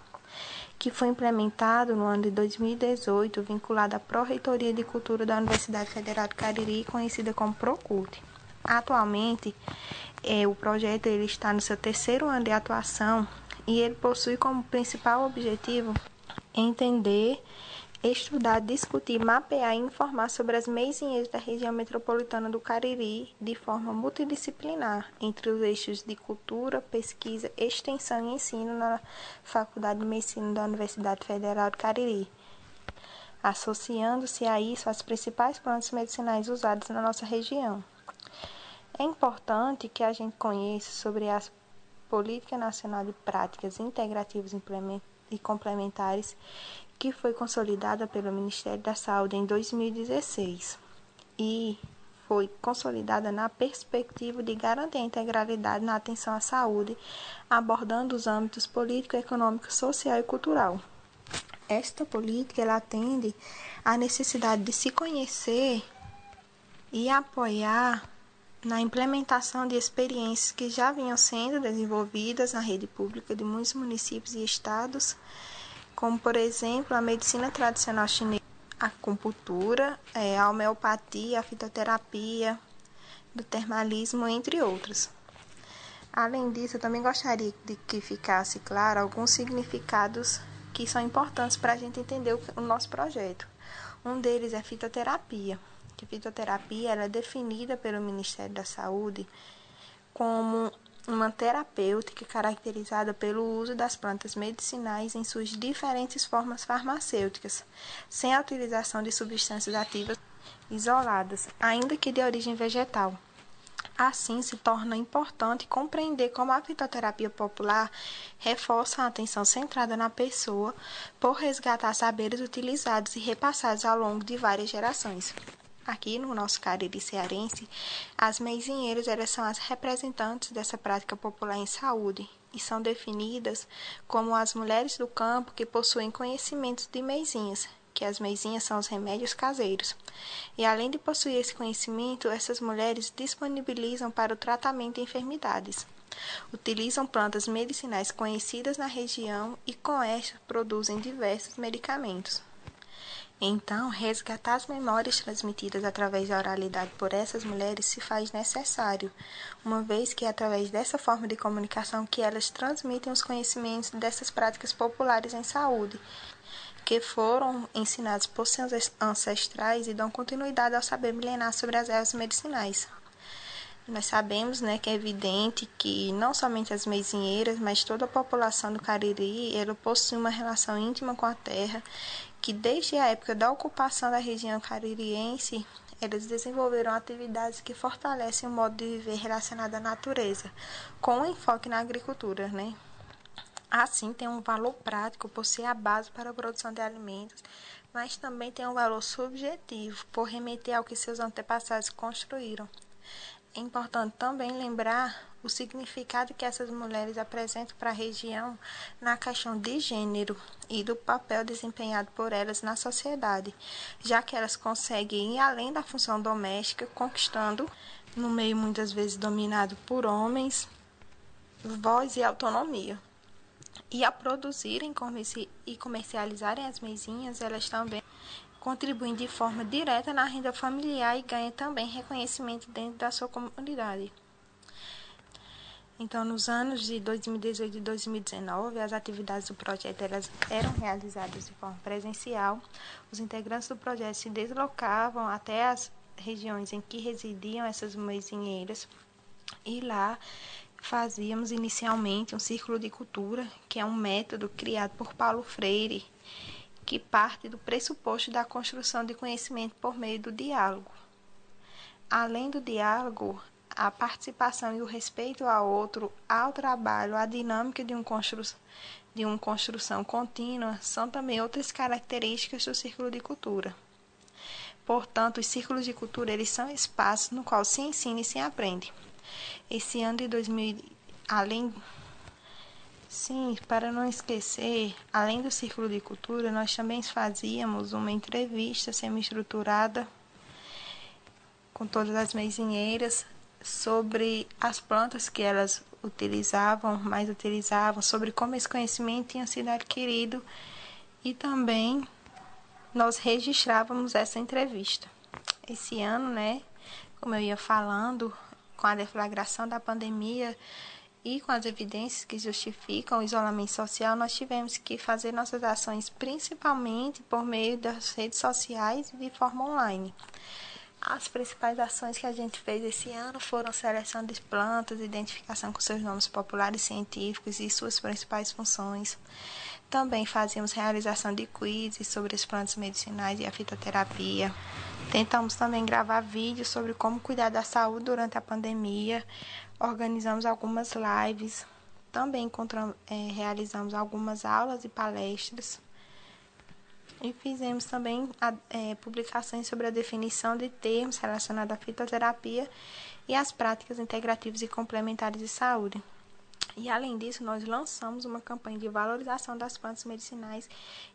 que foi implementado no ano de 2018, vinculado à Pró-Reitoria de Cultura da Universidade Federal do Cariri, conhecida como PROCULT. Atualmente, é, o projeto ele está no seu terceiro ano de atuação e ele possui como principal objetivo entender estudar, discutir, mapear e informar sobre as meizinhas da região metropolitana do Cariri de forma multidisciplinar, entre os eixos de cultura, pesquisa, extensão e ensino na Faculdade de Medicina da Universidade Federal do Cariri, associando-se a isso as principais plantas medicinais usadas na nossa região. É importante que a gente conheça sobre as Política Nacional de Práticas Integrativas e Complementares que foi consolidada pelo Ministério da Saúde em 2016 e foi consolidada na perspectiva de garantir a integralidade na atenção à saúde, abordando os âmbitos político, econômico, social e cultural. Esta política ela atende à necessidade de se conhecer e apoiar na implementação de experiências que já vinham sendo desenvolvidas na rede pública de muitos municípios e estados como por exemplo a medicina tradicional chinesa, a acupuntura, é, a homeopatia, a fitoterapia, do termalismo, entre outros. Além disso, eu também gostaria de que ficasse claro alguns significados que são importantes para a gente entender o, nosso projeto. Um deles é fitoterapia. Que fitoterapia é definida pelo Ministério da Saúde como uma terapêutica caracterizada pelo uso das plantas medicinais em suas diferentes formas farmacêuticas, sem a utilização de substâncias ativas isoladas, ainda que de origem vegetal. Assim, se torna importante compreender como a fitoterapia popular reforça a atenção centrada na pessoa por resgatar saberes utilizados e repassados ao longo de várias gerações. Aqui no nosso Cariri cearense, as meizinheiras elas são as representantes dessa prática popular em saúde e são definidas como as mulheres do campo que possuem conhecimentos de meizinhas, que as meizinhas são os remédios caseiros. E além de possuir esse conhecimento, essas mulheres disponibilizam para o tratamento de enfermidades. Utilizam plantas medicinais conhecidas na região e com estas produzem diversos medicamentos. Então, resgatar as memórias transmitidas através da oralidade por essas mulheres se faz necessário, uma vez que é através dessa forma de comunicação que elas transmitem os conhecimentos dessas práticas populares em saúde, que foram ensinados por seus ancestrais e dão continuidade ao saber milenar sobre as ervas medicinais. Nós sabemos né, que é evidente que não somente as mesinheiras, mas toda a população do Cariri ela possui uma relação íntima com a terra que desde a época da ocupação da região caririense, eles desenvolveram atividades que fortalecem o modo de viver relacionado à natureza, com um enfoque na agricultura, né? Assim, tem um valor prático por ser a base para a produção de alimentos, mas também tem um valor subjetivo por remeter ao que seus antepassados construíram. É importante também lembrar o significado que essas mulheres apresentam para a região na questão de gênero e do papel desempenhado por elas na sociedade, já que elas conseguem ir além da função doméstica, conquistando, no meio muitas vezes dominado por homens, voz e autonomia. E a produzirem e comercializarem as mesinhas, elas também contribuem de forma direta na renda familiar e ganham também reconhecimento dentro da sua comunidade. Então, nos anos de 2018 e 2019, as atividades do projeto eram realizadas de forma presencial. Os integrantes do projeto se deslocavam até as regiões em que residiam essas mesinheiras e lá fazíamos inicialmente um círculo de cultura, que é um método criado por Paulo Freire que parte do pressuposto da construção de conhecimento por meio do diálogo. Além do diálogo, a participação e o respeito ao outro, ao trabalho, à dinâmica de, um constru de uma construção contínua são também outras características do círculo de cultura. Portanto, os círculos de cultura eles são espaços no qual se ensina e se aprende. Esse ano de 2000, além Sim, para não esquecer, além do Círculo de Cultura, nós também fazíamos uma entrevista semi-estruturada com todas as mesinheiras sobre as plantas que elas utilizavam, mais utilizavam, sobre como esse conhecimento tinha sido adquirido e também nós registrávamos essa entrevista. Esse ano, né, como eu ia falando, com a deflagração da pandemia, e com as evidências que justificam o isolamento social, nós tivemos que fazer nossas ações principalmente por meio das redes sociais e de forma online. As principais ações que a gente fez esse ano foram seleção de plantas, identificação com seus nomes populares científicos e suas principais funções. Também fazíamos realização de quizzes sobre as plantas medicinais e a fitoterapia. Tentamos também gravar vídeos sobre como cuidar da saúde durante a pandemia, organizamos algumas lives, também é, realizamos algumas aulas e palestras e fizemos também é, publicações sobre a definição de termos relacionados à fitoterapia e as práticas integrativas e complementares de saúde. E além disso, nós lançamos uma campanha de valorização das plantas medicinais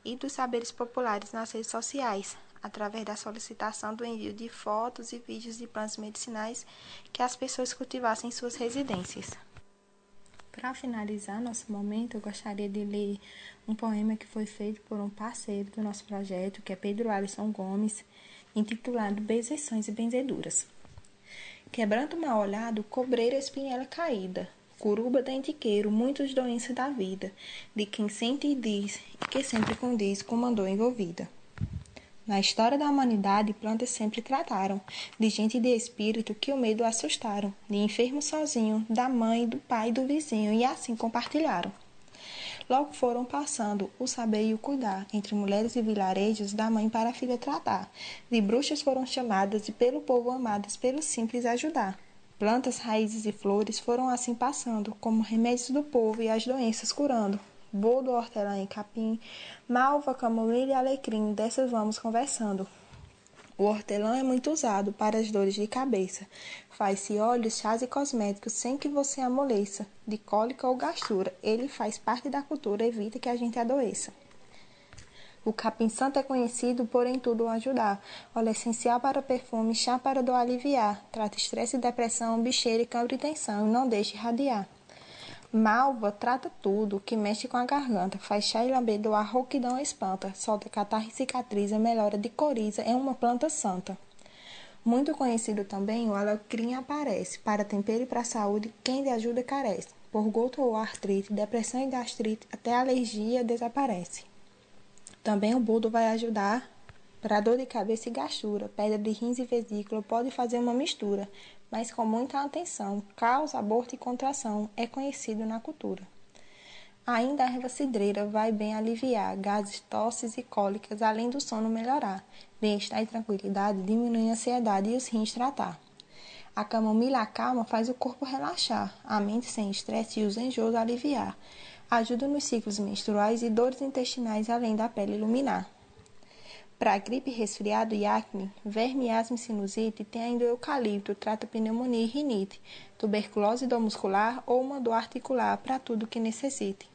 e dos saberes populares nas redes sociais, através da solicitação do envio de fotos e vídeos de plantas medicinais que as pessoas cultivassem em suas residências. Para finalizar nosso momento, eu gostaria de ler um poema que foi feito por um parceiro do nosso projeto, que é Pedro Alisson Gomes, intitulado Benzeções e Benzeduras. Quebrando mal olhado, cobreira espinhela caída, curuba dentiqueiro, muitos doenças da vida, de quem sente e diz, e que sempre condiz com mandou envolvida. Na história da humanidade, plantas sempre trataram, de gente de espírito que o medo assustaram, de enfermo sozinho, da mãe, do pai, do vizinho, e assim compartilharam. Logo foram passando o saber e o cuidar, entre mulheres e vilarejos, da mãe para a filha tratar. De bruxas foram chamadas e pelo povo amadas, pelo simples ajudar. Plantas, raízes e flores foram assim passando, como remédios do povo e as doenças curando boldo, hortelã e capim, malva, camomila e alecrim. Dessas vamos conversando. O hortelã é muito usado para as dores de cabeça. Faz-se óleos, chás e cosméticos sem que você amoleça, de cólica ou gastura. Ele faz parte da cultura, evita que a gente adoeça. O capim santo é conhecido por em tudo ajudar. Óleo essencial para perfume, chá para dor aliviar. Trata estresse e depressão, bicheira e câmbio e tensão não deixe irradiar. Malva trata tudo, que mexe com a garganta, faz chá e lamber do ar rouquidão espanta, solta catarro e cicatriza, melhora de coriza, é uma planta santa. Muito conhecido também, o alecrim aparece, para tempero e para saúde, quem de ajuda carece. Por gota ou artrite, depressão e gastrite, até alergia desaparece. Também o boldo vai ajudar para dor de cabeça e gastura, pedra de rins e vesícula, pode fazer uma mistura, mas com muita atenção, causa aborto e contração, é conhecido na cultura. Ainda a erva cidreira vai bem aliviar gases, tosses e cólicas, além do sono melhorar, bem-estar e tranquilidade, diminui a ansiedade e os rins tratar. A camomila calma faz o corpo relaxar, a mente sem estresse e os enjoos aliviar. Ajuda nos ciclos menstruais e dores intestinais, além da pele iluminar. Para gripe, resfriado e acne, verme, asma e sinusite, tem ainda o eucalipto, trata pneumonia e rinite, tuberculose dor muscular ou uma dor articular, para tudo que necessite.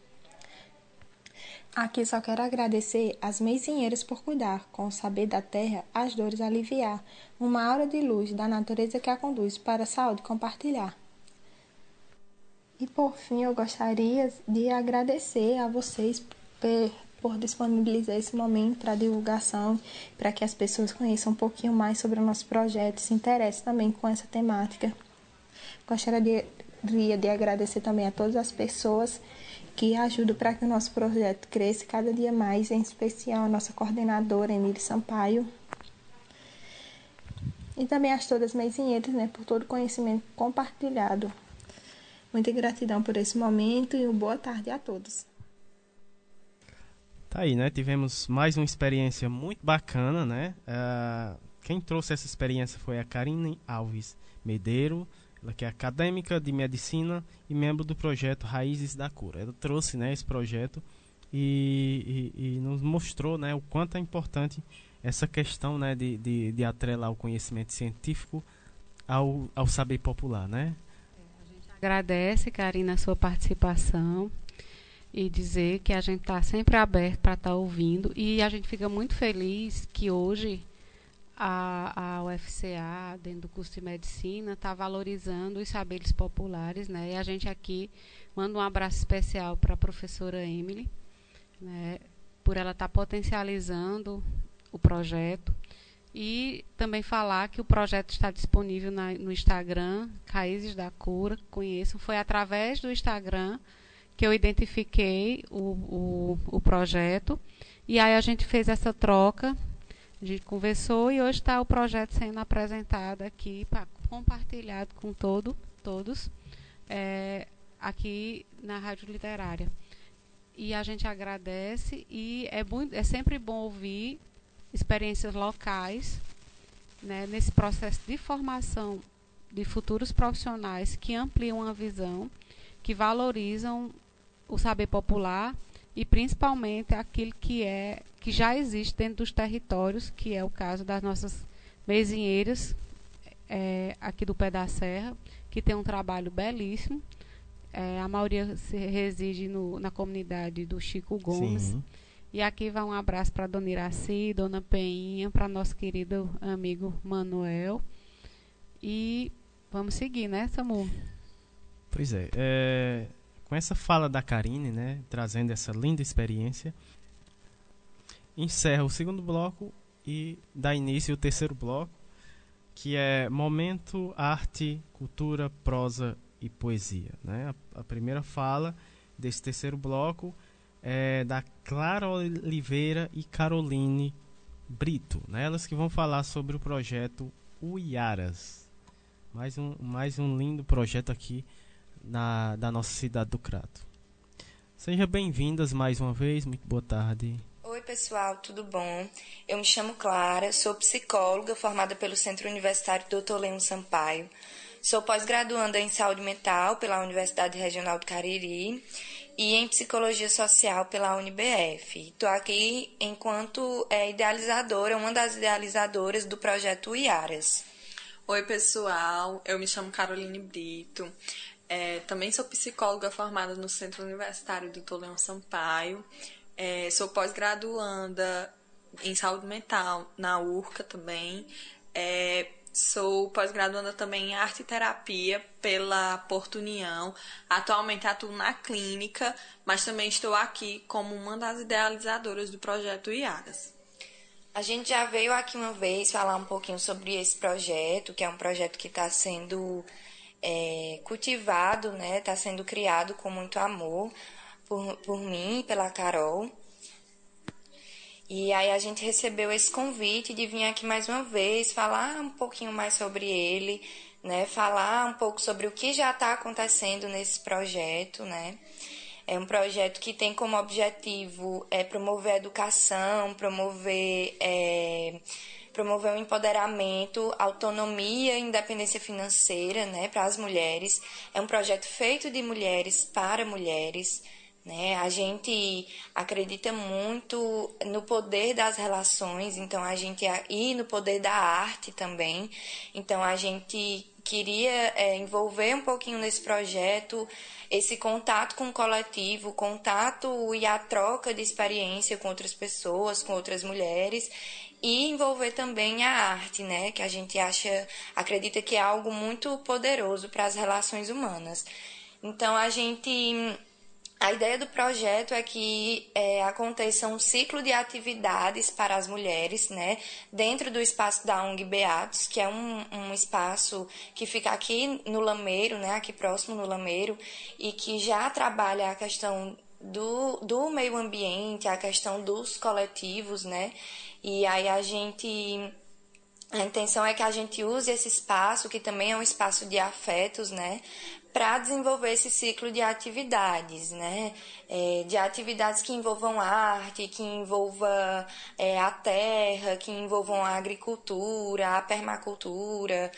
Aqui só quero agradecer às meizinheiras por cuidar, com o saber da terra, as dores aliviar, uma aura de luz da natureza que a conduz para a saúde compartilhar. E por fim, eu gostaria de agradecer a vocês por disponibilizar esse momento para divulgação, para que as pessoas conheçam um pouquinho mais sobre o nosso projeto, se interessem também com essa temática. Gostaria de, de agradecer também a todas as pessoas que ajudam para que o nosso projeto cresça cada dia mais, em especial a nossa coordenadora, Emília Sampaio. E também as todas mesinheiras, né, por todo o conhecimento compartilhado. Muita gratidão por esse momento e uma boa tarde a todos. Tá aí, né? Tivemos mais uma experiência muito bacana, né? Uh, quem trouxe essa experiência foi a Karine Alves Medeiro, ela que é acadêmica de medicina e membro do projeto Raízes da Cura. Ela trouxe, né, esse projeto e, e, e nos mostrou, né, o quanto é importante essa questão, né, de, de, de atrelar o conhecimento científico ao, ao saber popular, né? A gente agradece, Karine, a sua participação e dizer que a gente está sempre aberto para estar tá ouvindo e a gente fica muito feliz que hoje a, a UFCA, dentro do curso de medicina, está valorizando os saberes populares, né? E a gente aqui manda um abraço especial para a professora Emily, né? Por ela estar tá potencializando o projeto e também falar que o projeto está disponível na, no Instagram, Raízes da Cura, conheçam. Foi através do Instagram que eu identifiquei o, o, o projeto. E aí a gente fez essa troca, a gente conversou e hoje está o projeto sendo apresentado aqui, pra, compartilhado com todo, todos, é, aqui na Rádio Literária. E a gente agradece e é, muito, é sempre bom ouvir experiências locais né, nesse processo de formação de futuros profissionais que ampliam a visão, que valorizam o saber popular e principalmente aquilo que é que já existe dentro dos territórios, que é o caso das nossas mesinheiras é, aqui do pé da serra, que tem um trabalho belíssimo. É, a maioria reside no, na comunidade do Chico Gomes. Sim. E aqui vai um abraço para Dona Iraci, Dona Peinha, para nosso querido amigo Manuel. E vamos seguir, né, Samu? Pois é. é com essa fala da Karine, né, trazendo essa linda experiência, encerra o segundo bloco e dá início ao terceiro bloco, que é momento arte, cultura, prosa e poesia, né? A, a primeira fala desse terceiro bloco é da Clara Oliveira e Caroline Brito, né? Elas que vão falar sobre o projeto Uiaras. Mais um, mais um lindo projeto aqui na, da nossa cidade do Crato. Sejam bem-vindas mais uma vez, muito boa tarde. Oi, pessoal, tudo bom? Eu me chamo Clara, sou psicóloga formada pelo Centro Universitário Dr. Leno Sampaio. Sou pós-graduanda em saúde mental pela Universidade Regional do Cariri e em psicologia social pela UniBF. Estou aqui enquanto é, idealizadora, uma das idealizadoras do projeto IARAS. Oi, pessoal, eu me chamo Caroline Brito. É, também sou psicóloga formada no Centro Universitário do Toleão Sampaio. É, sou pós-graduanda em saúde mental na URCA também. É, Sou pós-graduanda também em arte e terapia pela Porto União. Atualmente atuo na clínica, mas também estou aqui como uma das idealizadoras do projeto IARAS. A gente já veio aqui uma vez falar um pouquinho sobre esse projeto, que é um projeto que está sendo é, cultivado, né? Está sendo criado com muito amor por, por mim e pela Carol. E aí a gente recebeu esse convite de vir aqui mais uma vez falar um pouquinho mais sobre ele, né? Falar um pouco sobre o que já está acontecendo nesse projeto, né? É um projeto que tem como objetivo é, promover a educação, promover, é, promover o empoderamento, autonomia e independência financeira né, para as mulheres. É um projeto feito de mulheres para mulheres. Né? A gente acredita muito no poder das relações, então a gente e no poder da arte também. Então a gente queria é, envolver um pouquinho nesse projeto esse contato com o coletivo, o contato e a troca de experiência com outras pessoas, com outras mulheres e envolver também a arte, né, que a gente acha, acredita que é algo muito poderoso para as relações humanas. Então a gente a ideia do projeto é que é, aconteça um ciclo de atividades para as mulheres, né, dentro do espaço da ONG Beatos, que é um, um espaço que fica aqui no Lameiro, né, aqui próximo no Lameiro, e que já trabalha a questão do, do meio ambiente, a questão dos coletivos, né, e aí a gente a intenção é que a gente use esse espaço, que também é um espaço de afetos, né, para desenvolver esse ciclo de atividades, né? É, de atividades que envolvam arte, que envolva é, a terra, que envolvam a agricultura, a permacultura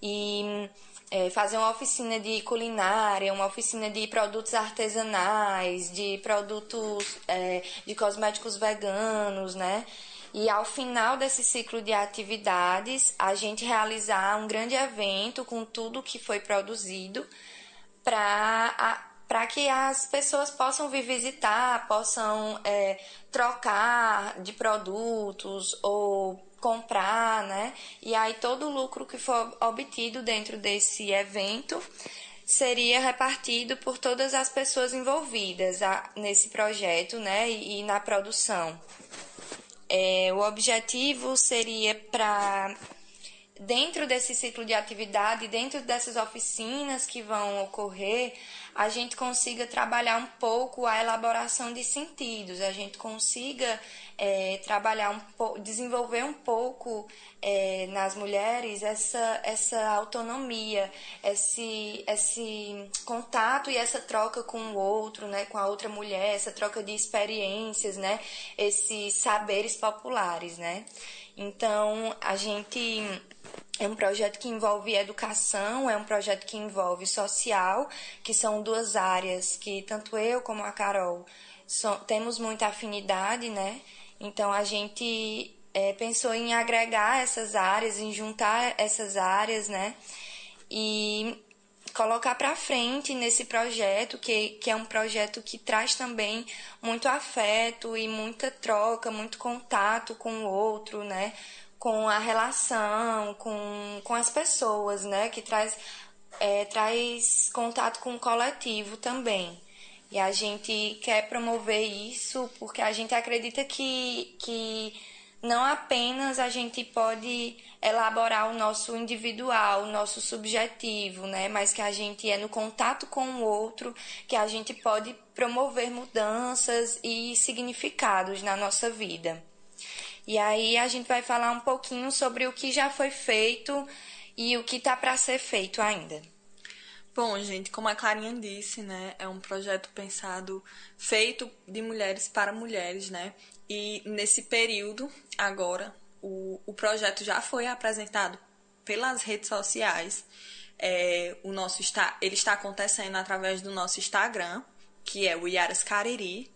e é, fazer uma oficina de culinária, uma oficina de produtos artesanais, de produtos é, de cosméticos veganos, né? E ao final desse ciclo de atividades, a gente realizar um grande evento com tudo que foi produzido para que as pessoas possam vir visitar, possam é, trocar de produtos ou comprar, né? E aí todo o lucro que for obtido dentro desse evento seria repartido por todas as pessoas envolvidas nesse projeto, né? E, e na produção. É, o objetivo seria para dentro desse ciclo de atividade, dentro dessas oficinas que vão ocorrer, a gente consiga trabalhar um pouco a elaboração de sentidos, a gente consiga é, trabalhar um desenvolver um pouco é, nas mulheres essa, essa autonomia, esse, esse contato e essa troca com o outro, né, com a outra mulher, essa troca de experiências, né, esses saberes populares, né. Então, a gente é um projeto que envolve educação, é um projeto que envolve social, que são duas áreas que tanto eu como a Carol so, temos muita afinidade, né? Então a gente é, pensou em agregar essas áreas, em juntar essas áreas, né? E colocar para frente nesse projeto, que, que é um projeto que traz também muito afeto e muita troca, muito contato com o outro, né? Com a relação, com, com as pessoas, né? Que traz, é, traz contato com o coletivo também. E a gente quer promover isso porque a gente acredita que, que não apenas a gente pode elaborar o nosso individual, o nosso subjetivo, né? Mas que a gente é no contato com o outro que a gente pode promover mudanças e significados na nossa vida. E aí a gente vai falar um pouquinho sobre o que já foi feito e o que está para ser feito ainda. Bom, gente, como a Clarinha disse, né, é um projeto pensado, feito de mulheres para mulheres, né? E nesse período, agora, o, o projeto já foi apresentado pelas redes sociais. É, o nosso está, ele está acontecendo através do nosso Instagram, que é o Iaras Cariri.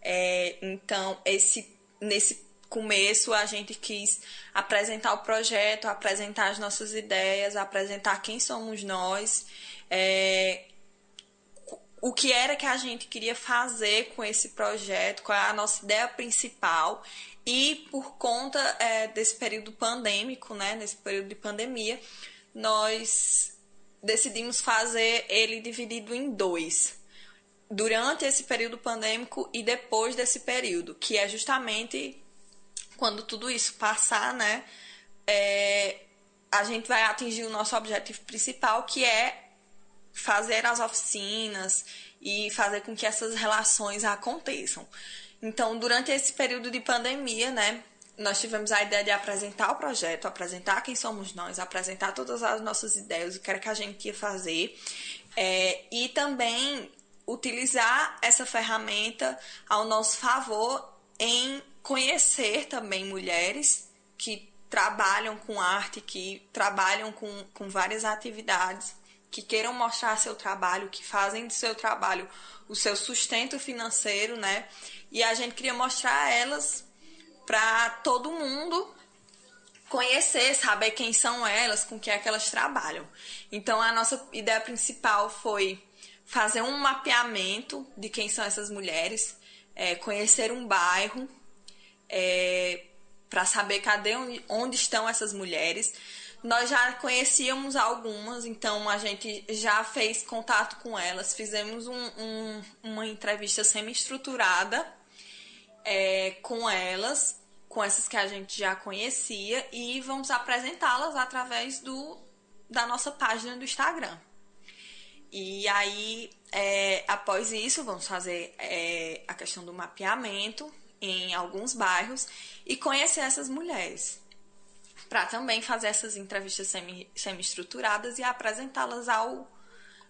É, então, esse, nesse começo a gente quis apresentar o projeto, apresentar as nossas ideias, apresentar quem somos nós, é, o que era que a gente queria fazer com esse projeto, qual é a nossa ideia principal. E por conta é, desse período pandêmico, né, nesse período de pandemia, nós decidimos fazer ele dividido em dois. Durante esse período pandêmico e depois desse período, que é justamente quando tudo isso passar, né? É, a gente vai atingir o nosso objetivo principal, que é fazer as oficinas e fazer com que essas relações aconteçam. Então, durante esse período de pandemia, né, nós tivemos a ideia de apresentar o projeto, apresentar quem somos nós, apresentar todas as nossas ideias, o que era que a gente ia fazer, é, e também utilizar essa ferramenta ao nosso favor em conhecer também mulheres que trabalham com arte, que trabalham com, com várias atividades, que queiram mostrar seu trabalho, que fazem do seu trabalho o seu sustento financeiro, né? E a gente queria mostrar elas para todo mundo conhecer, saber quem são elas, com que é que elas trabalham. Então a nossa ideia principal foi fazer um mapeamento de quem são essas mulheres, é, conhecer um bairro, é, para saber cadê onde, estão essas mulheres. Nós já conhecíamos algumas, então a gente já fez contato com elas, fizemos um, um, uma entrevista semi-estruturada é, com elas, com essas que a gente já conhecia, e vamos apresentá-las através do, da nossa página do Instagram. E aí, é, após isso, vamos fazer é, a questão do mapeamento em alguns bairros e conhecer essas mulheres. Para também fazer essas entrevistas semi-estruturadas semi e apresentá-las ao,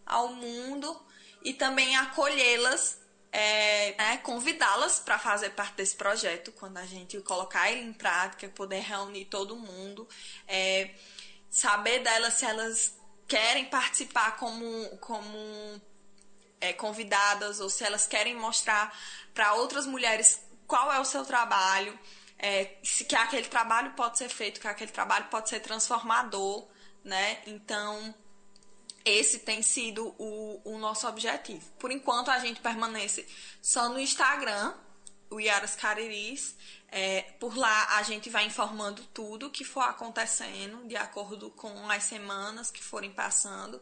ao mundo e também acolhê-las, é, né, convidá-las para fazer parte desse projeto, quando a gente colocar ele em prática, poder reunir todo mundo, é, saber delas se elas querem participar como, como é, convidadas ou se elas querem mostrar para outras mulheres qual é o seu trabalho, é, se que aquele trabalho pode ser feito, que aquele trabalho pode ser transformador, né? Então, esse tem sido o, o nosso objetivo. Por enquanto, a gente permanece só no Instagram, o Iaras Cariris. É, por lá, a gente vai informando tudo que for acontecendo, de acordo com as semanas que forem passando.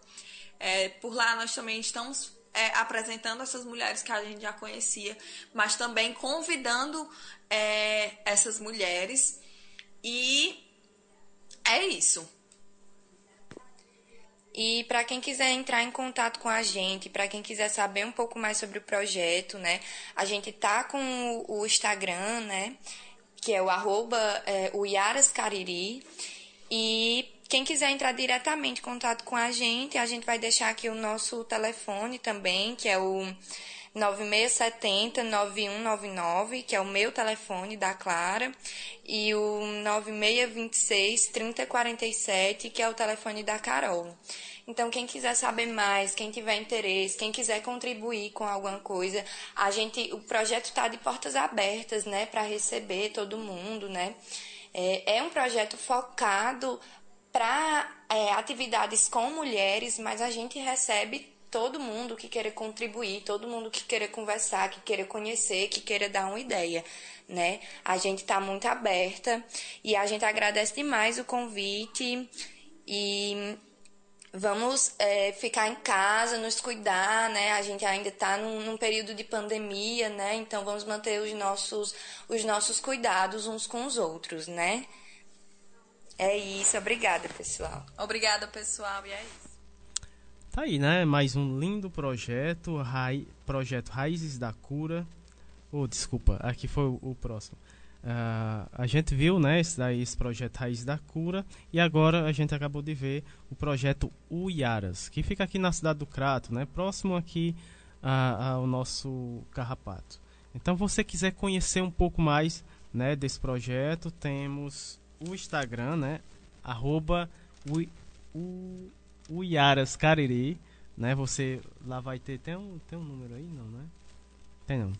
É, por lá, nós também estamos é, apresentando essas mulheres que a gente já conhecia, mas também convidando é, essas mulheres. E é isso. E para quem quiser entrar em contato com a gente, para quem quiser saber um pouco mais sobre o projeto, né? A gente tá com o Instagram, né? Que é o arroba é, o Yaras Cariri. E quem quiser entrar diretamente em contato com a gente, a gente vai deixar aqui o nosso telefone também, que é o 9670-9199, que é o meu telefone da Clara, e o 9626-3047, que é o telefone da Carol. Então, quem quiser saber mais, quem tiver interesse, quem quiser contribuir com alguma coisa, a gente, o projeto está de portas abertas, né, para receber todo mundo, né. É, é um projeto focado para é, atividades com mulheres, mas a gente recebe todo mundo que queira contribuir, todo mundo que queira conversar, que queira conhecer, que queira dar uma ideia, né? A gente está muito aberta e a gente agradece demais o convite e vamos é, ficar em casa, nos cuidar, né? A gente ainda está num, num, período de pandemia, né? Então vamos manter os nossos, os nossos cuidados uns com os outros, né? É isso, obrigada, pessoal. Obrigada, pessoal, e é isso. Tá aí, né? Mais um lindo projeto, Rai... projeto Raízes da Cura. Oh, desculpa, aqui foi o, o próximo. Uh, a gente viu, né, esse, daí, esse projeto Raízes da Cura e agora a gente acabou de ver o projeto Uiaras, que fica aqui na cidade do Crato, né, próximo aqui uh, ao nosso Carrapato. Então, você quiser conhecer um pouco mais, né, desse projeto, temos o Instagram, né? Arroba o, Yaras Cariri, né? Você lá vai ter tem um tem um número aí não, né? Tem não.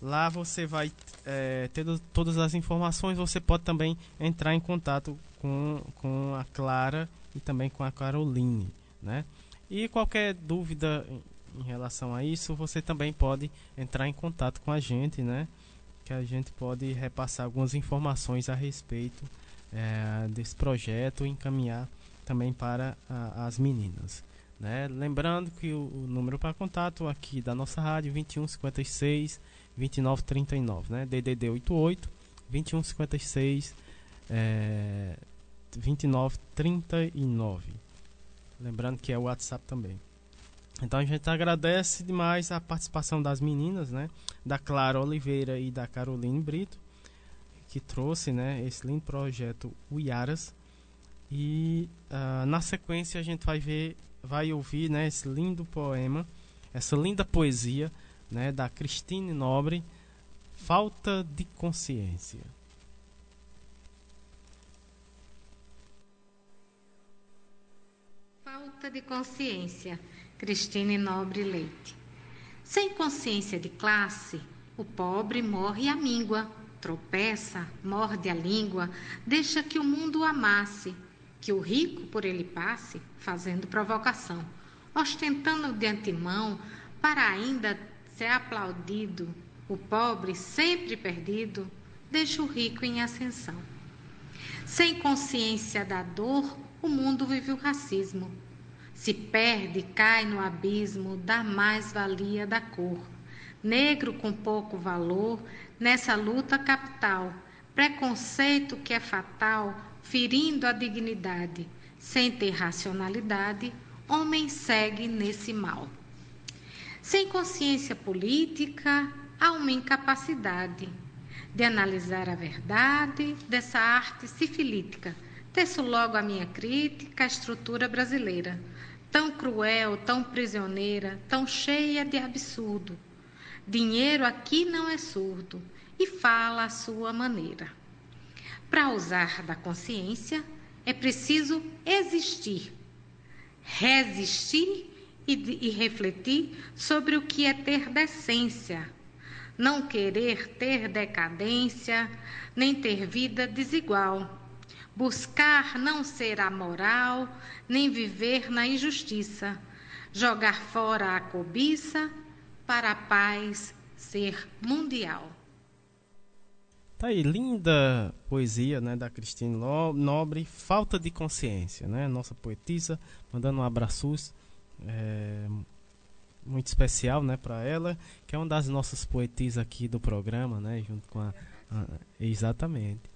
Lá você vai é, ter todas as informações. Você pode também entrar em contato com, com a Clara e também com a Caroline, né? E qualquer dúvida em relação a isso, você também pode entrar em contato com a gente, né? Que a gente pode repassar algumas informações a respeito é, desse projeto encaminhar também para a, as meninas. Né? Lembrando que o, o, número para contato aqui da nossa rádio 2156 2939, né? DDD 88 2156 é, 2939. Lembrando que é o WhatsApp também. Então a gente agradece demais a participação das meninas, né? Da Clara Oliveira e da Caroline Brito, que trouxe, né, esse lindo projeto Uiaras. E uh, na sequência a gente vai ver, vai ouvir, né, esse lindo poema, essa linda poesia, né, da Cristine Nobre, Falta de Consciência. Falta de consciência. Cristine Nobre Leite. Sem consciência de classe, o pobre morre à míngua, tropeça, morde a língua, deixa que o mundo amasse, que o rico por ele passe, fazendo provocação, ostentando de antemão para ainda ser aplaudido, o pobre sempre perdido, deixa o rico em ascensão. Sem consciência da dor, o mundo vive o racismo se perde, cai no abismo da mais-valia da cor. Negro com pouco valor, nessa luta capital, preconceito que é fatal, ferindo a dignidade. Sem ter racionalidade, homem segue nesse mal. Sem consciência política, há uma incapacidade de analisar a verdade dessa arte sifilítica. Teço logo a minha crítica à estrutura brasileira tão cruel, tão prisioneira, tão cheia de absurdo. Dinheiro aqui não é surdo e fala à sua maneira. Para usar da consciência, é preciso existir, resistir e, e, refletir sobre o que é ter decência, não querer ter decadência, nem ter vida desigual. Buscar não ser amoral, nem viver na injustiça, jogar fora a cobiça para a paz ser mundial. Tá aí, linda poesia, né, da Cristina Nobre, Falta de Consciência, né, nossa poetisa, mandando um abraço é, muito especial, né, para ela, que é uma das nossas poetisas aqui do programa, né, junto com a, a exatamente.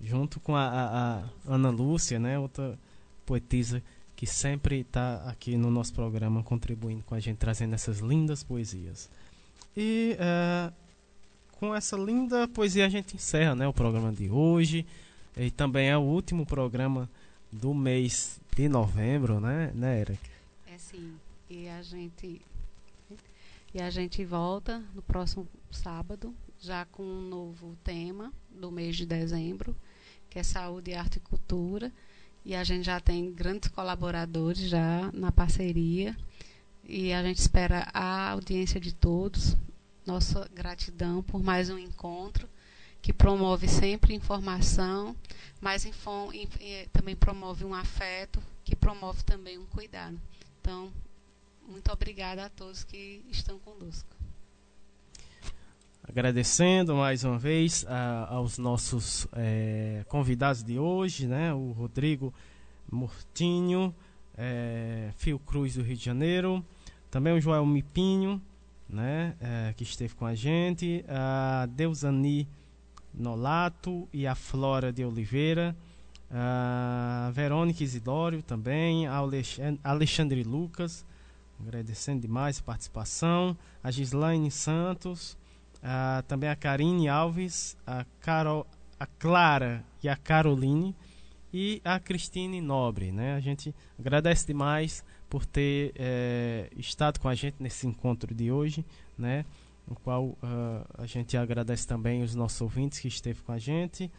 Junto com a, a, a, Ana Lúcia, né, outra poetisa que sempre está aqui no nosso programa contribuindo com a gente, trazendo essas lindas poesias. E uh, com essa linda poesia a gente encerra né, o programa de hoje. E também é o último programa do mês de novembro, né, né Eric? É sim. E a gente e a gente volta no próximo sábado, já com um novo tema do mês de dezembro, que é saúde, arte e cultura. E a gente já tem grandes colaboradores já na parceria. E a gente espera a audiência de todos. Nossa gratidão por mais um encontro que promove sempre informação, mas também promove um afeto, que promove também um cuidado. Então, muito obrigada a todos que estão conosco. Agradecendo mais uma vez a, aos nossos é, convidados de hoje, né? O Rodrigo Mortinho, é, Fio Cruz do Rio de Janeiro, também o Joel Mipinho, né? É, que esteve com a gente, a Deusani Nolato e a Flora de Oliveira, a Verônica Isidório também, a Alexandre Lucas, agradecendo demais a participação, a Gislaine Santos, ah, também a Karine Alves, a, Carol, a Clara e a Caroline e a Cristine Nobre. Né? A gente agradece demais por ter é, estado com a gente nesse encontro de hoje, né? no qual uh, a gente agradece também os nossos ouvintes que esteve com a gente.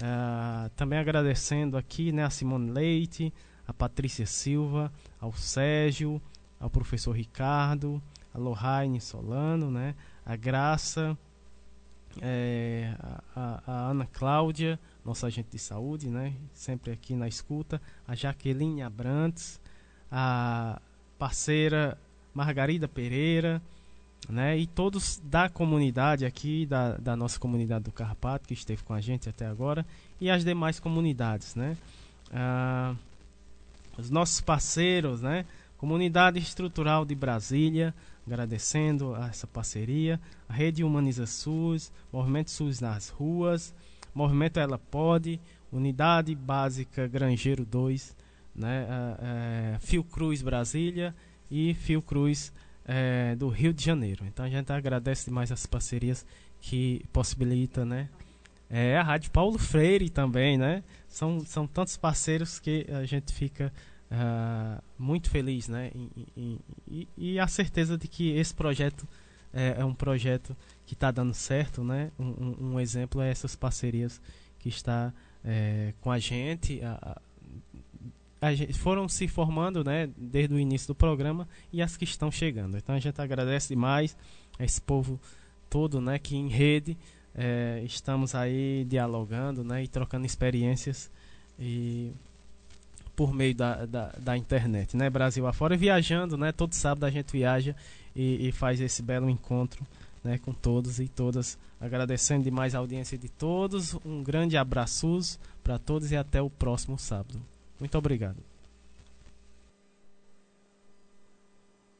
Uh, também agradecendo aqui né, a Simone Leite, a Patrícia Silva, ao Sérgio, ao professor Ricardo, a Lohane Solano, né, a Graça, é, a, a, Ana Cláudia, nossa agente de saúde, né? Sempre aqui na escuta. A Jaqueline Abrantes, a parceira Margarida Pereira, né? E todos da comunidade aqui, da, da nossa comunidade do Carrapato, que esteve com a gente até agora, e as demais comunidades, né? Ah, os nossos parceiros, né? Comunidade Estrutural de Brasília, agradecendo a essa parceria, a Rede Humaniza SUS, Movimento SUS nas ruas, Movimento Ela Pode, Unidade Básica Grangeiro 2, né? É, Fiocruz Brasília e Fiocruz é, do Rio de Janeiro. Então a gente agradece demais as parcerias que possibilita, né? É, a Rádio Paulo Freire também, né? São, são tantos parceiros que a gente fica uh, muito feliz, né? E, e, e, a certeza de que esse projeto é, é um projeto que está dando certo, né? Um, um, exemplo é essas parcerias que está é, com a gente. A, a gente, foram se formando, né? Desde o início do programa e as que estão chegando. Então a gente agradece demais a esse povo todo, né? Que em rede é, estamos aí dialogando né, e trocando experiências e por meio da, da, da, internet, né? Brasil afora, viajando, né? Todo sábado a gente viaja e, e, faz esse belo encontro né, com todos e todas. Agradecendo demais a audiência de todos. Um grande abraço para todos e até o próximo sábado. Muito obrigado.